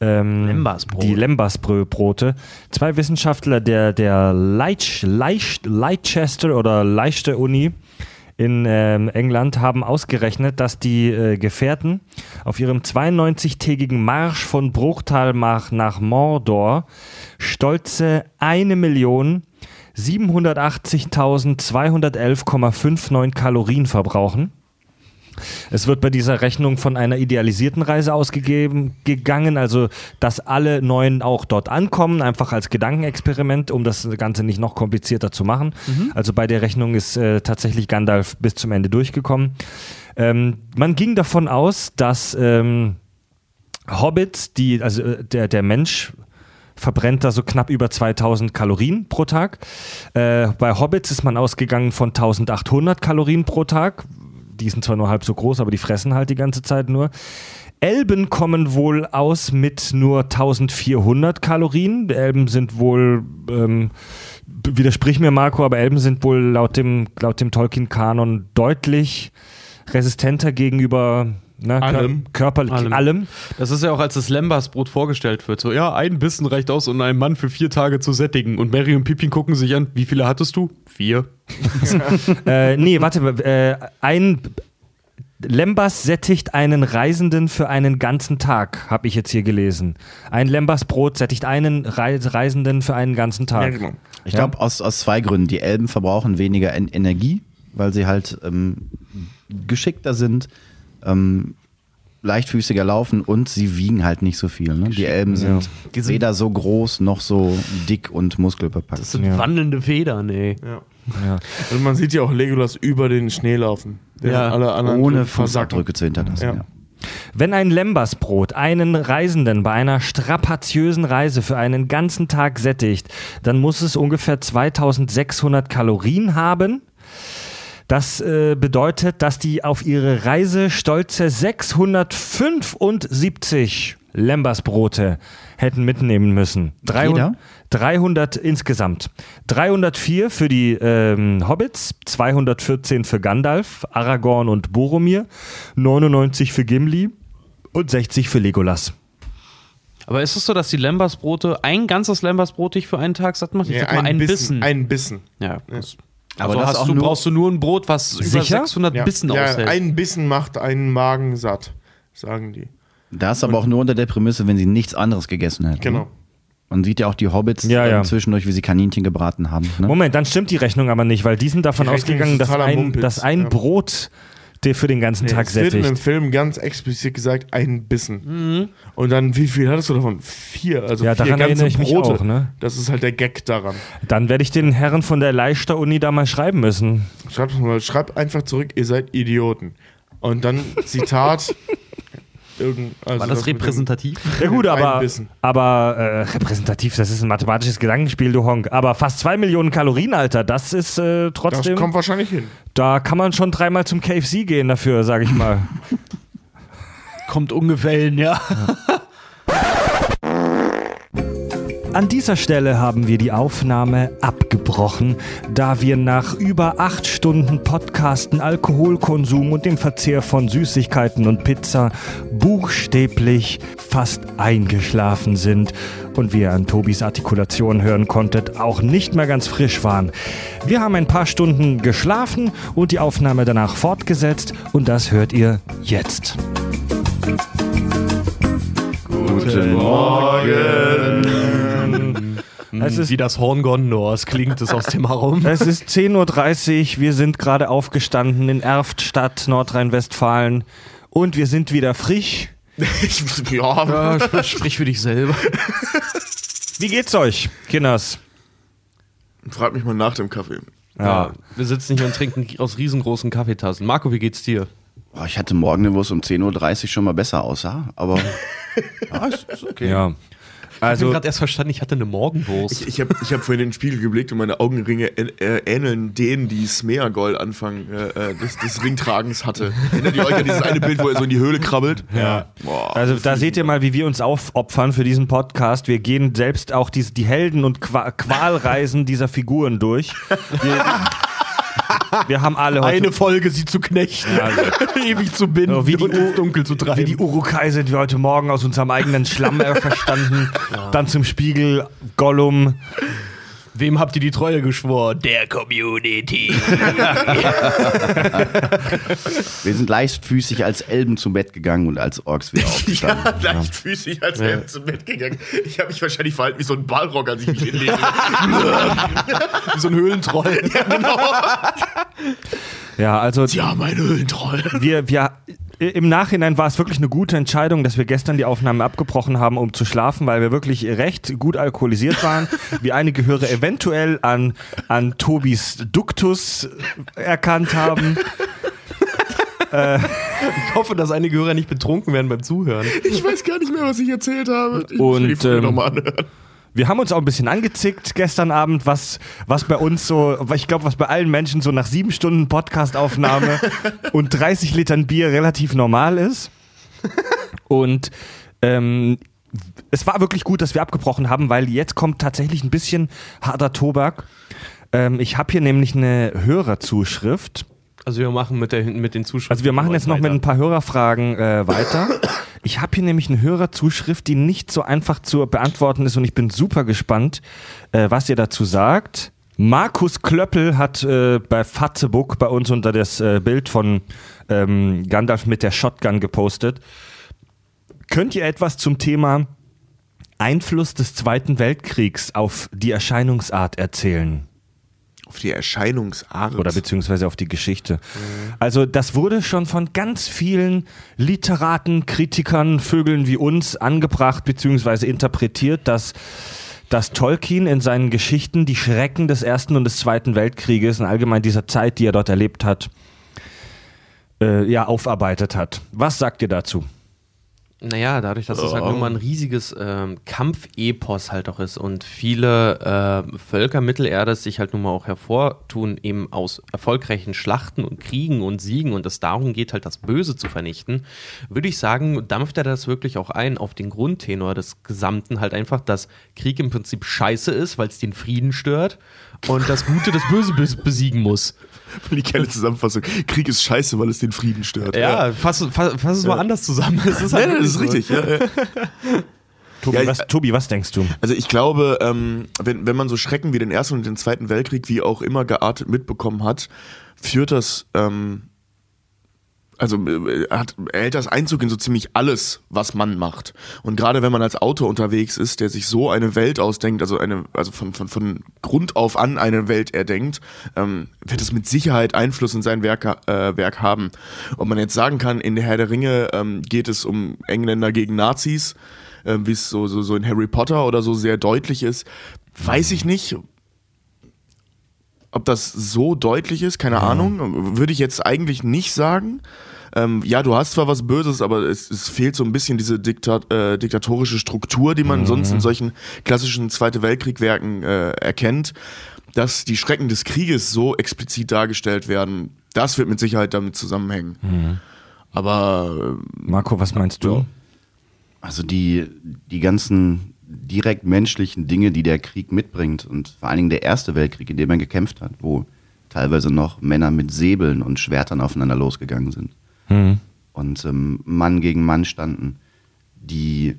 S1: Ähm,
S4: Lembasbrot.
S1: Die Lembasbrote. Zwei Wissenschaftler der, der Leich, Leich, Leicester oder Leicester Uni in ähm, England haben ausgerechnet, dass die äh, Gefährten auf ihrem 92-tägigen Marsch von Bruchtal nach, nach Mordor stolze eine Million 780.211,59 Kalorien verbrauchen. Es wird bei dieser Rechnung von einer idealisierten Reise ausgegeben gegangen, also dass alle Neuen auch dort ankommen, einfach als Gedankenexperiment, um das Ganze nicht noch komplizierter zu machen. Also bei der Rechnung ist äh, tatsächlich Gandalf bis zum Ende durchgekommen. Ähm, man ging davon aus, dass ähm, Hobbits, die, also äh, der, der Mensch verbrennt da so knapp über 2000 Kalorien pro Tag. Äh, bei Hobbits ist man ausgegangen von 1800 Kalorien pro Tag. Die sind zwar nur halb so groß, aber die fressen halt die ganze Zeit nur. Elben kommen wohl aus mit nur 1400 Kalorien. Elben sind wohl, ähm, widersprich mir Marco, aber Elben sind wohl laut dem, laut dem Tolkien-Kanon deutlich resistenter gegenüber ne,
S5: Allem.
S1: Körper,
S4: Allem.
S1: allem.
S4: Das ist ja auch, als das Lembasbrot vorgestellt wird. So, ja, ein Bissen reicht aus, um einen Mann für vier Tage zu sättigen. Und Mary und Pippin gucken sich an, wie viele hattest du? Vier.
S1: Äh, nee, warte, äh, ein Lembas sättigt einen Reisenden für einen ganzen Tag, habe ich jetzt hier gelesen. Ein Lembas-Brot sättigt einen Reis Reisenden für einen ganzen
S5: Ja,
S1: Tag.
S5: genau.
S6: Ich glaube, aus, aus zwei Gründen. Die Elben verbrauchen weniger en Energie weil sie halt ähm, geschickter sind, ähm, leichtfüßiger laufen und sie wiegen halt nicht so viel. Ne? Die Elben sind
S4: Die sind-
S6: weder so groß noch so dick und muskelbepackt.
S4: Das sind wandelnde Federn, ey.
S1: Ja.
S5: Und man sieht ja auch Legolas über den Schnee laufen.
S4: Ja,
S5: alle anderen
S6: ohne. Fußabdrücke zu hinterlassen.
S5: Ja.
S6: Ja.
S1: Wenn ein Lembersbrot einen Reisenden bei einer strapaziösen Reise für einen ganzen Tag sättigt, dann muss es ungefähr 2600 Kalorien haben. Das äh, bedeutet, dass die auf ihre Reise stolze 675 Lembersbrote hätten mitnehmen müssen. 300,
S6: Jeder?
S1: 300 insgesamt. 304 für die ähm, Hobbits, 214 für Gandalf, Aragorn und Boromir, 99 für Gimli und 60 für Legolas.
S4: Aber ist es so, dass die Lembersbrote, ein ganzes Lembersbrot dich für einen Tag satt macht? Ich
S5: Ja,
S4: sag mal, einen Bissen.
S5: Ein Bissen.
S4: ja.
S6: Aber
S4: also
S6: das
S4: hast du,
S6: nur-
S4: brauchst du nur ein Brot, was über
S1: Sicher?
S4: 600
S5: Ja.
S4: Bissen
S5: ja,
S4: aushält.
S5: ein Bissen macht einen Magen satt, sagen die.
S6: Das aber auch nur unter der Prämisse, wenn sie nichts anderes gegessen hätten.
S5: Genau.
S6: Man sieht ja auch die Hobbits
S1: Ja, ja.
S6: zwischendurch, wie sie Kaninchen gebraten haben. Ne?
S1: Moment, dann stimmt die Rechnung aber nicht, weil die sind davon
S5: Die
S1: ausgegangen,
S5: ist
S1: dass ein, dass ein
S5: ja.
S1: Brot dir für den ganzen Tag
S5: es wird
S1: sättigt.
S5: Film ganz explizit gesagt, ein Bissen. Und dann, wie viel hattest du davon? Vier. Also
S1: Ja,
S5: vier
S1: daran
S5: ganze
S1: ich
S5: Brote.
S1: auch, ne?
S5: Das ist halt der Gag daran.
S1: Dann werde ich den Herren von der Leichter-Uni da mal schreiben müssen.
S5: Schreib mal, schreib einfach zurück, ihr seid Idioten. Und dann Zitat. irgend, also
S4: War das repräsentativ?
S1: Ja gut, aber, aber äh, repräsentativ, das ist ein mathematisches Gedankenspiel, du Honk. Aber fast zwei Millionen Kalorien, Alter, das ist äh,
S5: Das
S1: trotzdem,
S5: kommt wahrscheinlich hin.
S1: da kann man schon dreimal zum KFC gehen dafür, sage ich mal.
S4: Kommt ungefähr hin, ja.
S1: An dieser Stelle haben wir die Aufnahme abgebrochen, da wir nach über acht Stunden Podcasten, Alkoholkonsum und dem Verzehr von Süßigkeiten und Pizza buchstäblich fast eingeschlafen sind und wie ihr an Tobis Artikulation hören konntet, auch nicht mehr ganz frisch waren. Wir haben ein paar Stunden geschlafen und die Aufnahme danach fortgesetzt und das hört ihr jetzt.
S6: Guten Morgen.
S1: Es ist
S4: Wie das Horn Gondors klingt es aus dem Raum.
S1: Es ist 10.30 Uhr, wir sind gerade aufgestanden in Erftstadt, Nordrhein-Westfalen und wir sind wieder frisch.
S5: ja,
S4: Ja, sprich für dich selber.
S1: Wie geht's euch, Kinders?
S5: frag mich mal nach dem Kaffee.
S4: Ja. Wir sitzen hier und trinken aus riesengroßen Kaffeetassen. Marco, wie geht's dir?
S6: Boah, ich hatte morgen, wo es um 10.30 Uhr schon mal besser aussah, aber ja, ist, ist okay.
S1: Ja.
S4: Ich habe
S1: Also,
S4: gerade erst verstanden, ich hatte eine Morgenwurst.
S5: Ich, ich habe ich hab vorhin in den Spiegel geblickt und meine Augenringe äh, äh, ähneln denen, die Smeagol Anfang äh, äh, des, des Ringtragens hatte. Erinnert ihr euch an dieses eine Bild, wo er so in die Höhle krabbelt?
S1: ja.
S5: Boah,
S1: Also da seht ihr mal, wie wir uns aufopfern für diesen Podcast. Wir gehen selbst auch die, die Helden- und Qua Qualreisen dieser Figuren durch. Wir, wir haben alle heute...
S4: Eine Folge, sie zu knechten, ewig zu binden
S1: So, wie die
S4: und ins Dunkel zu treiben.
S1: Wie die Urukai sind wir heute Morgen aus unserem eigenen Schlamm verstanden. Dann zum Spiegel, Gollum.
S4: Wem habt ihr die Treue geschworen? Der Community.
S6: Wir sind leichtfüßig als Elben zu Bett gegangen und als Orks wieder aufgestanden.
S5: Ja, leichtfüßig als er zum Bett gegangen. Ich habe mich wahrscheinlich verhalten wie so ein Ballrock, als ich mich hinlege.
S4: Wie so ein Höhlentroll.
S1: Ja, also
S5: ja, mein Höhlentroll.
S1: wir, wir, im Nachhinein war es wirklich eine gute Entscheidung, dass wir gestern die Aufnahme abgebrochen haben, um zu schlafen, weil wir wirklich recht gut alkoholisiert waren. wie einige Hörer eventuell an, an Tobis Duktus erkannt haben.
S4: Ich hoffe, dass einige Hörer nicht betrunken werden beim Zuhören.
S5: Ich weiß gar nicht mehr, was ich erzählt habe. Ich
S1: Und,
S5: muss mir die Folge
S1: ähm,
S5: noch mal anhören.
S1: Wir haben uns auch ein bisschen angezickt gestern Abend, was, was bei uns so, ich glaube, was bei allen Menschen so nach sieben Stunden Podcastaufnahme und 30 Litern Bier relativ normal ist. Und ähm, es war wirklich gut, dass wir abgebrochen haben, weil jetzt kommt tatsächlich ein bisschen harter Tobak. Ähm, ich habe hier nämlich eine Hörerzuschrift.
S4: Also wir machen mit, der, mit den Zuschauern.
S1: Also wir machen jetzt noch mit ein paar Hörerfragen äh, weiter. Ich habe hier nämlich eine Hörerzuschrift, die nicht so einfach zu beantworten ist und ich bin super gespannt, äh, was ihr dazu sagt. Markus Klöppel hat äh, bei Fatzebook bei uns unter das äh, Bild von ähm, Gandalf mit der Shotgun gepostet. Könnt ihr etwas zum Thema Einfluss des Zweiten Weltkriegs auf die Erscheinungsart erzählen?
S5: Auf die Erscheinungsart.
S1: Oder beziehungsweise auf die Geschichte. Also das wurde schon von ganz vielen Literaten, Kritikern, Vögeln wie uns angebracht beziehungsweise interpretiert, dass, dass Tolkien in seinen Geschichten die Schrecken des Ersten und des Zweiten Weltkrieges und allgemein dieser Zeit, die er dort erlebt hat, äh, ja, aufarbeitet hat. Was sagt ihr dazu?
S4: Naja, dadurch, dass es halt nun mal ein riesiges ähm, Kampfepos halt auch ist und viele äh, Völker Mittelerdes sich halt nun mal auch hervortun, eben aus erfolgreichen Schlachten und Kriegen und Siegen und es darum geht, halt das Böse zu vernichten, würde ich sagen, dampft er das wirklich auch ein auf den Grundtenor des Gesamten, halt einfach, dass Krieg im Prinzip scheiße ist, weil es den Frieden stört und das Gute das Böse bes- besiegen muss.
S5: Die geile Zusammenfassung. Krieg ist scheiße, weil es den Frieden stört.
S4: Ja, fass, fass, fass es mal anders zusammen. Es ist halt
S5: nein, das ist
S4: so.
S5: richtig. Ja, ja.
S1: Tobi,
S5: Ja,
S1: was, Tobi, was denkst du?
S5: Also ich glaube, ähm, wenn, wenn man so Schrecken wie den Ersten und den Zweiten Weltkrieg wie auch immer geartet mitbekommen hat, führt das, ähm, also äh, hat, erhält das Einzug in so ziemlich alles, was man macht. Und gerade wenn man als Autor unterwegs ist, der sich so eine Welt ausdenkt, also eine, also von, von, von Grund auf an eine Welt erdenkt, ähm, wird es mit Sicherheit Einfluss in sein Werk, äh, Werk haben. Ob man jetzt sagen kann, in der Herr der Ringe ähm, geht es um Engländer gegen Nazis, äh, wie es so, so, so in Harry Potter oder so sehr deutlich ist, weiß ich nicht. Ob das so deutlich ist, keine Ahnung, würde ich jetzt eigentlich nicht sagen. Ähm, ja, du hast zwar was Böses, aber es, es fehlt so ein bisschen diese Diktat, äh, diktatorische Struktur, die man sonst in solchen klassischen Zweite Weltkrieg-Werken äh, erkennt. Dass die Schrecken des Krieges so explizit dargestellt werden, das wird mit Sicherheit damit zusammenhängen. Aber äh,
S1: Marco, was meinst du?
S6: Also die, die ganzen direkt menschlichen Dinge, die der Krieg mitbringt und vor allen Dingen der Erste Weltkrieg, in dem er gekämpft hat, wo teilweise noch Männer mit Säbeln und Schwertern aufeinander losgegangen sind. Und ähm, Mann gegen Mann standen, die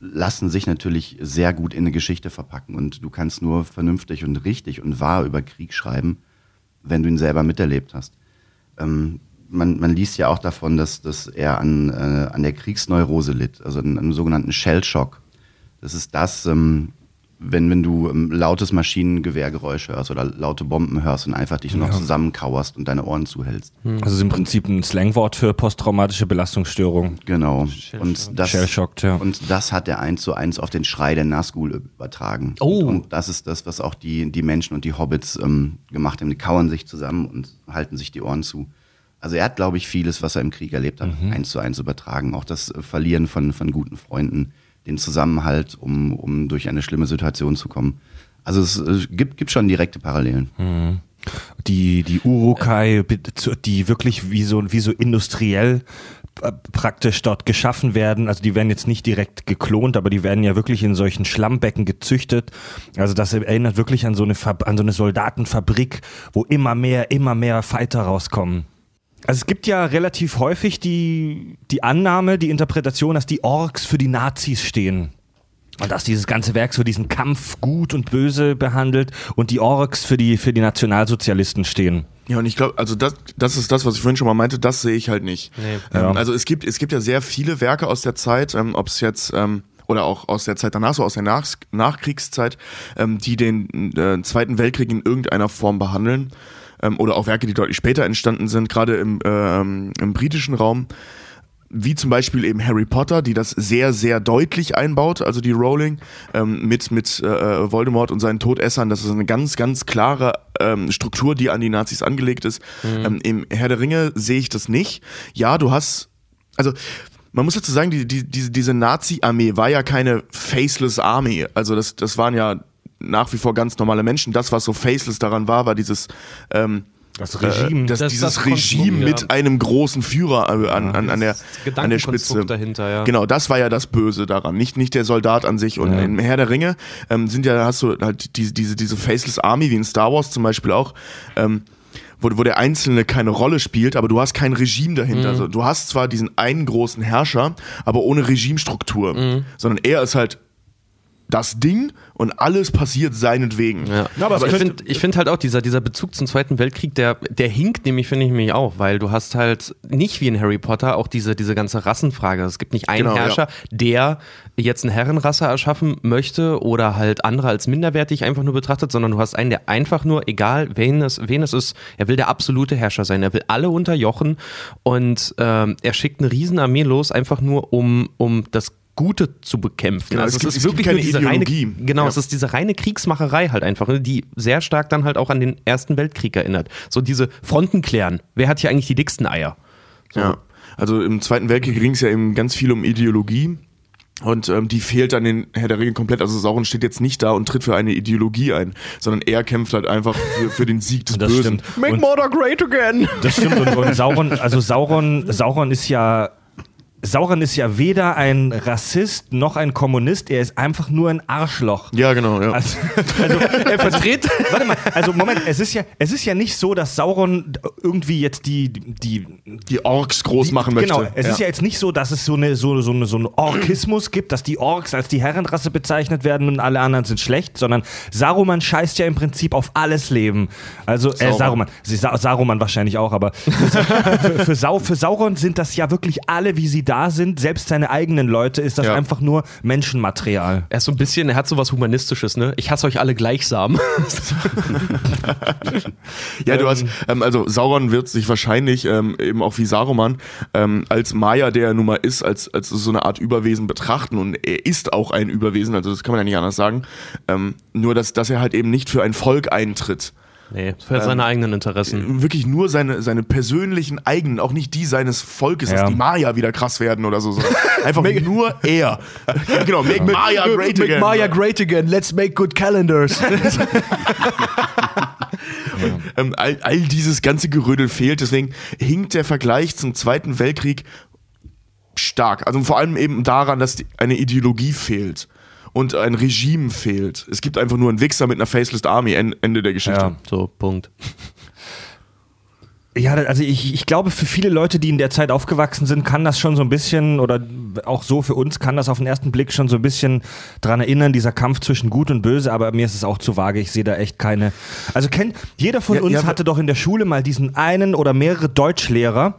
S6: lassen sich natürlich sehr gut in eine Geschichte verpacken und du kannst nur vernünftig und richtig und wahr über Krieg schreiben, wenn du ihn selber miterlebt hast. Ähm, man, man liest ja auch davon, dass, dass er an, äh, an der Kriegsneurose litt, also an einem sogenannten Shellshock. Das ist das, ähm, wenn, wenn du ähm, lautes Maschinengewehrgeräusch hörst oder laute Bomben hörst und einfach dich nur noch zusammenkauerst und deine Ohren zuhältst.
S1: Also ist im Prinzip ein Slangwort für posttraumatische Belastungsstörung.
S6: Genau. Und das,
S1: Shellshocked, ja.
S6: und das hat er eins zu eins auf den Schrei der Nazgul übertragen.
S4: Oh.
S6: Und, und das ist das, was auch die, die Menschen und die Hobbits ähm, gemacht haben. Die kauern sich zusammen und halten sich die Ohren zu. Also er hat, glaube ich, vieles, was er im Krieg erlebt hat,
S1: Mhm.
S6: eins zu eins übertragen. Auch das äh, Verlieren von, von guten Freunden, den Zusammenhalt, um, um durch eine schlimme Situation zu kommen. Also es äh, gibt, gibt schon direkte Parallelen.
S1: Mhm. Die, die Urukai, die wirklich wie so, wie so industriell äh, praktisch dort geschaffen werden. Also die werden jetzt nicht direkt geklont, aber die werden ja wirklich in solchen Schlammbecken gezüchtet. Also das erinnert wirklich an so eine, Fab an so eine Soldatenfabrik, wo immer mehr, immer mehr Fighter rauskommen. Also es gibt ja relativ häufig die, die Annahme, die Interpretation, dass die Orks für die Nazis stehen. Und dass dieses ganze Werk so diesen Kampf gut und böse behandelt und die Orks für die, für die Nationalsozialisten stehen.
S5: Ja, und ich glaube, also das, das ist das, was ich vorhin schon mal meinte, das sehe ich halt nicht.
S4: Nee.
S5: Ähm,
S1: Ja.
S5: Also es gibt, es gibt ja sehr viele Werke aus der Zeit, ähm, ob es jetzt, ähm, oder auch aus der Zeit danach, so aus der Nach Nachkriegszeit, ähm, die den äh, Zweiten Weltkrieg in irgendeiner Form behandeln. Ähm, oder auch Werke, die deutlich später entstanden sind, gerade im, ähm, im britischen Raum. Wie zum Beispiel eben Harry Potter, die das sehr, sehr deutlich einbaut, also die Rowling, ähm, mit, mit äh, Voldemort und seinen Todessern. Das ist eine ganz, ganz klare ähm, Struktur, die an die Nazis angelegt ist. Ähm, Im Herr der Ringe sehe ich das nicht. Ja, du hast, also man muss dazu sagen, die, die, diese, diese Nazi-Armee war ja keine faceless Army. Also das, das waren ja nach wie vor ganz normale Menschen. Das, was so faceless daran war, war dieses ähm,
S1: Das Regime.
S5: äh, das,
S4: Das-
S5: dieses
S4: das
S5: Regime mit
S4: ja.
S5: einem großen Führer äh, an, an, an, der, an der Spitze.
S4: dahinter, ja.
S5: Genau, das war ja das Böse daran, nicht, nicht der Soldat an sich. Und
S1: Ja.
S5: im Herr der Ringe ähm, sind ja, hast du halt diese, diese, diese Faceless Army, wie in Star Wars zum Beispiel auch, ähm, wo, wo der Einzelne keine Rolle spielt, aber du hast kein Regime dahinter. Also, du hast zwar diesen einen großen Herrscher, aber ohne Regimestruktur. Sondern er ist halt das Ding und alles passiert seinetwegen.
S4: Ja. aber, ich finde ich find halt auch, dieser, dieser Bezug zum Zweiten Weltkrieg, der, der hinkt nämlich, finde ich mich auch, weil du hast halt nicht wie in Harry Potter auch diese, diese ganze Rassenfrage. Es gibt nicht einen
S5: Genau,
S4: Herrscher, der jetzt eine Herrenrasse erschaffen möchte oder halt andere als minderwertig einfach nur betrachtet, sondern du hast einen, der einfach nur, egal wen es, wen es ist, er will der absolute Herrscher sein. Er will alle unterjochen und ähm, er schickt eine Riesenarmee los, einfach nur um, um das Gute zu bekämpfen.
S5: Genau,
S4: also
S5: es
S4: es,
S5: gibt-
S4: ist
S5: es gibt
S4: wirklich
S5: keine
S4: nur diese reine,
S5: Ideologie.
S4: genau,
S5: Ja.
S4: es ist diese reine Kriegsmacherei halt einfach, ne, die sehr stark dann halt auch an den Ersten Weltkrieg erinnert. So diese Fronten klären. Wer hat hier eigentlich die dicksten Eier?
S5: Ja. Also im Zweiten Weltkrieg ging es ja eben ganz viel um Ideologie. Und ähm, die fehlt dann in Herr der Ringe komplett. Also Sauron steht jetzt nicht da und tritt für eine Ideologie ein, sondern er kämpft halt einfach für, für den Sieg des
S1: Das
S5: Bösen.
S1: stimmt.
S4: Make
S1: Und-
S4: Mordor great again!
S1: Das stimmt und, und Sauron, also Sauron, Sauron ist ja Sauron ist ja weder ein Rassist noch ein Kommunist, er ist einfach nur ein Arschloch.
S5: Ja, genau, ja.
S1: Also, also er vertritt. Warte mal, also Moment, es ist ja, es ist ja nicht so, dass Sauron irgendwie jetzt die, die,
S5: die Orks groß
S1: die
S5: machen möchte.
S1: Genau, es ist ja jetzt nicht so, dass es so eine so, so, eine, so einen Orkismus gibt, dass die Orks als die Herrenrasse bezeichnet werden und alle anderen sind schlecht, sondern Saruman scheißt ja im Prinzip auf alles Leben. Also äh. Saruman, Sa Saruman wahrscheinlich auch, aber für, für, Sau für Sauron sind das ja wirklich alle, wie sie da sind, selbst seine eigenen Leute, ist das
S5: Ja.
S1: einfach nur Menschenmaterial.
S4: Er ist so ein bisschen, er hat so was Humanistisches, ne? Ich hasse euch alle gleichsam.
S5: Ja, du hast, ähm, also Sauron wird sich wahrscheinlich ähm, eben auch wie Saruman ähm, als Maya, der er nun mal ist, als, als so eine Art Überwesen betrachten und er ist auch ein Überwesen, also das kann man ja nicht anders sagen. Ähm, nur, dass, dass er halt eben nicht für ein Volk eintritt.
S4: Nee, für seine eigenen Interessen.
S5: Wirklich nur seine, seine persönlichen eigenen, auch nicht die seines Volkes,
S1: Ja.
S5: dass die Maya wieder krass werden oder so, sondern einfach nur er. Ja, genau, make Maya great again.
S4: great again, let's make good calendars.
S5: ähm, all, all dieses ganze Gerödel fehlt, deswegen hinkt der Vergleich zum Zweiten Weltkrieg stark. Also vor allem eben daran, dass die, eine Ideologie fehlt und ein Regime fehlt. Es gibt einfach nur einen Wichser mit einer Faceless Army, En- Ende der Geschichte.
S1: Ja.
S4: so, Punkt.
S1: Ja, also ich, ich glaube, für viele Leute, die in der Zeit aufgewachsen sind, kann das schon so ein bisschen, oder auch so für uns, kann das auf den ersten Blick schon so ein bisschen dran erinnern, dieser Kampf zwischen Gut und Böse, aber mir ist es auch zu vage, ich sehe da echt keine. Also kennt, jeder von
S5: Ja,
S1: uns
S5: ja,
S1: hatte doch in der Schule mal diesen einen oder mehrere Deutschlehrer,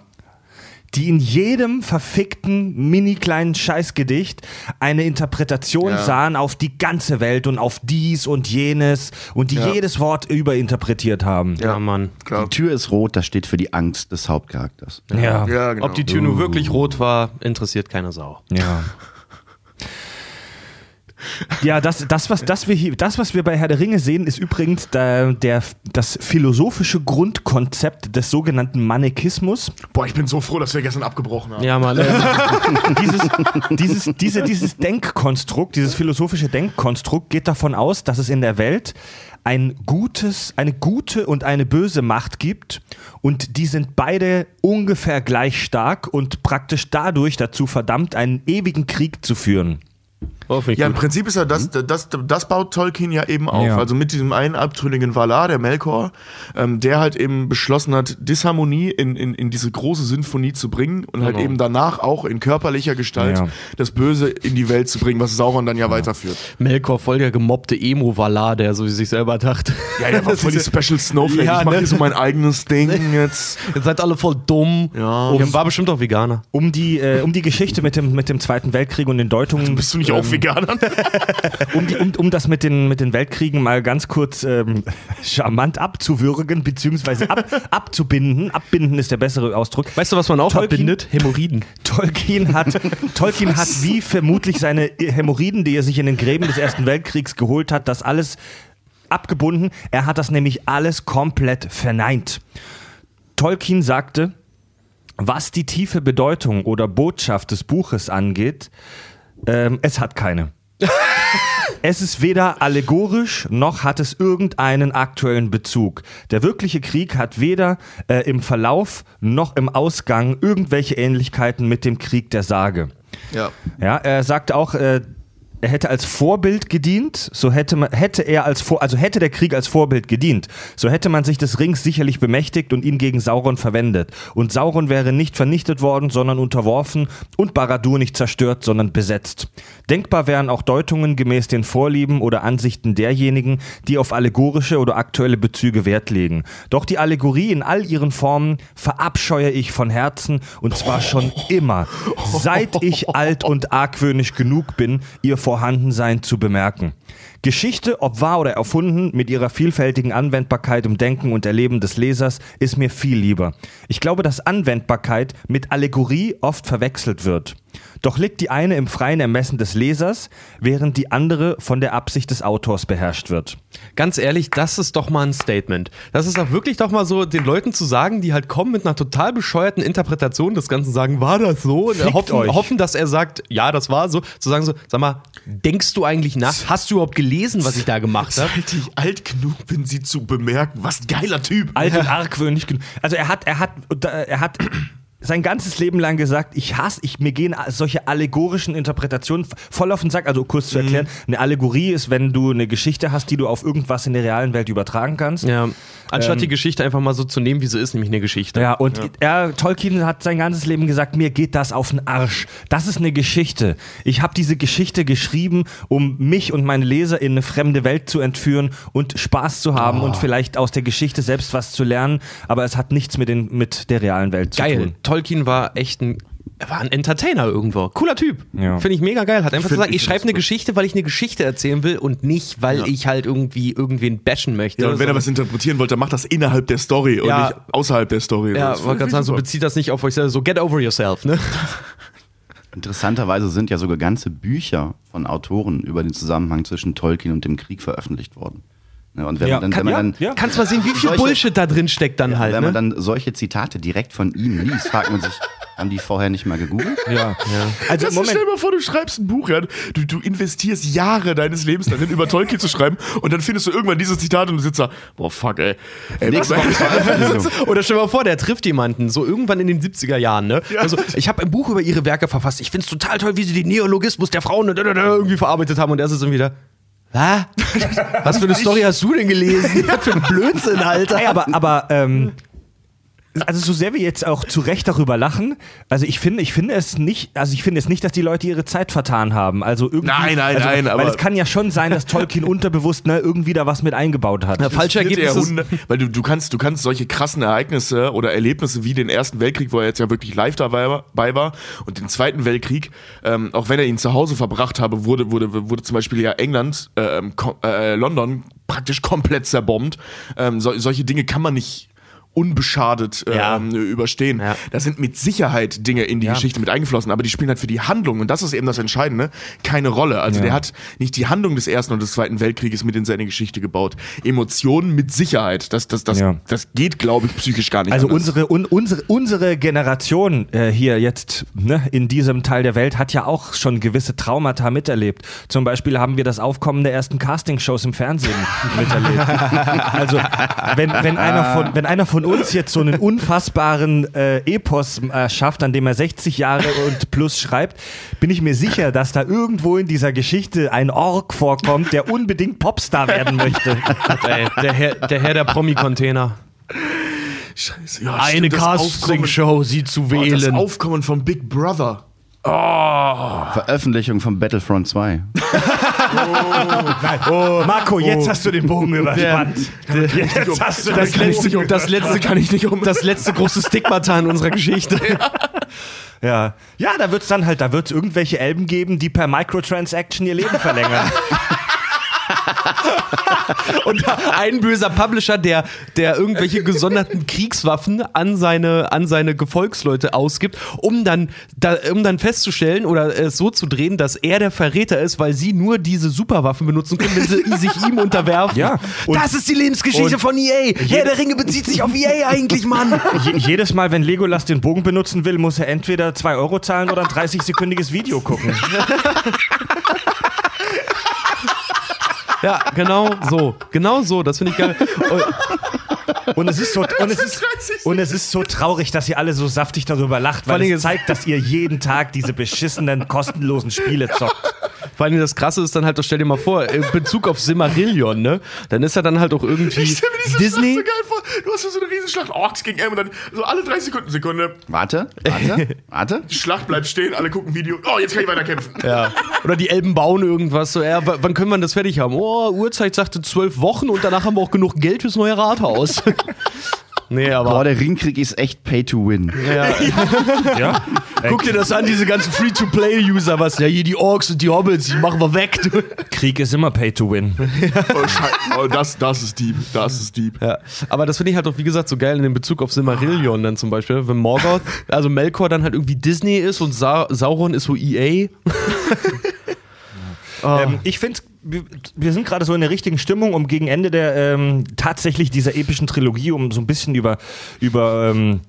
S1: die in jedem verfickten, mini kleinen Scheißgedicht eine Interpretation
S5: Ja.
S1: sahen auf die ganze Welt und auf dies und jenes und die
S5: Ja.
S1: jedes Wort überinterpretiert haben.
S4: Ja, Mann.
S5: Klar.
S6: Die Tür ist rot, das steht für die Angst des Hauptcharakters.
S1: Ja.
S5: Ja, genau.
S4: Ob die Tür nur wirklich rot war, interessiert keine Sau.
S1: Ja. Ja, das, das, was, das, wir hier, das, was wir bei Herr der Ringe sehen, ist übrigens der, der, das philosophische Grundkonzept des sogenannten Manikismus.
S5: Boah, ich bin so froh, dass wir gestern abgebrochen haben.
S4: Ja, Mann.
S1: Dieses, dieses, diese, dieses Denkkonstrukt, dieses philosophische Denkkonstrukt geht davon aus, dass es in der Welt ein gutes, eine gute und eine böse Macht gibt und die sind beide ungefähr gleich stark und praktisch dadurch dazu verdammt, einen ewigen Krieg zu führen.
S4: Oh,
S5: Ja, im
S4: gut.
S5: Prinzip ist ja das, das, das baut Tolkien ja eben auf.
S1: Ja.
S5: Also mit diesem einen abtrünnigen Valar, der Melkor, ähm, der halt eben beschlossen hat, Disharmonie in, in, in diese große Sinfonie zu bringen und halt
S4: Genau.
S5: eben danach auch in körperlicher Gestalt
S1: Ja.
S5: das Böse in die Welt zu bringen, was Sauron dann ja, weiterführt.
S4: Melkor voll der gemobbte Emo-Valar, der so wie sich selber dachte.
S5: Ja, der war voll die Special Snowflake.
S4: Ja,
S5: ich mach
S4: ne?
S5: hier so mein eigenes Ding jetzt.
S4: Ihr seid alle voll dumm.
S5: Ja.
S4: Ihr war bestimmt auch Veganer.
S1: Um die, äh, um die Geschichte mit dem, mit dem Zweiten Weltkrieg und den Deutungen.
S5: Bist du nicht auch Veganer?
S1: um, die, um, um das mit den, mit den Weltkriegen mal ganz kurz ähm, charmant abzuwürgen, beziehungsweise ab, abzubinden. Abbinden ist der bessere Ausdruck.
S4: Weißt du, was man auch
S1: Tolkien-
S4: verbindet? Hämorrhoiden.
S1: Tolkien hat, Tolkien hat wie vermutlich seine Hämorrhoiden, die er sich in den Gräben des Ersten Weltkriegs geholt hat, das alles abgebunden. Er hat das nämlich alles komplett verneint. Tolkien sagte, was die tiefe Bedeutung oder Botschaft des Buches angeht, ähm, es hat keine. Es ist weder allegorisch noch hat es irgendeinen aktuellen Bezug. Der wirkliche Krieg hat weder äh, im Verlauf noch im Ausgang irgendwelche Ähnlichkeiten mit dem Krieg der Sage.
S5: Ja.
S1: Ja, er sagte auch, äh, er hätte als Vorbild gedient, so hätte man, hätte er als Vor, also hätte der Krieg als Vorbild gedient, so hätte man sich des Rings sicherlich bemächtigt und ihn gegen Sauron verwendet. Und Sauron wäre nicht vernichtet worden, sondern unterworfen und Baradur nicht zerstört, sondern besetzt. Denkbar wären auch Deutungen gemäß den Vorlieben oder Ansichten derjenigen, die auf allegorische oder aktuelle Bezüge Wert legen. Doch die Allegorie in all ihren Formen verabscheue ich von Herzen und zwar schon immer, seit ich alt und argwöhnisch genug bin, ihr Vorhandensein zu bemerken. Geschichte, ob wahr oder erfunden, mit ihrer vielfältigen Anwendbarkeit im Denken und Erleben des Lesers, ist mir viel lieber. Ich glaube, dass Anwendbarkeit mit Allegorie oft verwechselt wird. Doch liegt die eine im freien Ermessen des Lesers, während die andere von der Absicht des Autors beherrscht wird.
S4: Ganz ehrlich, das ist doch mal ein Statement. Das ist auch wirklich doch mal so, den Leuten zu sagen, die halt kommen mit einer total bescheuerten Interpretation des Ganzen, sagen, war das so? Und hoffen, hoffen, dass er sagt, ja, das war so. Zu sagen so, sag mal, denkst du eigentlich nach? Hast du überhaupt gelesen, was ich da gemacht habe?
S5: Seit ich alt genug bin, sie zu bemerken. Was ein geiler Typ.
S1: alt und argwöhnisch genug. Also er hat, er hat, er hat sein ganzes Leben lang gesagt, ich hasse, ich, mir gehen solche allegorischen Interpretationen voll auf den Sack. Also kurz zu erklären, eine Allegorie ist, wenn du eine Geschichte hast, die du auf irgendwas in der realen Welt übertragen kannst.
S4: Ja. Anstatt
S1: Ähm,
S4: die Geschichte einfach mal so zu nehmen, wie sie ist, nämlich eine Geschichte.
S1: Ja, und Er, Tolkien hat sein ganzes Leben gesagt, mir geht das auf den Arsch. Das ist eine Geschichte. Ich habe diese Geschichte geschrieben, um mich und meine Leser in eine fremde Welt zu entführen und Spaß zu haben und vielleicht aus der Geschichte selbst was zu lernen, aber es hat nichts mit, den, mit der realen Welt zu
S4: Geil.
S1: tun.
S4: Tolkien war echt ein. Er war ein Entertainer irgendwo. Cooler Typ.
S1: Ja.
S4: Finde ich mega geil. Hat einfach gesagt,
S5: ich
S4: ich schreibe eine
S5: gut.
S4: Geschichte, weil ich eine Geschichte erzählen will und nicht, weil ich halt irgendwie irgendwen bashen möchte.
S5: Ja, und wenn er
S4: sondern-
S5: was interpretieren wollte, dann macht das innerhalb der Story und
S4: Ja.
S5: nicht außerhalb der Story.
S4: Ja, wollte gerade sagen, so bezieht das nicht auf euch selber. So get over yourself, ne?
S6: Interessanterweise sind ja sogar ganze Bücher von Autoren über den Zusammenhang zwischen Tolkien und dem Krieg veröffentlicht worden. Ne, Und wenn
S1: Ja,
S6: man dann,
S1: kann-
S6: wenn man
S1: ja,
S6: dann,
S1: ja.
S4: Kannst mal sehen, wie viel
S6: Solche-
S4: Bullshit da drin steckt dann halt,
S6: wenn man
S4: ne?
S6: dann solche Zitate direkt von ihm liest, fragt man sich, haben die vorher nicht mal gegoogelt?
S1: Ja. Also
S5: Das
S1: Moment,
S5: Stell dir mal vor, du schreibst ein Buch, ja, du, du investierst Jahre deines Lebens darin, über Tolkien zu schreiben und dann findest du irgendwann dieses Zitat und du sitzt da, boah, fuck, ey. ey
S6: Nächste Woche.
S4: Oder stell dir mal vor, der trifft jemanden, so irgendwann in den 70er Jahren, ne?
S5: Ja.
S4: Also, ich habe ein Buch über ihre Werke verfasst. Ich find's total toll, wie sie den Neologismus der Frauen irgendwie verarbeitet haben. Und er ist dann wieder. Hä? Was für eine Story hast du denn gelesen? Was für ein Blödsinn, Alter.
S1: Ey, aber, aber ähm, also so sehr wir jetzt auch zu Recht darüber lachen, also ich finde, ich finde es nicht, also ich finde es nicht, dass die Leute ihre Zeit vertan haben. Also irgendwie,
S5: Nein, nein,
S1: also,
S5: nein,
S1: weil
S5: aber-
S1: es kann ja schon sein, dass Tolkien unterbewusst ne, irgendwie da was mit eingebaut hat.
S4: Ja, falsche Ergebnisse.
S5: Weil du, du kannst, du kannst solche krassen Ereignisse oder Erlebnisse wie den Ersten Weltkrieg, wo er jetzt ja wirklich live dabei war, und den Zweiten Weltkrieg, ähm, auch wenn er ihn zu Hause verbracht habe, wurde, wurde, wurde zum Beispiel ja England, ähm, ko- äh, London praktisch komplett zerbombt. Ähm, so, solche Dinge kann man nicht unbeschadet
S4: Ja.
S5: ähm, überstehen.
S4: Ja.
S5: Da sind mit Sicherheit Dinge in die Geschichte mit eingeflossen, aber die spielen halt für die Handlung, und das ist eben das Entscheidende, keine Rolle. Also der hat nicht die Handlung des Ersten und des Zweiten Weltkrieges mit in seine Geschichte gebaut. Emotionen mit Sicherheit. Das, das, das,
S1: Ja.
S5: das geht, glaube ich, psychisch gar nicht.
S1: Also
S5: anders.
S1: unsere, un, unsere, unsere Generation äh, hier jetzt ne, in diesem Teil der Welt hat ja auch schon gewisse Traumata miterlebt. Zum Beispiel haben wir das Aufkommen der ersten Castingshows im Fernsehen miterlebt. Also wenn, wenn, einer von, wenn einer von uns jetzt so einen unfassbaren äh, Epos äh, schafft, an dem er 60 Jahre und plus schreibt, bin ich mir sicher, dass da irgendwo in dieser Geschichte ein Ork vorkommt, der unbedingt Popstar werden möchte.
S4: Ey, der, Herr, der Herr der Promi-Container.
S5: Scheiße, ja,
S4: Eine Castingshow, sie zu
S5: Oh, das
S4: wählen.
S5: Aufkommen von Big Brother.
S6: Veröffentlichung von Battlefront 2.
S1: Oh, Marco, jetzt hast du den Bogen überspannt. Jetzt hast du
S4: das,
S1: den
S4: letzte,
S1: Bogen
S4: das letzte kann ich nicht um. Das letzte große Stigmata in unserer Geschichte.
S1: Ja, ja da wird es dann halt, da wird es irgendwelche Elben geben, die per Microtransaction ihr Leben verlängern.
S4: Und ein böser Publisher, der, der irgendwelche gesonderten Kriegswaffen an seine, an seine Gefolgsleute ausgibt, um dann, da, um dann festzustellen oder es so zu drehen, dass er der Verräter ist, weil sie nur diese Superwaffen benutzen können, wenn sie sich ihm unterwerfen.
S1: Ja, und-
S4: das ist die Lebensgeschichte von EA. Herr der Ringe bezieht sich auf EA eigentlich, Mann.
S1: Je, jedes Mal, wenn Legolas den Bogen benutzen will, muss er entweder 2 Euro zahlen oder ein 30-sekündiges Video gucken.
S4: Ja, genau so. Genau so. Das finde ich geil. Und
S1: Und es ist so, und es ist, und es ist so traurig, dass ihr alle so saftig darüber lacht,
S4: Vor
S1: weil es zeigt, dass ihr jeden Tag diese beschissenen, kostenlosen Spiele zockt.
S4: Vor allem das Krasse ist dann halt, stell dir mal vor, in Bezug auf Simmerillion, ne? Dann ist er dann halt auch irgendwie Disney.
S5: So. Du hast so eine Riesenschlacht, Orks gegen M und dann so alle 30 Sekunden, Sekunde,
S6: Warte, warte, warte.
S5: die Schlacht bleibt stehen, alle gucken Video, oh, jetzt kann ich weiter kämpfen.
S4: Ja. Oder die Elben bauen irgendwas. So, ja, wann können wir das fertig haben? Oh, Uhrzeit sagte zwölf Wochen und danach haben wir auch genug Geld fürs neue Rathaus. nee, aber.
S6: Boah, der Ringkrieg ist echt Pay to Win.
S4: ja.
S1: Ja?
S4: Guck dir das an, diese ganzen Free-to-Play-User, was? Ja, hier die Orks und die Hobbits, die machen wir weg. Du.
S1: Krieg ist immer Pay to Win.
S5: Oh, Scheiße. Oh, das, das ist deep, das ist deep.
S4: Ja, aber das finde ich halt auch, wie gesagt, so geil in dem Bezug auf Silmarillion dann zum Beispiel, wenn Morgoth, also Melkor dann halt irgendwie Disney ist und Sa Sauron ist so EA.
S1: Ähm, ich finde, wir, sind gerade so in der richtigen Stimmung, um gegen Ende der ähm, tatsächlich dieser epischen Trilogie, um so ein bisschen über, über ähm,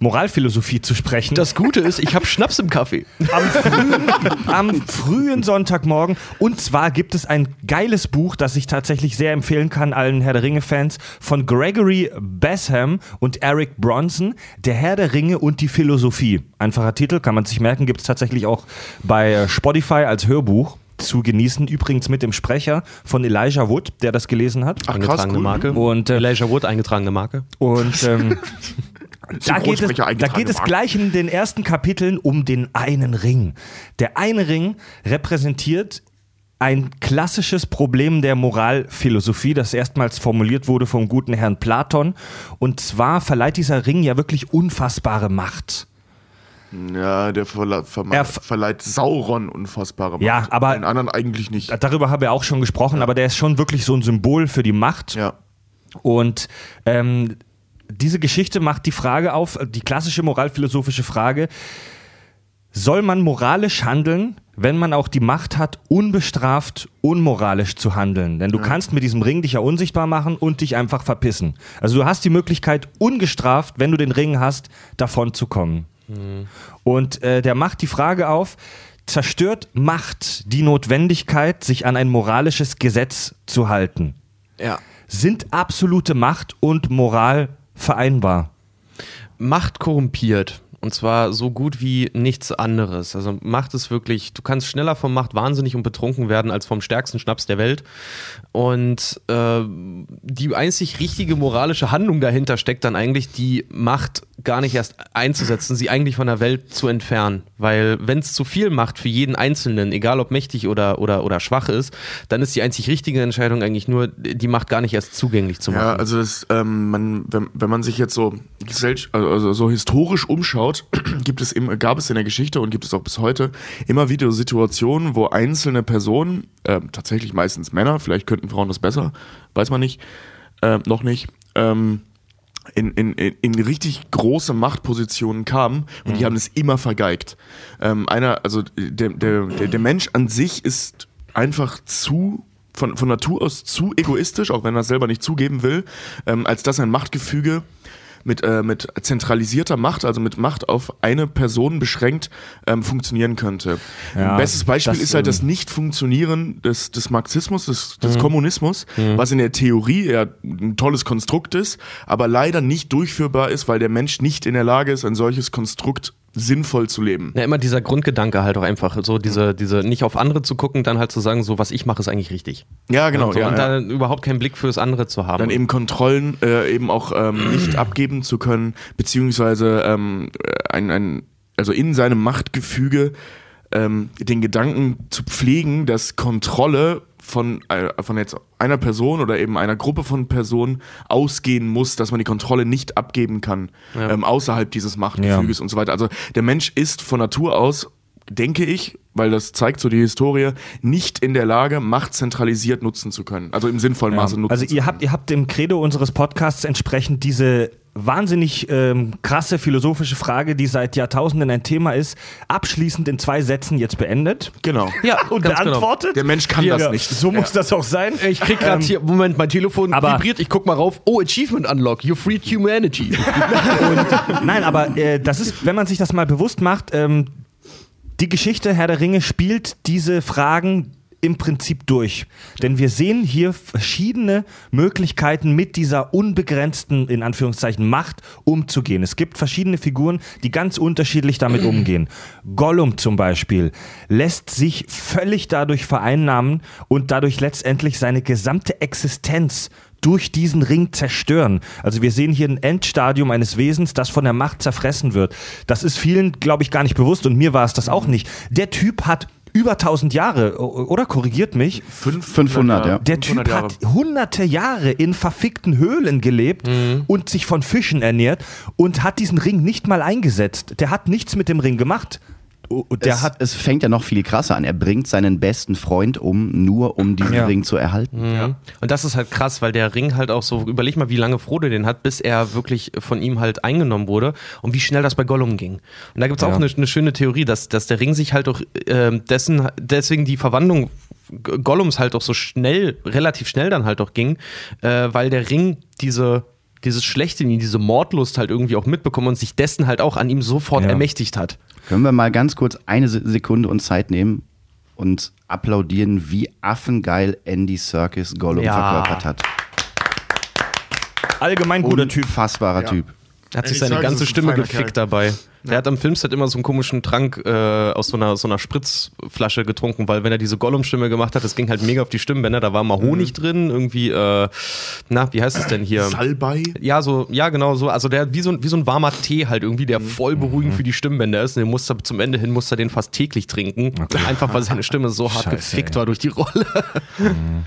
S1: Moralphilosophie zu sprechen.
S4: Das Gute ist, ich habe Schnaps im Kaffee.
S1: am, frühen, am frühen Sonntagmorgen. Und zwar gibt es ein geiles Buch, das ich tatsächlich sehr empfehlen kann, allen Herr der Ringe-Fans, von Gregory Basham und Eric Bronson, Der Herr der Ringe und die Philosophie. Einfacher Titel, kann man sich merken, gibt es tatsächlich auch bei Spotify als Hörbuch zu genießen. Übrigens mit dem Sprecher von Elijah Wood, der das gelesen hat.
S5: Ach, krass,
S4: eingetragene
S5: cool.
S4: Marke.
S1: Und, äh,
S4: Elijah Wood, eingetragene Marke.
S1: Und ähm, da, geht es, da geht es gleich in den ersten Kapiteln um den einen Ring. Der eine Ring repräsentiert ein klassisches Problem der Moralphilosophie, das erstmals formuliert wurde vom guten Herrn Platon. Und zwar verleiht dieser Ring ja wirklich unfassbare Macht.
S5: Ja, der verle
S1: Er ver-
S5: verleiht Sauron unfassbare Macht.
S1: Ja, aber-
S5: Den anderen eigentlich nicht.
S1: Darüber haben wir auch schon gesprochen, aber der ist schon wirklich so ein Symbol für die Macht.
S5: Ja.
S1: Und ähm, diese Geschichte macht die Frage auf, die klassische moralphilosophische Frage, soll man moralisch handeln, wenn man auch die Macht hat, unbestraft, unmoralisch zu handeln? Denn du kannst mit diesem Ring dich ja unsichtbar machen und dich einfach verpissen. Also du hast die Möglichkeit, ungestraft, wenn du den Ring hast, davon zu kommen. Und äh, der macht die Frage auf, zerstört Macht die Notwendigkeit, sich an ein moralisches Gesetz zu halten?
S4: Ja.
S1: Sind absolute Macht und Moral vereinbar?
S4: Macht korrumpiert. Und zwar so gut wie nichts anderes. Also Macht ist wirklich, du kannst schneller vom Macht wahnsinnig und betrunken werden als vom stärksten Schnaps der Welt. Und äh, die einzig richtige moralische Handlung dahinter steckt dann eigentlich, die Macht gar nicht erst einzusetzen, sie eigentlich von der Welt zu entfernen. Weil wenn es zu viel Macht für jeden Einzelnen, egal ob mächtig oder, oder, oder schwach ist, dann ist die einzig richtige Entscheidung eigentlich nur, die Macht gar nicht erst zugänglich zu machen.
S5: Ja, also das, ähm, man, wenn, wenn man sich jetzt so also so historisch umschaut, gibt es im, gab es in der Geschichte und gibt es auch bis heute immer wieder Situationen, wo einzelne Personen, ähm, tatsächlich meistens Männer, vielleicht könnten Frauen das besser, weiß man nicht, ähm, noch nicht, ähm, in, in, in, richtig große Machtpositionen kamen und die haben es immer vergeigt. Ähm, einer, also der, der, der, der Mensch an sich ist einfach zu von, von Natur aus zu egoistisch, auch wenn er es selber nicht zugeben will, ähm, als dass ein Machtgefüge mit, äh, mit zentralisierter Macht, also mit Macht auf eine Person beschränkt, ähm, funktionieren könnte.
S1: Ja,
S5: Ein bestes Beispiel
S1: das,
S5: ist halt das
S1: ähm,
S5: Nicht-Funktionieren des, des Marxismus, des, des Kommunismus, was in der Theorie ja ein tolles Konstrukt ist, aber leider nicht durchführbar ist, weil der Mensch nicht in der Lage ist, ein solches Konstrukt sinnvoll zu leben.
S4: Ja, immer dieser Grundgedanke halt auch einfach, so diese, diese, nicht auf andere zu gucken, dann halt zu sagen, so was ich mache ist eigentlich richtig.
S5: Ja, genau.
S4: und so,
S5: ja,
S4: und
S5: ja.
S4: dann überhaupt keinen Blick fürs andere zu haben.
S5: dann eben Kontrollen äh, eben auch ähm, nicht abgeben zu können, beziehungsweise ähm, ein, ein, also in seinem Machtgefüge ähm, den Gedanken zu pflegen, dass Kontrolle von, äh, von jetzt einer Person oder eben einer Gruppe von Personen ausgehen muss, dass man die Kontrolle nicht abgeben kann, ähm, außerhalb dieses Machtgefüges und so weiter. Also der Mensch ist von Natur aus, denke ich, weil das zeigt so die Historie, nicht in der Lage, Macht zentralisiert nutzen zu können. Also im sinnvollen Maße nutzen
S1: Also
S5: zu
S1: ihr
S5: können.
S1: habt, ihr habt dem Credo unseres Podcasts entsprechend diese wahnsinnig ähm, krasse philosophische Frage, die seit Jahrtausenden ein Thema ist, abschließend in zwei Sätzen jetzt beendet
S5: Genau.
S4: ja,
S1: und
S4: ganz genau.
S1: beantwortet.
S5: Der Mensch kann das nicht.
S1: So muss das auch sein.
S4: Ich krieg gerade hier, Moment, mein Telefon
S1: aber-
S4: vibriert, ich guck mal rauf. Oh, Achievement Unlock, you freed humanity.
S1: Nein, aber äh, das ist, wenn man sich das mal bewusst macht, ähm, die Geschichte Herr der Ringe spielt diese Fragen im Prinzip durch. Denn wir sehen hier verschiedene Möglichkeiten, mit dieser unbegrenzten, in Anführungszeichen, Macht umzugehen. Es gibt verschiedene Figuren, die ganz unterschiedlich damit umgehen. Gollum zum Beispiel lässt sich völlig dadurch vereinnahmen und dadurch letztendlich seine gesamte Existenz durch diesen Ring zerstören. Also wir sehen hier ein Endstadium eines Wesens, das von der Macht zerfressen wird. Das ist vielen, glaube ich, gar nicht bewusst und mir war es das auch nicht. Der Typ hat über 1000 Jahre, oder korrigiert mich.
S6: 500, ja.
S1: Der Typ hat hunderte Jahre in verfickten Höhlen gelebt und sich von Fischen ernährt und hat diesen Ring nicht mal eingesetzt. Der hat nichts mit dem Ring gemacht. Der
S6: es,
S1: hat
S6: es fängt ja noch viel krasser an. Er bringt seinen besten Freund um, nur um diesen
S1: Ja.
S6: Ring zu erhalten.
S4: Mhm. Und das ist halt krass, weil der Ring halt auch so, überleg mal, wie lange Frodo den hat, bis er wirklich von ihm halt eingenommen wurde und wie schnell das bei Gollum ging. Und da gibt es auch
S1: Ja.
S4: eine, eine schöne Theorie, dass, dass der Ring sich halt auch ähm, dessen, deswegen die Verwandlung Gollums halt auch so schnell, relativ schnell dann halt auch ging, äh, weil der Ring diese dieses Schlechte in ihm, diese Mordlust halt irgendwie auch mitbekommen und sich dessen halt auch an ihm sofort
S1: Ja.
S4: ermächtigt hat.
S6: Können wir mal ganz kurz eine Se- Sekunde und Zeit nehmen und applaudieren, wie affengeil Andy Serkis Gollum
S4: Ja.
S6: verkörpert hat.
S1: allgemein guter Typ.
S6: Unfassbarer Typ.
S4: Er hat sich seine ganze Stimme gefickt
S5: Kerl.
S4: dabei. Der hat am Filmset immer so einen komischen Trank äh, aus so einer, so einer Spritzflasche getrunken, weil wenn er diese Gollum-Stimme gemacht hat, das ging halt mega auf die Stimmbänder. Da war mal Honig drin, irgendwie, äh, na, wie heißt es denn hier?
S5: Salbei.
S4: Ja, so, ja, genau so. Also der hat wie so, ein- wie so ein warmer Tee halt irgendwie, der voll beruhigend für die Stimmbänder ist. Und den musste zum Ende hin musste er den fast täglich trinken. Einfach weil seine Stimme so hart
S1: Scheiße,
S4: gefickt
S1: ey.
S4: war durch die Rolle.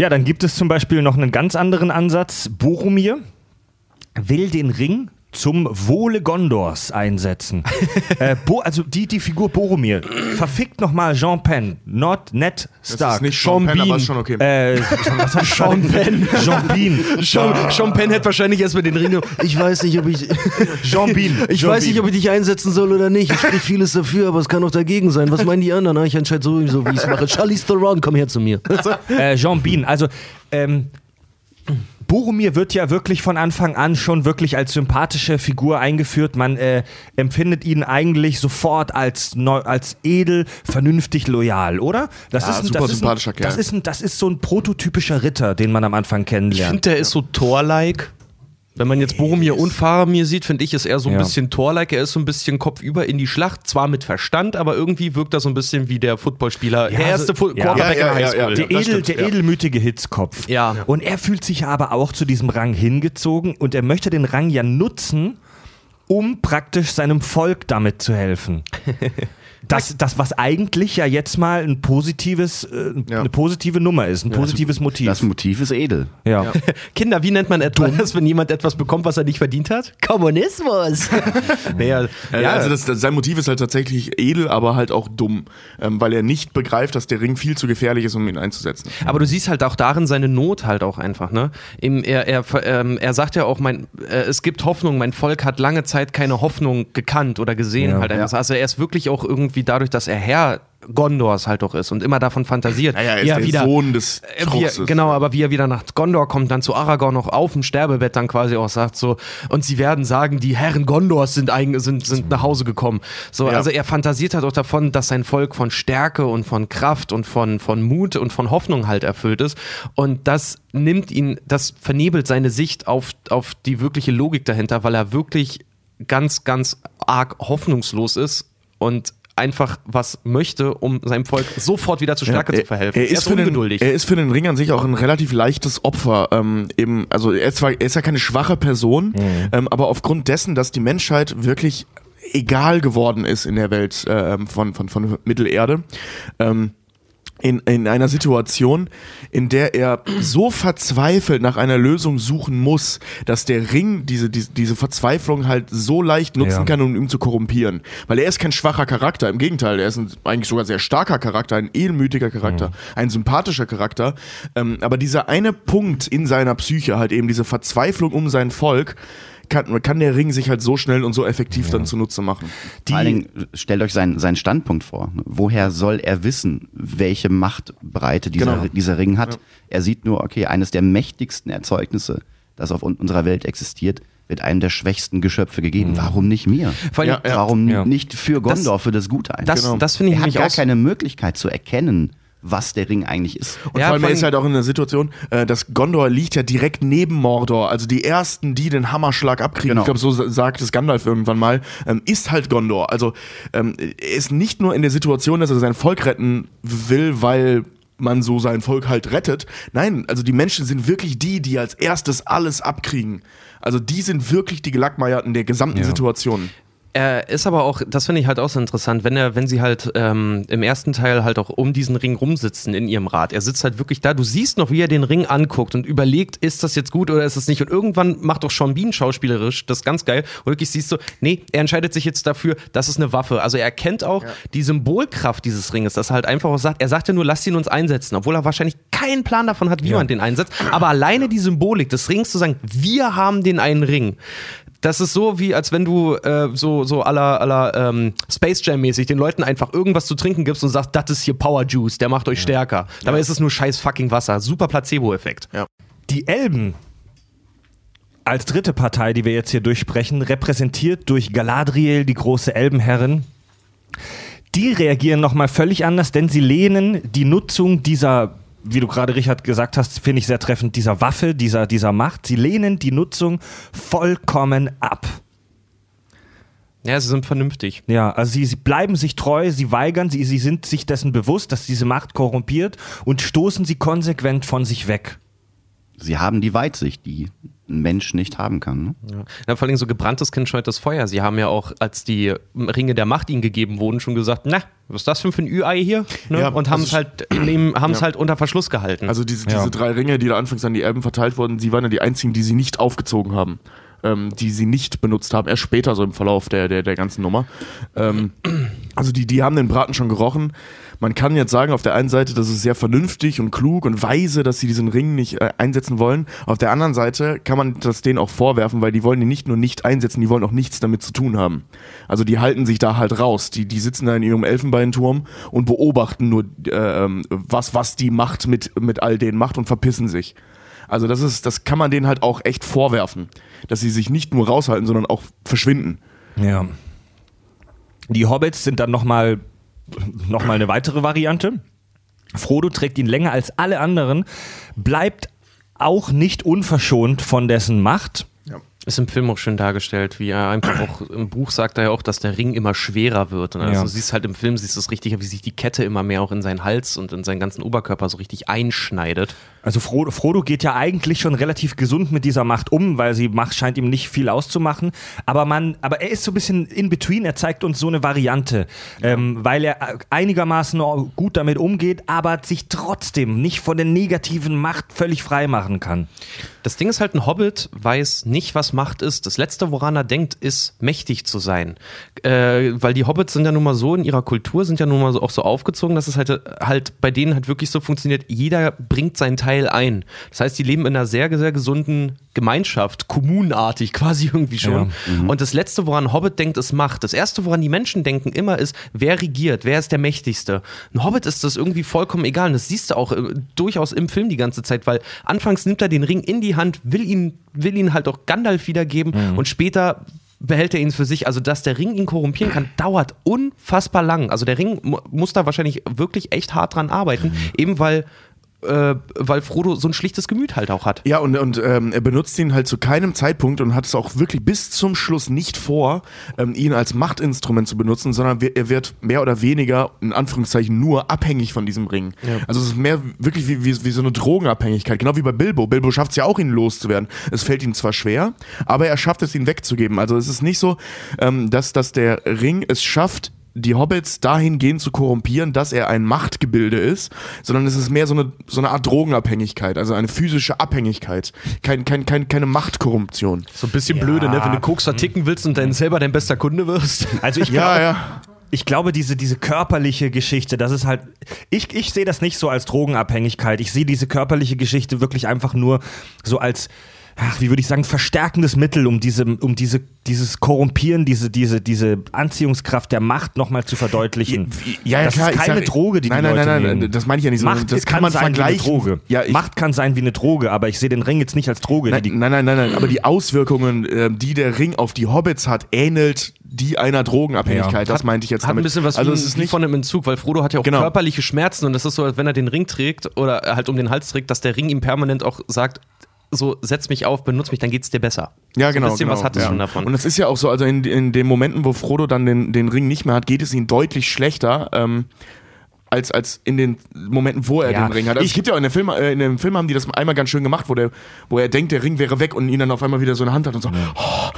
S1: Ja, dann gibt es zum Beispiel noch einen ganz anderen Ansatz. Boromir will den Ring zum Wohle Gondors einsetzen. äh, Bo also die, die Figur Boromir verfickt nochmal Jean Penn, not Ned
S5: Das
S1: Stark.
S5: ist nicht Sean Penn, aber ist schon okay.
S1: Äh, was hat Sean Penn? Jean Bean.
S4: Sean, Sean Penn hätte wahrscheinlich erstmal den Ring. Ich weiß nicht, ob ich.
S1: Jean Bean.
S7: Ich
S1: Jean
S7: weiß nicht,
S1: Bean.
S7: ob ich dich einsetzen soll oder nicht. Ich spricht vieles dafür, aber es kann auch dagegen sein. Was meinen die anderen? Ah, Ich entscheide sowieso, wie ich es mache. Charlize Theron, komm her zu mir.
S1: äh, Jean Bean. Also, ähm, Boromir wird ja wirklich von Anfang an schon wirklich als sympathische Figur eingeführt. Man äh, empfindet ihn eigentlich sofort als, neu, als edel, vernünftig, loyal, oder? Das
S5: Ja,
S1: ist ein,
S5: super
S1: das ist
S5: sympathischer
S1: ein,
S5: Kerl.
S1: Das ist, ein, das ist so ein prototypischer Ritter, den man am Anfang
S4: Ich
S1: kennenlernt.
S4: finde, der ist so Thor-like. Wenn man jetzt Boromir und Faramir sieht, finde ich, ist er so ein
S1: Ja.
S4: bisschen Thor-like. Er ist so ein bisschen kopfüber in die Schlacht, zwar mit Verstand, aber irgendwie wirkt er so ein bisschen wie der Footballspieler, der
S1: also-
S4: erste Fu
S1: ja.
S4: Quarterback
S5: Ja, ja,
S4: in der
S5: ja,
S4: Highschool.
S5: ja.
S1: der, edel,
S5: stimmt,
S1: der
S5: ja.
S1: edelmütige Hitzkopf.
S4: Ja.
S1: Und er fühlt sich aber auch zu diesem Rang hingezogen und er möchte den Rang ja nutzen, um praktisch seinem Volk damit zu helfen. Das, das, was eigentlich ja jetzt mal ein positives, äh,
S5: Ja.
S1: eine positive Nummer ist, ein positives Motiv.
S6: Das Motiv ist edel.
S1: ja.
S4: Kinder, wie nennt man etwas, wenn jemand etwas bekommt, was er nicht verdient hat? Kommunismus. naja,
S5: Ja,
S4: ja,
S5: also das, das, sein Motiv ist halt tatsächlich edel, aber halt auch dumm, ähm, weil er nicht begreift, dass der Ring viel zu gefährlich ist, um ihn einzusetzen.
S4: Aber du siehst halt auch darin seine Not halt auch einfach, ne? Im, er, er, ähm, er sagt ja auch, mein, äh, es gibt Hoffnung, mein Volk hat lange Zeit keine Hoffnung gekannt oder gesehen
S1: Ja.
S4: halt. Also er ist wirklich auch irgendwie dadurch, dass er Herr Gondors halt auch ist und immer davon fantasiert.
S5: Naja, er ist der
S4: wieder,
S5: Sohn des
S4: äh,
S5: Truchses.
S4: Genau, aber wie er wieder nach Gondor kommt, dann zu Aragorn noch auf dem Sterbebett dann quasi auch sagt so, und sie werden sagen, die Herren Gondors sind, sind, sind nach Hause gekommen. So,
S5: Ja.
S4: also er fantasiert halt auch davon, dass sein Volk von Stärke und von Kraft und von, von Mut und von Hoffnung halt erfüllt ist. Und das nimmt ihn, das vernebelt seine Sicht auf, auf die wirkliche Logik dahinter, weil er wirklich ganz, ganz arg hoffnungslos ist und einfach was möchte, um seinem Volk sofort wieder zur Stärke zu verhelfen.
S5: Er ist, für den,
S4: ungeduldig.
S5: er ist für den Ring an sich auch ein relativ leichtes Opfer. Ähm, eben, also er ist, zwar, er ist ja keine schwache Person, ähm, aber aufgrund dessen, dass die Menschheit wirklich egal geworden ist in der Welt ähm, von, von, von Mittelerde, ähm, in, in einer Situation, in der er so verzweifelt nach einer Lösung suchen muss, dass der Ring diese, diese, diese Verzweiflung halt so leicht nutzen
S1: Ja.
S5: kann, um ihn zu korrumpieren. Weil er ist kein schwacher Charakter, im Gegenteil, er ist ein, eigentlich sogar sehr starker Charakter, ein edelmütiger Charakter, ein sympathischer Charakter. Ähm, aber dieser eine Punkt in seiner Psyche, halt eben diese Verzweiflung um sein Volk, kann, kann der Ring sich halt so schnell und so effektiv dann zunutze machen.
S6: Vor allen Dingen, stellt euch seinen, seinen Standpunkt vor. Woher soll er wissen, welche Machtbreite dieser,
S5: Genau.
S6: dieser Ring hat? Er sieht nur, okay, eines der mächtigsten Erzeugnisse, das auf un- unserer Welt existiert, wird einem der schwächsten Geschöpfe gegeben. Warum nicht mir?
S5: Ja, ja.
S6: Warum
S1: Ja.
S6: nicht für Gondor, für das Gute ein?
S4: das, das finde ich
S6: er hat
S4: nämlich
S6: gar
S4: auch.
S6: keine Möglichkeit zu erkennen, was der Ring eigentlich ist.
S5: Und
S4: Ja,
S5: vor allem, er ist halt auch in der Situation, äh, dass Gondor liegt ja direkt neben Mordor. Also die ersten, die den Hammerschlag abkriegen,
S6: Genau.
S5: ich glaube, so sa- sagt es Gandalf irgendwann mal, ähm, ist halt Gondor. Also ähm, er ist nicht nur in der Situation, dass er sein Volk retten will, weil man so sein Volk halt rettet. Nein, also die Menschen sind wirklich die, die als erstes alles abkriegen. Also die sind wirklich die Gelackmeierten der gesamten Situation.
S4: Er ist aber auch, das finde ich halt auch so interessant, wenn er, wenn sie halt ähm, im ersten Teil halt auch um diesen Ring rumsitzen in ihrem Rad. Er sitzt halt wirklich da, du siehst noch, wie er den Ring anguckt und überlegt, ist das jetzt gut oder ist es nicht? Und irgendwann macht doch Sean Bean schauspielerisch das ganz geil. Und wirklich siehst du, nee, er entscheidet sich jetzt dafür, das ist eine Waffe. Also er erkennt auch die Symbolkraft dieses Ringes, dass er halt einfach auch sagt, er sagt ja nur, lasst ihn uns einsetzen, obwohl er wahrscheinlich keinen Plan davon hat, wie man den einsetzt. Aber alleine die Symbolik des Rings zu sagen, wir haben den einen Ring. Das ist so, wie als wenn du äh, so, so aller aller ähm, Space Jam mäßig den Leuten einfach irgendwas zu trinken gibst und sagst, das ist hier Power Juice, der macht euch stärker. Dabei ist es nur scheiß fucking Wasser. Super Placebo-Effekt.
S1: Die Elben als dritte Partei, die wir jetzt hier durchsprechen, repräsentiert durch Galadriel, die große Elbenherrin. Die reagieren nochmal völlig anders, denn sie lehnen die Nutzung dieser, wie du gerade Richard gesagt hast, finde ich sehr treffend, dieser Waffe, dieser, dieser Macht, sie lehnen die Nutzung vollkommen ab.
S4: Ja, sie sind vernünftig.
S1: Ja, also sie, sie bleiben sich treu, sie weigern, sie, sie sind sich dessen bewusst, dass diese Macht korrumpiert und stoßen sie konsequent von sich weg.
S6: Sie haben die Weitsicht, die ein Mensch nicht haben kann. Ne?
S4: Ja. Ja, vor allem so gebranntes Kind scheut das Feuer. Sie haben ja auch, als die Ringe der Macht ihnen gegeben wurden, schon gesagt, na, was ist das für ein Ü-Ei hier? Ne?
S5: Ja,
S4: und haben es
S5: also-
S4: halt, haben es
S5: Ja.
S4: halt unter Verschluss gehalten.
S5: Also diese,
S1: Ja.
S5: diese drei Ringe, die da anfangs an die Elben verteilt wurden, sie waren ja die einzigen, die sie nicht aufgezogen haben. Ähm, die sie nicht benutzt haben, erst später so im Verlauf der, der, der ganzen Nummer. Ähm, also die, die haben den Braten schon gerochen. Man kann jetzt sagen, auf der einen Seite, das ist sehr vernünftig und klug und weise, dass sie diesen Ring nicht äh, einsetzen wollen. Auf der anderen Seite kann man das denen auch vorwerfen, weil die wollen ihn nicht nur nicht einsetzen, die wollen auch nichts damit zu tun haben. Also die halten sich da halt raus. Die, die sitzen da in ihrem Elfenbeinturm und beobachten nur, äh, was, was die Macht mit, mit all denen macht und verpissen sich. Also das ist, das kann man denen halt auch echt vorwerfen, dass sie sich nicht nur raushalten, sondern auch verschwinden.
S1: Ja. Die Hobbits sind dann nochmal noch mal eine weitere Variante. Frodo trägt ihn länger als alle anderen, bleibt auch nicht unverschont von dessen Macht.
S4: Ist im Film auch schön dargestellt, wie er einfach auch im Buch sagt er ja auch, dass der Ring immer schwerer wird. Und also
S1: Ja.
S4: du siehst halt im Film, siehst du es richtig, wie sich die Kette immer mehr auch in seinen Hals und in seinen ganzen Oberkörper so richtig einschneidet.
S1: Also Frodo, Frodo geht ja eigentlich schon relativ gesund mit dieser Macht um, weil sie Macht scheint ihm nicht viel auszumachen. Aber man, aber er ist so ein bisschen in between. Er zeigt uns so eine Variante, ähm, weil er einigermaßen gut damit umgeht, aber sich trotzdem nicht von der negativen Macht völlig frei machen kann.
S4: Das Ding ist halt, ein Hobbit weiß nicht, was Macht ist. Das Letzte, woran er denkt, ist, mächtig zu sein. Äh, weil die Hobbits sind ja nun mal so in ihrer Kultur, sind ja nun mal so, auch so aufgezogen, dass es halt, halt bei denen halt wirklich so funktioniert, jeder bringt seinen Teil ein. Das heißt, die leben in einer sehr, sehr gesunden Gemeinschaft, kommunenartig quasi irgendwie schon. Und das Letzte, woran ein Hobbit denkt, ist Macht. Das Erste, woran die Menschen denken, immer ist, wer regiert, wer ist der Mächtigste. Ein Hobbit ist das irgendwie vollkommen egal. Und das siehst du auch äh, durchaus im Film die ganze Zeit, weil anfangs nimmt er den Ring in die Hand, will ihn, will ihn halt auch Gandalf wiedergeben und später behält er ihn für sich. Also, dass der Ring ihn korrumpieren kann, dauert unfassbar lang. Also, der Ring mu muss da wahrscheinlich wirklich echt hart dran arbeiten, eben weil, äh, weil Frodo so ein schlichtes Gemüt halt auch hat.
S5: Ja, und, und ähm, er benutzt ihn halt zu keinem Zeitpunkt und hat es auch wirklich bis zum Schluss nicht vor, ähm, ihn als Machtinstrument zu benutzen, sondern wir- er wird mehr oder weniger, in Anführungszeichen, nur abhängig von diesem Ring. Also es ist mehr wirklich wie, wie, wie so eine Drogenabhängigkeit, genau wie bei Bilbo. Bilbo schafft es ja auch, ihn loszuwerden. Es fällt ihm zwar schwer, aber er schafft es, ihn wegzugeben. Also es ist nicht so, ähm, dass, dass der Ring es schafft, die Hobbits dahingehend zu korrumpieren, dass er ein Machtgebilde ist, sondern es ist mehr so eine, so eine Art Drogenabhängigkeit, also eine physische Abhängigkeit, kein, kein, kein, keine Machtkorruption.
S4: So ein bisschen blöde, ne? Wenn du Koks verticken willst und dann selber dein bester Kunde wirst.
S1: Also ich
S5: Ja,
S1: glaube,
S5: ja.
S1: ich glaube, diese, diese körperliche Geschichte, das ist halt, ich, ich sehe das nicht so als Drogenabhängigkeit. Ich sehe diese körperliche Geschichte wirklich einfach nur so als, ach, wie würde ich sagen, verstärkendes Mittel, um diese, um diese, dieses Korrumpieren, diese, diese, diese Anziehungskraft der Macht nochmal zu verdeutlichen.
S5: Ja, ja,
S1: das
S5: klar,
S1: ist keine
S5: sag-
S1: Droge, die
S5: nein,
S1: die
S5: nein,
S1: Leute
S5: nein, nein,
S1: nehmen.
S5: das meine ich ja nicht so.
S1: Macht
S5: Das
S1: kann
S5: kann man
S1: sein wie eine
S5: vergleichen.
S1: Droge.
S5: Ja, ich-
S1: Macht kann sein wie eine Droge, aber ich sehe den Ring jetzt nicht als Droge.
S5: Nein, nein, nein, nein, nein, aber die Auswirkungen, äh, die der Ring auf die Hobbits hat, ähnelt die einer Drogenabhängigkeit. Das meinte ich jetzt
S8: Hat
S5: damit.
S8: ein bisschen was
S5: also
S8: wie,
S5: es ist
S8: wie
S5: nicht
S8: von einem Entzug, weil Frodo hat ja auch
S5: Genau.
S8: körperliche Schmerzen und das ist so, als wenn er den Ring trägt oder halt um den Hals trägt, dass der Ring ihm permanent auch sagt, so setz mich auf, benutz mich, dann geht's dir besser.
S5: Ja,
S8: so
S5: genau.
S8: Ein bisschen
S5: genau,
S8: was hat es
S5: ja.
S8: schon davon.
S5: Und es ist ja auch so, also in, in den Momenten, wo Frodo dann den, den Ring nicht mehr hat, geht es ihm deutlich schlechter. Ähm, als, als in den Momenten, wo er
S1: Ja,
S5: den Ring hat. Also es gibt ja auch in, der Film, äh, in dem Film haben die das einmal ganz schön gemacht, wo, der, wo er denkt, der Ring wäre weg und ihn dann auf einmal wieder so eine Hand hat und so. Oh,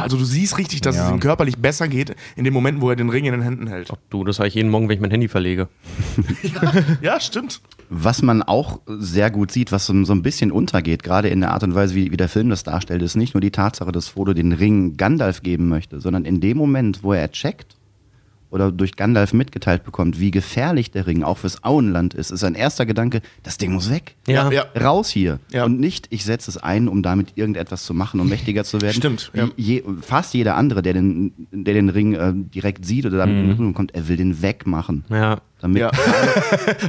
S5: also du siehst richtig, dass
S1: Ja.
S5: es ihm körperlich besser geht in den Momenten, wo er den Ring in den Händen hält.
S8: du, das habe ich jeden Morgen, wenn ich mein Handy verlege.
S5: Ja, stimmt.
S6: Was man auch sehr gut sieht, was so, so ein bisschen untergeht, gerade in der Art und Weise, wie, wie der Film das darstellt, ist nicht nur die Tatsache, dass Frodo den Ring Gandalf geben möchte, sondern in dem Moment, wo er checkt oder durch Gandalf mitgeteilt bekommt, wie gefährlich der Ring auch fürs Auenland ist, ist sein erster Gedanke, das Ding muss weg.
S8: Ja.
S5: ja.
S6: Raus hier.
S5: Ja.
S6: Und nicht, ich setze es ein, um damit irgendetwas zu machen, um mächtiger zu werden.
S5: Stimmt, ja.
S6: Je, fast jeder andere, der den, der den Ring äh, direkt sieht oder damit in Berührung kommt, er will den wegmachen.
S8: Ja.
S6: Damit
S5: Ja.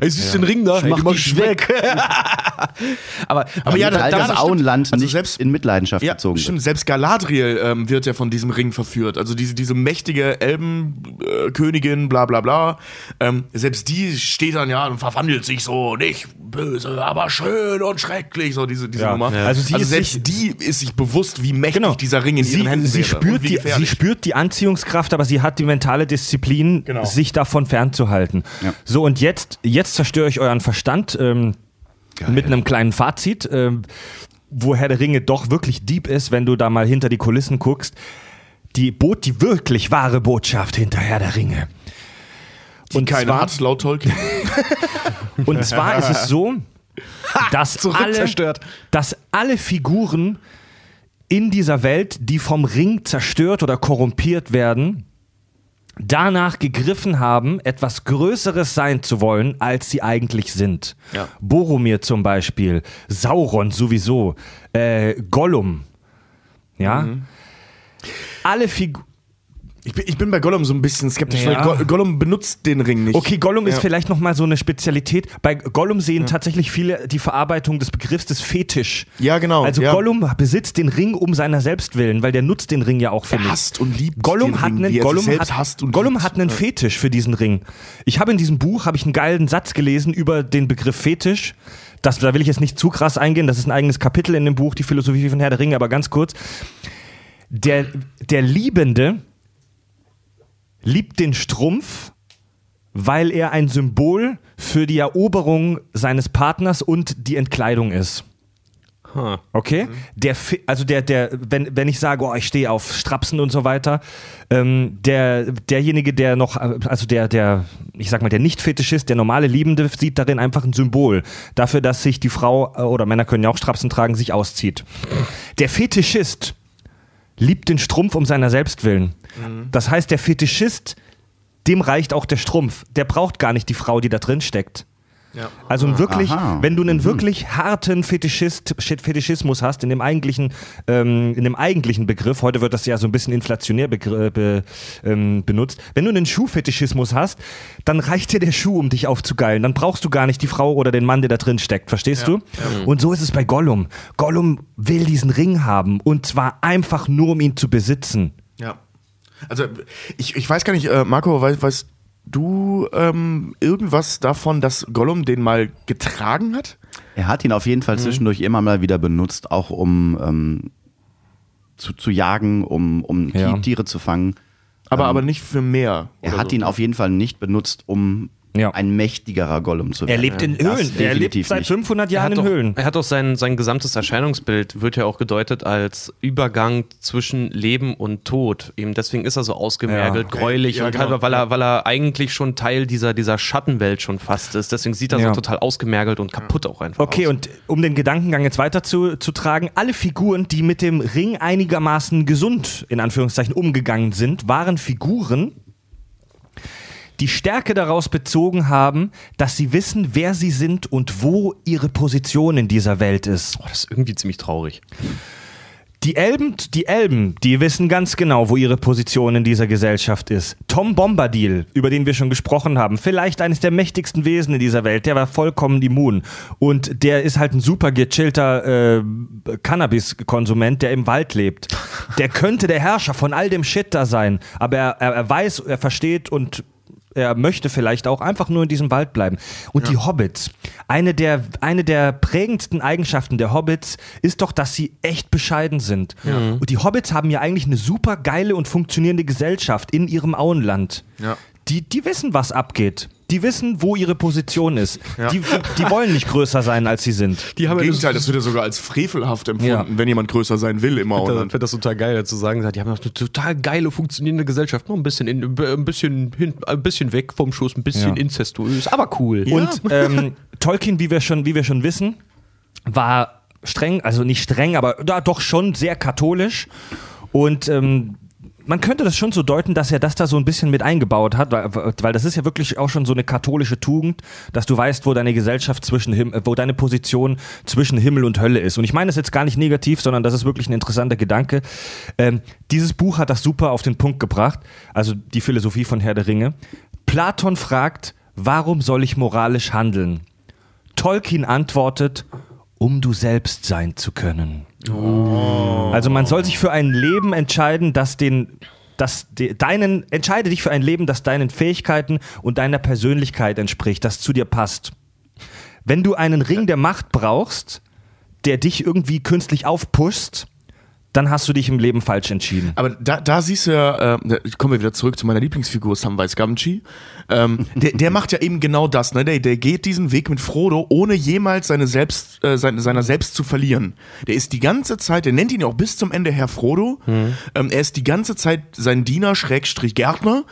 S8: Es ist ein Ring da,
S6: mach dich weg.
S8: aber,
S5: Aber ja, da- da-
S6: das. Auenland
S5: Also
S6: nicht
S5: selbst-
S6: in Mitleidenschaft
S5: Ja,
S6: gezogen
S5: stimmt.
S6: wird.
S5: Selbst Galadriel ähm, wird ja von diesem Ring verführt. Also diese, diese mächtige Elbenkönigin, äh, bla bla bla. Ähm, selbst die steht dann ja und verwandelt sich so, nicht böse, aber schön und schrecklich, so diese, diese
S1: Ja.
S5: Nummer.
S1: Ja. Also sie ist
S5: selbst
S1: sich-
S5: die ist sich bewusst, wie mächtig dieser Ring in
S1: sie,
S5: ihren Händen
S1: sie
S5: wäre
S1: spürt die, sie spürt die Anziehungskraft, aber sie hat die mentale Disziplin,
S5: Genau.
S1: sich davon fernzuhalten.
S6: Ja.
S1: So, und jetzt, jetzt zerstöre ich euren Verstand ähm, mit einem kleinen Fazit, ähm, wo Herr der Ringe doch wirklich deep ist, wenn du da mal hinter die Kulissen guckst. Die bot die wirklich wahre Botschaft hinter Herr der Ringe.
S5: die
S1: und
S5: keine
S1: zwar-
S5: hat, laut Tolkien.
S1: Und zwar ist es so, dass alle, dass alle Figuren in dieser Welt, die vom Ring zerstört oder korrumpiert werden, danach gegriffen haben, etwas Größeres sein zu wollen, als sie eigentlich sind.
S8: Ja.
S1: Boromir zum Beispiel, Sauron sowieso, äh, Gollum. Ja. Alle Figuren.
S5: Ich bin, ich bin bei Gollum so ein bisschen skeptisch,
S1: Ja.
S5: weil Go Gollum benutzt den Ring nicht.
S1: Okay, Gollum ist
S5: Ja.
S1: vielleicht noch mal so eine Spezialität. Bei Gollum sehen tatsächlich viele die Verarbeitung des Begriffs des Fetisch.
S5: Ja, genau.
S1: Also
S5: ja.
S1: Gollum besitzt den Ring um seiner selbst willen, weil der nutzt den Ring ja auch für
S5: Er
S1: nichts.
S5: hasst und liebt
S1: Gollum
S5: den
S1: hat
S5: Ring,
S1: einen Gollum hat,
S5: hasst und
S1: Gollum hat einen Fetisch für diesen Ring. Ich habe in diesem Buch habe ich einen geilen Satz gelesen über den Begriff Fetisch. Das, da will ich jetzt nicht zu krass eingehen. Das ist ein eigenes Kapitel in dem Buch, die Philosophie von Herr der Ringe. Aber ganz kurz: Der der Liebende liebt den Strumpf, weil er ein Symbol für die Eroberung seines Partners und die Entkleidung ist. Okay? Der, Fi- also der, der, wenn, wenn ich sage, oh, ich stehe auf Strapsen und so weiter, ähm, der, derjenige, der noch, also der, der, ich sag mal, der Nicht-Fetischist, der normale Liebende, sieht darin einfach ein Symbol dafür, dass sich die Frau, äh, oder Männer können ja auch Strapsen tragen, sich auszieht. Der Fetischist liebt den Strumpf um seiner selbst willen. Das heißt, der Fetischist, dem reicht auch der Strumpf. Der braucht gar nicht die Frau, die da drin steckt. Also ein wirklich,
S6: Aha.
S1: wenn du einen wirklich harten Fetischist, Fetischismus hast, in dem eigentlichen, ähm, in dem eigentlichen Begriff, heute wird das ja so ein bisschen inflationär begr- be, ähm, benutzt, wenn du einen Schuhfetischismus hast, dann reicht dir der Schuh, um dich aufzugeilen. Dann brauchst du gar nicht die Frau oder den Mann, der da drin steckt, verstehst du? Und so ist es bei Gollum. Gollum will diesen Ring haben und zwar einfach nur, um ihn zu besitzen.
S5: Ja. Also ich, ich weiß gar nicht, äh, Marco, weißt, weißt du ähm, irgendwas davon, dass Gollum den mal getragen hat?
S6: Er hat ihn auf jeden
S5: Mhm.
S6: Fall zwischendurch immer mal wieder benutzt, auch um ähm, zu, zu jagen, um, um
S1: Ja.
S6: Ti- Tiere zu fangen.
S5: Aber, aber nicht für mehr.
S6: Er hat
S5: so.
S6: ihn auf jeden Fall nicht benutzt, um
S1: Ja.
S6: ein mächtigerer Gollum zu werden.
S1: Er lebt in
S6: Das
S1: Höhlen. Er lebt seit
S6: nicht.
S1: 500
S8: Er
S1: Jahren in Höhlen.
S8: er hat doch sein, sein gesamtes Erscheinungsbild, wird ja auch gedeutet als Übergang zwischen Leben und Tod. Eben deswegen ist er so ausgemergelt,
S1: Ja.
S8: gräulich
S5: Ja,
S8: und
S5: genau.
S8: halt, weil, er, weil er eigentlich schon Teil dieser, dieser Schattenwelt schon fast ist. Deswegen sieht er
S1: Ja.
S8: so total ausgemergelt und kaputt auch einfach
S1: Okay,
S8: aus.
S1: und um den Gedankengang jetzt weiter zu, zu tragen, alle Figuren, die mit dem Ring einigermaßen gesund, in Anführungszeichen, umgegangen sind, waren Figuren, die Stärke daraus bezogen haben, dass sie wissen, wer sie sind und wo ihre Position in dieser Welt ist.
S4: Oh, das ist irgendwie ziemlich traurig.
S1: Die Elben, die Elben, die wissen ganz genau, wo ihre Position in dieser Gesellschaft ist. Tom Bombadil, über den wir schon gesprochen haben, vielleicht eines der mächtigsten Wesen in dieser Welt, der war vollkommen immun. Und der ist halt ein super gechillter äh, Cannabis-Konsument, der im Wald lebt. Der könnte der Herrscher von all dem Shit da sein, aber er, er, er weiß, er versteht und er möchte vielleicht auch einfach nur in diesem Wald bleiben. Und die Hobbits, eine der, eine der prägendsten Eigenschaften der Hobbits ist doch, dass sie echt bescheiden sind. Und die Hobbits haben ja eigentlich eine super geile und funktionierende Gesellschaft in ihrem Auenland.
S5: Ja.
S1: Die, die wissen, was abgeht. Die wissen, wo ihre Position ist. Die, die, die wollen nicht größer sein, als sie sind.
S4: Die haben
S5: Im
S4: ja
S5: Gegenteil, das wird ja sogar als frevelhaft empfunden,
S1: Ja.
S5: wenn jemand größer sein will im
S4: Ich
S5: Auenland.
S4: finde das total geil, zu sagen, die haben noch eine total geile, funktionierende Gesellschaft. Noch ein bisschen, in, ein bisschen, hin, ein bisschen weg vom Schuss, ein bisschen
S1: Ja.
S4: inzestuös, aber cool.
S1: Und ähm, Tolkien, wie wir, schon, wie wir schon wissen, war streng, also nicht streng, aber da doch schon sehr katholisch. Und ähm, man könnte das schon so deuten, dass er das da so ein bisschen mit eingebaut hat, weil, weil das ist ja wirklich auch schon so eine katholische Tugend, dass du weißt, wo deine Gesellschaft zwischen Him äh, wo deine Position zwischen Himmel und Hölle ist. Und ich meine das jetzt gar nicht negativ, sondern das ist wirklich ein interessanter Gedanke. Ähm, dieses Buch hat das super auf den Punkt gebracht, also die Philosophie von Herr der Ringe. Platon fragt, warum soll ich moralisch handeln? Tolkien antwortet, um du selbst sein zu können. Also man soll sich für ein Leben entscheiden, das den das de, deinen entscheide dich für ein Leben, das deinen Fähigkeiten und deiner Persönlichkeit entspricht, das zu dir passt. Wenn du einen Ring der Macht brauchst, der dich irgendwie künstlich aufpusht, dann hast du dich im Leben falsch entschieden.
S5: Aber da, da siehst du ja, äh, da kommen wir wieder zurück zu meiner Lieblingsfigur, Samwise Gamgee. Ähm, der, der macht ja eben genau das, ne? Der, der geht diesen Weg mit Frodo, ohne jemals seine selbst, äh, seine, seiner selbst zu verlieren. Der ist die ganze Zeit, der nennt ihn ja auch bis zum Ende Herr Frodo. Ähm, er ist die ganze Zeit sein Diener, Schrägstrich Gärtner.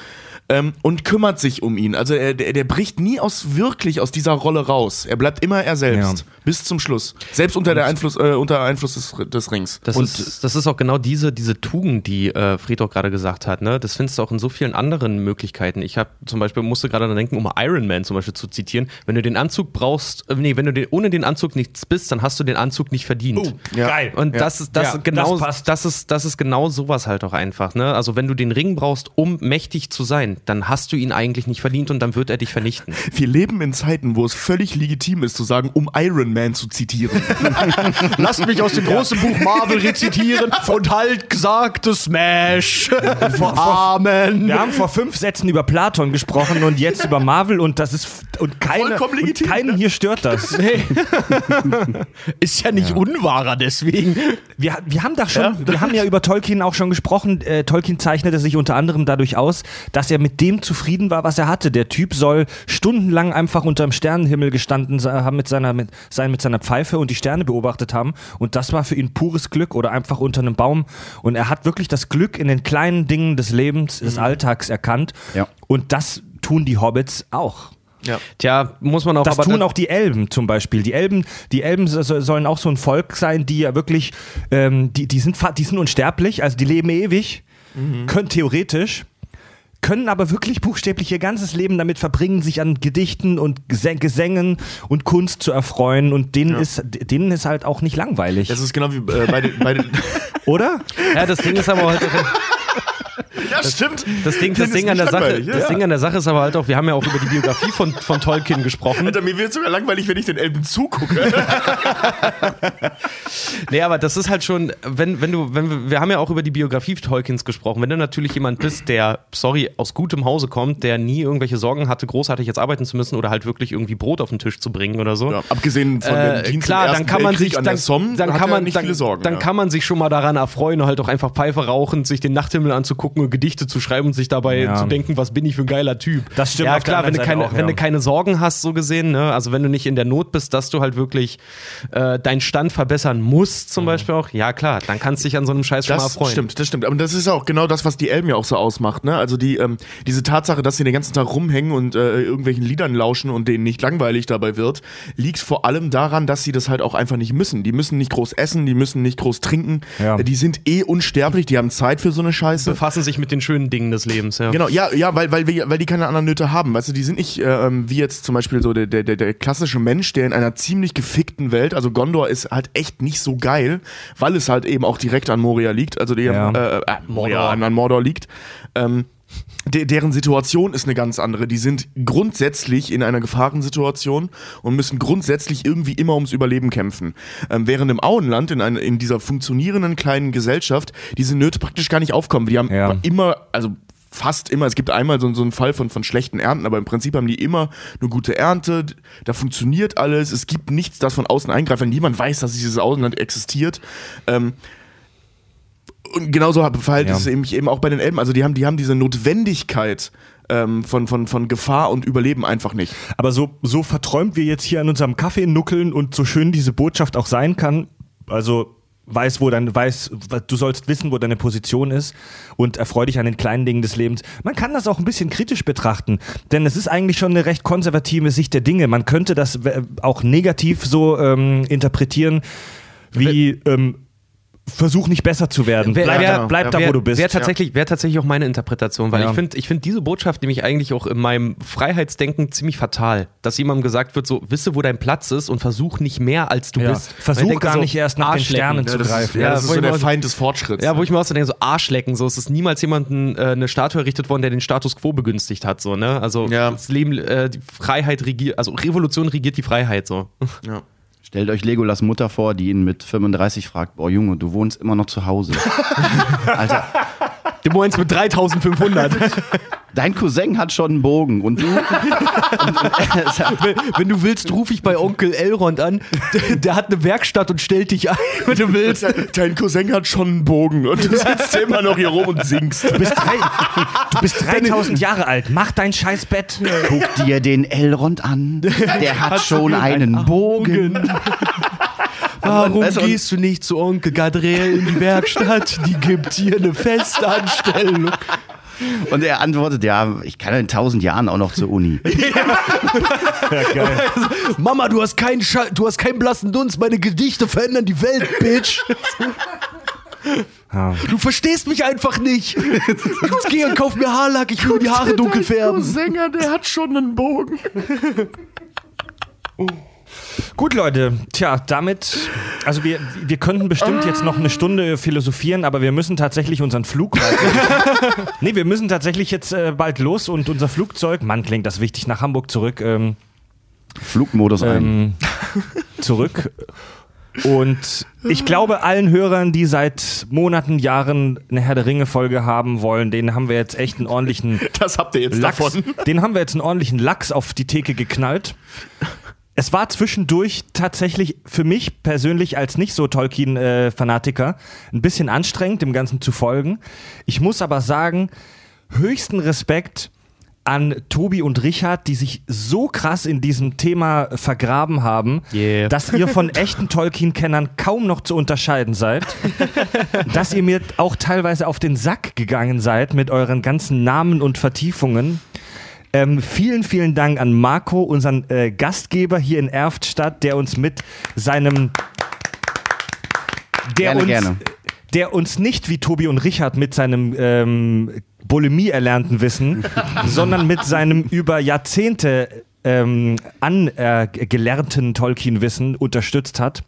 S5: Ähm, und kümmert sich um ihn. Also er, der, der bricht nie aus wirklich aus dieser Rolle raus. Er bleibt immer er selbst.
S1: Ja.
S5: Bis zum Schluss. Selbst unter der Einfluss, äh, unter Einfluss des, des Rings.
S4: Das, ist, das ist auch genau diese, diese Tugend, die äh, Friedhoff gerade gesagt hat. Ne? Das findest du auch in so vielen anderen Möglichkeiten. Ich habe zum Beispiel, musste gerade daran denken, um Iron Man zum Beispiel zu zitieren, wenn du den Anzug brauchst, äh, nee, wenn du den, ohne den Anzug nichts bist, dann hast du den Anzug nicht verdient.
S5: Ja.
S1: Geil.
S4: Und das ist das
S1: Ja,
S4: genau
S1: das passt.
S4: das ist das ist genau sowas halt auch einfach, ne? Also wenn du den Ring brauchst, um mächtig zu sein, dann hast du ihn eigentlich nicht verdient und dann wird er dich vernichten.
S5: Wir leben in Zeiten, wo es völlig legitim ist, zu sagen, um Iron Man zu zitieren.
S9: Lasst mich aus dem großen Buch Marvel rezitieren und halt gesagte Smash. Amen.
S1: Wir haben vor fünf Sätzen über Platon gesprochen und jetzt über Marvel und das ist und, keine, und keinen
S5: ne?
S1: hier stört das.
S9: Ist ja nicht unwahrer deswegen.
S1: Wir, wir haben da schon, wir haben ja über Tolkien auch schon gesprochen. Äh, Tolkien zeichnete sich unter anderem dadurch aus, dass er mit dem zufrieden war, was er hatte. Der Typ soll stundenlang einfach unterm Sternenhimmel gestanden haben mit seiner, mit, sein mit seiner Pfeife und die Sterne beobachtet haben. Und das war für ihn pures Glück oder einfach unter einem Baum. Und er hat wirklich das Glück in den kleinen Dingen des Lebens, des Alltags erkannt.
S6: Ja.
S1: Und das tun die Hobbits auch.
S4: Tja, muss man auch
S1: Das
S4: aber
S1: tun auch die Elben zum Beispiel. Die Elben, die Elben so- so- sollen auch so ein Volk sein, die ja wirklich, ähm, die, die, sind, die sind unsterblich, also die leben ewig, können theoretisch, können aber wirklich buchstäblich ihr ganzes Leben damit verbringen, sich an Gedichten und Gesä- Gesängen und Kunst zu erfreuen und denen, ist, denen ist halt auch nicht langweilig.
S5: Das ist genau wie äh, bei den. Bei den
S1: oder?
S4: Ja, das Ding ist aber halt
S5: ja, stimmt.
S4: das Ding, das Ding an der Sache,
S5: ja.
S4: das Ding an der Sache ist aber halt auch, wir haben ja auch über die Biografie von, von Tolkien gesprochen.
S5: Alter, mir wird sogar langweilig, wenn ich den Elben zugucke.
S4: Nee, aber das ist halt schon, wenn, wenn du, wenn wir, wir haben ja auch über die Biografie Tolkiens gesprochen. Wenn du natürlich jemand bist, der, sorry, aus gutem Hause kommt, der nie irgendwelche Sorgen hatte, großartig jetzt arbeiten zu müssen oder halt wirklich irgendwie Brot auf den Tisch zu bringen oder so.
S5: ja, abgesehen von
S4: Äh,
S5: dem Dienst
S4: klar, dann kann man sich
S5: an
S4: dann,
S5: Somme,
S4: dann kann man
S5: nicht
S4: dann,
S5: viele Sorgen.
S4: dann
S5: ja.
S4: kann man sich schon mal daran erfreuen, halt auch einfach Pfeife rauchen, sich den Nachthimmel anzugucken und Gedichte zu schreiben und sich dabei
S1: Ja.
S4: zu denken, was bin ich für ein geiler Typ.
S1: Das stimmt
S4: Ja klar, wenn du keine,
S1: auch,
S4: wenn
S1: ja.
S4: du keine Sorgen hast, so gesehen, ne? also wenn du nicht in der Not bist, dass du halt wirklich äh, deinen Stand verbessern musst, zum Beispiel auch, ja klar, dann kannst du dich an so einem Scheiß schon mal
S5: Das
S4: erfreuen.
S5: stimmt, das stimmt. Aber das ist auch genau das, was die Elben ja auch so ausmacht. Ne? Also die, ähm, diese Tatsache, dass sie den ganzen Tag rumhängen und äh, irgendwelchen Liedern lauschen und denen nicht langweilig dabei wird, liegt vor allem daran, dass sie das halt auch einfach nicht müssen. Die müssen nicht groß essen, die müssen nicht groß trinken.
S1: Ja.
S5: Die sind eh unsterblich, die haben Zeit für so eine Scheiße.
S4: Befassen befassen sich mit den schönen Dingen des Lebens. Ja.
S5: Genau, ja, ja, weil, weil, wir, weil die keine anderen Nöte haben. Weißt du, die sind nicht ähm, wie jetzt zum Beispiel so der, der, der, der klassische Mensch, der in einer ziemlich gefickten Welt, also Gondor ist halt echt nicht so geil, weil es halt eben auch direkt an Moria liegt, also der,
S1: Ja.
S5: äh, äh, Moria, an, an Mordor liegt. Ähm, de deren Situation ist eine ganz andere. Die sind grundsätzlich in einer Gefahrensituation und müssen grundsätzlich irgendwie immer ums Überleben kämpfen. Ähm, während im Auenland, in, ein, in dieser funktionierenden kleinen Gesellschaft, diese Nöte praktisch gar nicht aufkommen. Die haben
S1: Ja.
S5: immer, also fast immer, es gibt einmal so, so einen Fall von, von schlechten Ernten, aber im Prinzip haben die immer eine gute Ernte, da funktioniert alles, es gibt nichts, das von außen eingreift, wenn niemand weiß, dass dieses Auenland existiert. Ähm, und genauso verhält
S1: Ja.
S5: es eben, eben auch bei den Elben. Also die haben, die haben diese Notwendigkeit ähm, von, von, von Gefahr und Überleben einfach nicht.
S1: Aber so, so verträumt wir jetzt hier an unserem Kaffee nuckeln und so schön diese Botschaft auch sein kann, also weiß, wo dein, weiß, du sollst wissen, wo deine Position ist und erfreu dich an den kleinen Dingen des Lebens. Man kann das auch ein bisschen kritisch betrachten, denn es ist eigentlich schon eine recht konservative Sicht der Dinge. Man könnte das äh, auch negativ so ähm, interpretieren, wie ähm, versuch nicht besser zu werden.
S4: Wer-
S1: bleib
S4: wer-
S1: da, bleib da
S4: Wäre
S1: wo du bist.
S4: wär tatsächlich, wär tatsächlich auch meine Interpretation, weil
S1: Ja.
S4: ich finde ich find diese Botschaft nämlich eigentlich auch in meinem Freiheitsdenken ziemlich fatal. Dass jemandem gesagt wird, so, wisse, wo dein Platz ist und versuch nicht mehr, als du
S1: ja.
S4: bist.
S1: Versuch gar
S4: so,
S1: nicht erst nach den. Sternen zu
S5: das ist,
S1: greifen.
S5: ja,
S4: Ja,
S5: das ist so der Feind des Fortschritts.
S4: Ja, wo ich mir auch so denke, so Arschlecken, so es ist niemals jemanden äh, eine Statue errichtet worden, der den Status quo begünstigt hat, so, ne? Also
S5: Ja.
S4: das Leben, äh, die Freiheit regiert, also Revolution regiert die Freiheit, so.
S5: ja.
S6: Stellt euch Legolas Mutter vor, die ihn mit 35 fragt, boah Junge, du wohnst immer noch zu Hause. Alter,
S4: Du meinst mit 3500.
S6: dein Cousin hat schon einen Bogen und du...
S4: wenn, wenn du willst, rufe ich bei Onkel Elrond an. Der, der hat eine Werkstatt und stellt dich ein, wenn du willst.
S5: Dein Cousin hat schon einen Bogen und du sitzt immer noch hier rum und singst.
S1: Du bist, drei, du bist 3000 Jahre alt. Mach dein scheiß Bett.
S6: Guck dir den Elrond an, der hat, schon einen Bogen.
S4: Warum
S6: Weißt du,
S4: gehst du nicht zu Onkel Gadriel in die Werkstatt? Die gibt dir eine Festanstellung.
S6: Und er antwortet, ja, ich kann in tausend Jahren auch noch zur Uni.
S4: Mama, du hast keinen Scha du hast keinen blassen Dunst. Meine Gedichte verändern die Welt, Bitch. Du verstehst mich einfach nicht. Jetzt geh und kauf mir Haarlack. Ich will die Haare dunkel färben.
S5: Sänger, der hat schon einen Bogen.
S1: Gut, Leute. Tja, damit, also wir, wir könnten bestimmt jetzt noch eine Stunde philosophieren, aber wir müssen tatsächlich unseren Flug bald, Nee, wir müssen tatsächlich jetzt äh, bald los und unser Flugzeug, Mann, klingt das wichtig, nach Hamburg zurück, ähm,
S6: Flugmodus ein.
S1: ähm, zurück. Und ich glaube, allen Hörern, die seit Monaten, Jahren eine Herr der Ringe-Folge haben wollen, denen haben wir jetzt echt einen ordentlichen
S5: Das habt ihr jetzt
S1: Lachs,
S5: davon.
S1: den haben wir jetzt einen ordentlichen Lachs auf die Theke geknallt. Es war zwischendurch tatsächlich für mich persönlich als nicht so Tolkien-Fanatiker ein bisschen anstrengend, dem Ganzen zu folgen. Ich muss aber sagen, höchsten Respekt an Tobi und Richard, die sich so krass in diesem Thema vergraben haben,
S4: Yeah.
S1: dass ihr von echten Tolkien-Kennern kaum noch zu unterscheiden seid. dass ihr mir auch teilweise auf den Sack gegangen seid mit euren ganzen Namen und Vertiefungen. Ähm, vielen, vielen Dank an Marco, unseren äh, Gastgeber hier in Erftstadt, der uns mit seinem der
S6: Gerne,
S1: uns,
S6: gerne.
S1: der uns nicht wie Tobi und Richard mit seinem ähm, Bulimie erlernten Wissen, sondern mit seinem über Jahrzehnte ähm, angelernten Tolkien-Wissen unterstützt hat.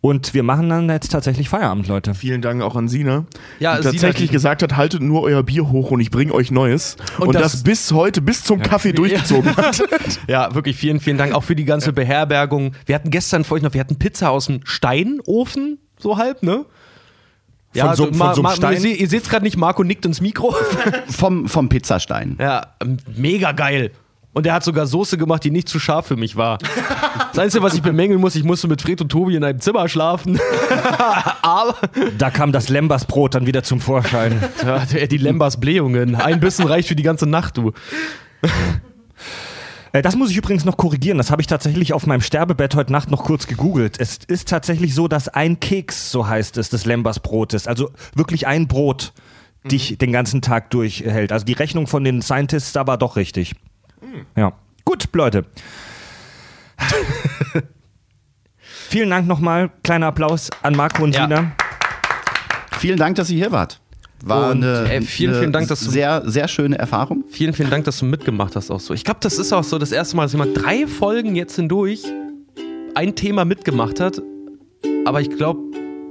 S1: Und wir machen dann jetzt tatsächlich Feierabend, Leute.
S5: Vielen Dank auch an Sina,
S4: Ja,
S5: die
S4: Sina,
S5: tatsächlich
S4: die-
S5: gesagt hat, haltet nur euer Bier hoch und ich bringe euch Neues. Und, das,
S4: das-
S5: bis heute, bis zum Kaffee durchgezogen hat.
S4: Ja, wirklich vielen, vielen Dank auch für die ganze Beherbergung. Wir hatten gestern vor euch noch, wir hatten Pizza aus dem Steinofen, so halb, ne? Ja,
S1: so-
S4: du-
S1: von
S4: Ma-
S1: so einem Stein?
S4: Ihr, ihr seht gerade nicht, Marco nickt ins Mikro.
S6: Vom, vom Pizzastein.
S4: ja, mega geil. Und er hat sogar Soße gemacht, die nicht zu scharf für mich war. Das Einzige, was ich bemängeln muss, ich musste mit Fred und Tobi in einem Zimmer schlafen. Aber
S1: Da kam das Lembasbrot dann wieder zum Vorschein.
S4: die Lembas Blähungen. Ein Bissen reicht für die ganze Nacht, du.
S1: Äh, Das muss ich übrigens noch korrigieren. Das habe ich tatsächlich auf meinem Sterbebett heute Nacht noch kurz gegoogelt. Es ist tatsächlich so, dass ein Keks, so heißt es, des Lembasbrotes, also wirklich ein Brot, dich den ganzen Tag durchhält. Also die Rechnung von den Scientists da war doch richtig. Ja. Gut, Leute. Vielen Dank nochmal. Kleiner Applaus an Marco und
S4: Ja.
S1: Sina.
S6: Vielen Dank, dass ihr hier wart. War
S4: Und,
S6: eine,
S4: ey, vielen,
S6: eine
S4: vielen Dank, dass du-
S6: sehr, sehr schöne Erfahrung.
S4: Vielen, vielen Dank, dass du mitgemacht hast auch so. Ich glaube, das ist auch so das erste Mal, dass jemand drei Folgen jetzt hindurch ein Thema mitgemacht hat. Aber ich glaube,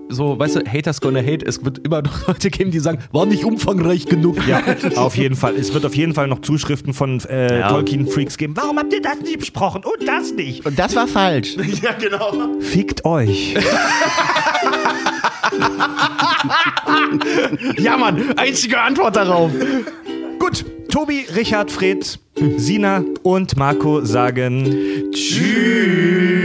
S4: so, weißt du, Haters gonna hate, es wird immer noch Leute geben, die sagen, war nicht umfangreich genug.
S1: Ja, auf jeden Fall. Es wird auf jeden Fall noch Zuschriften von äh,
S6: Ja.
S1: Tolkien-Freaks geben. Warum habt ihr das nicht besprochen und das nicht?
S6: Und das war falsch.
S1: Fickt euch.
S10: Ja, Mann, einzige Antwort darauf.
S1: Gut, Tobi, Richard, Fred, Sina und Marco sagen Tschüss.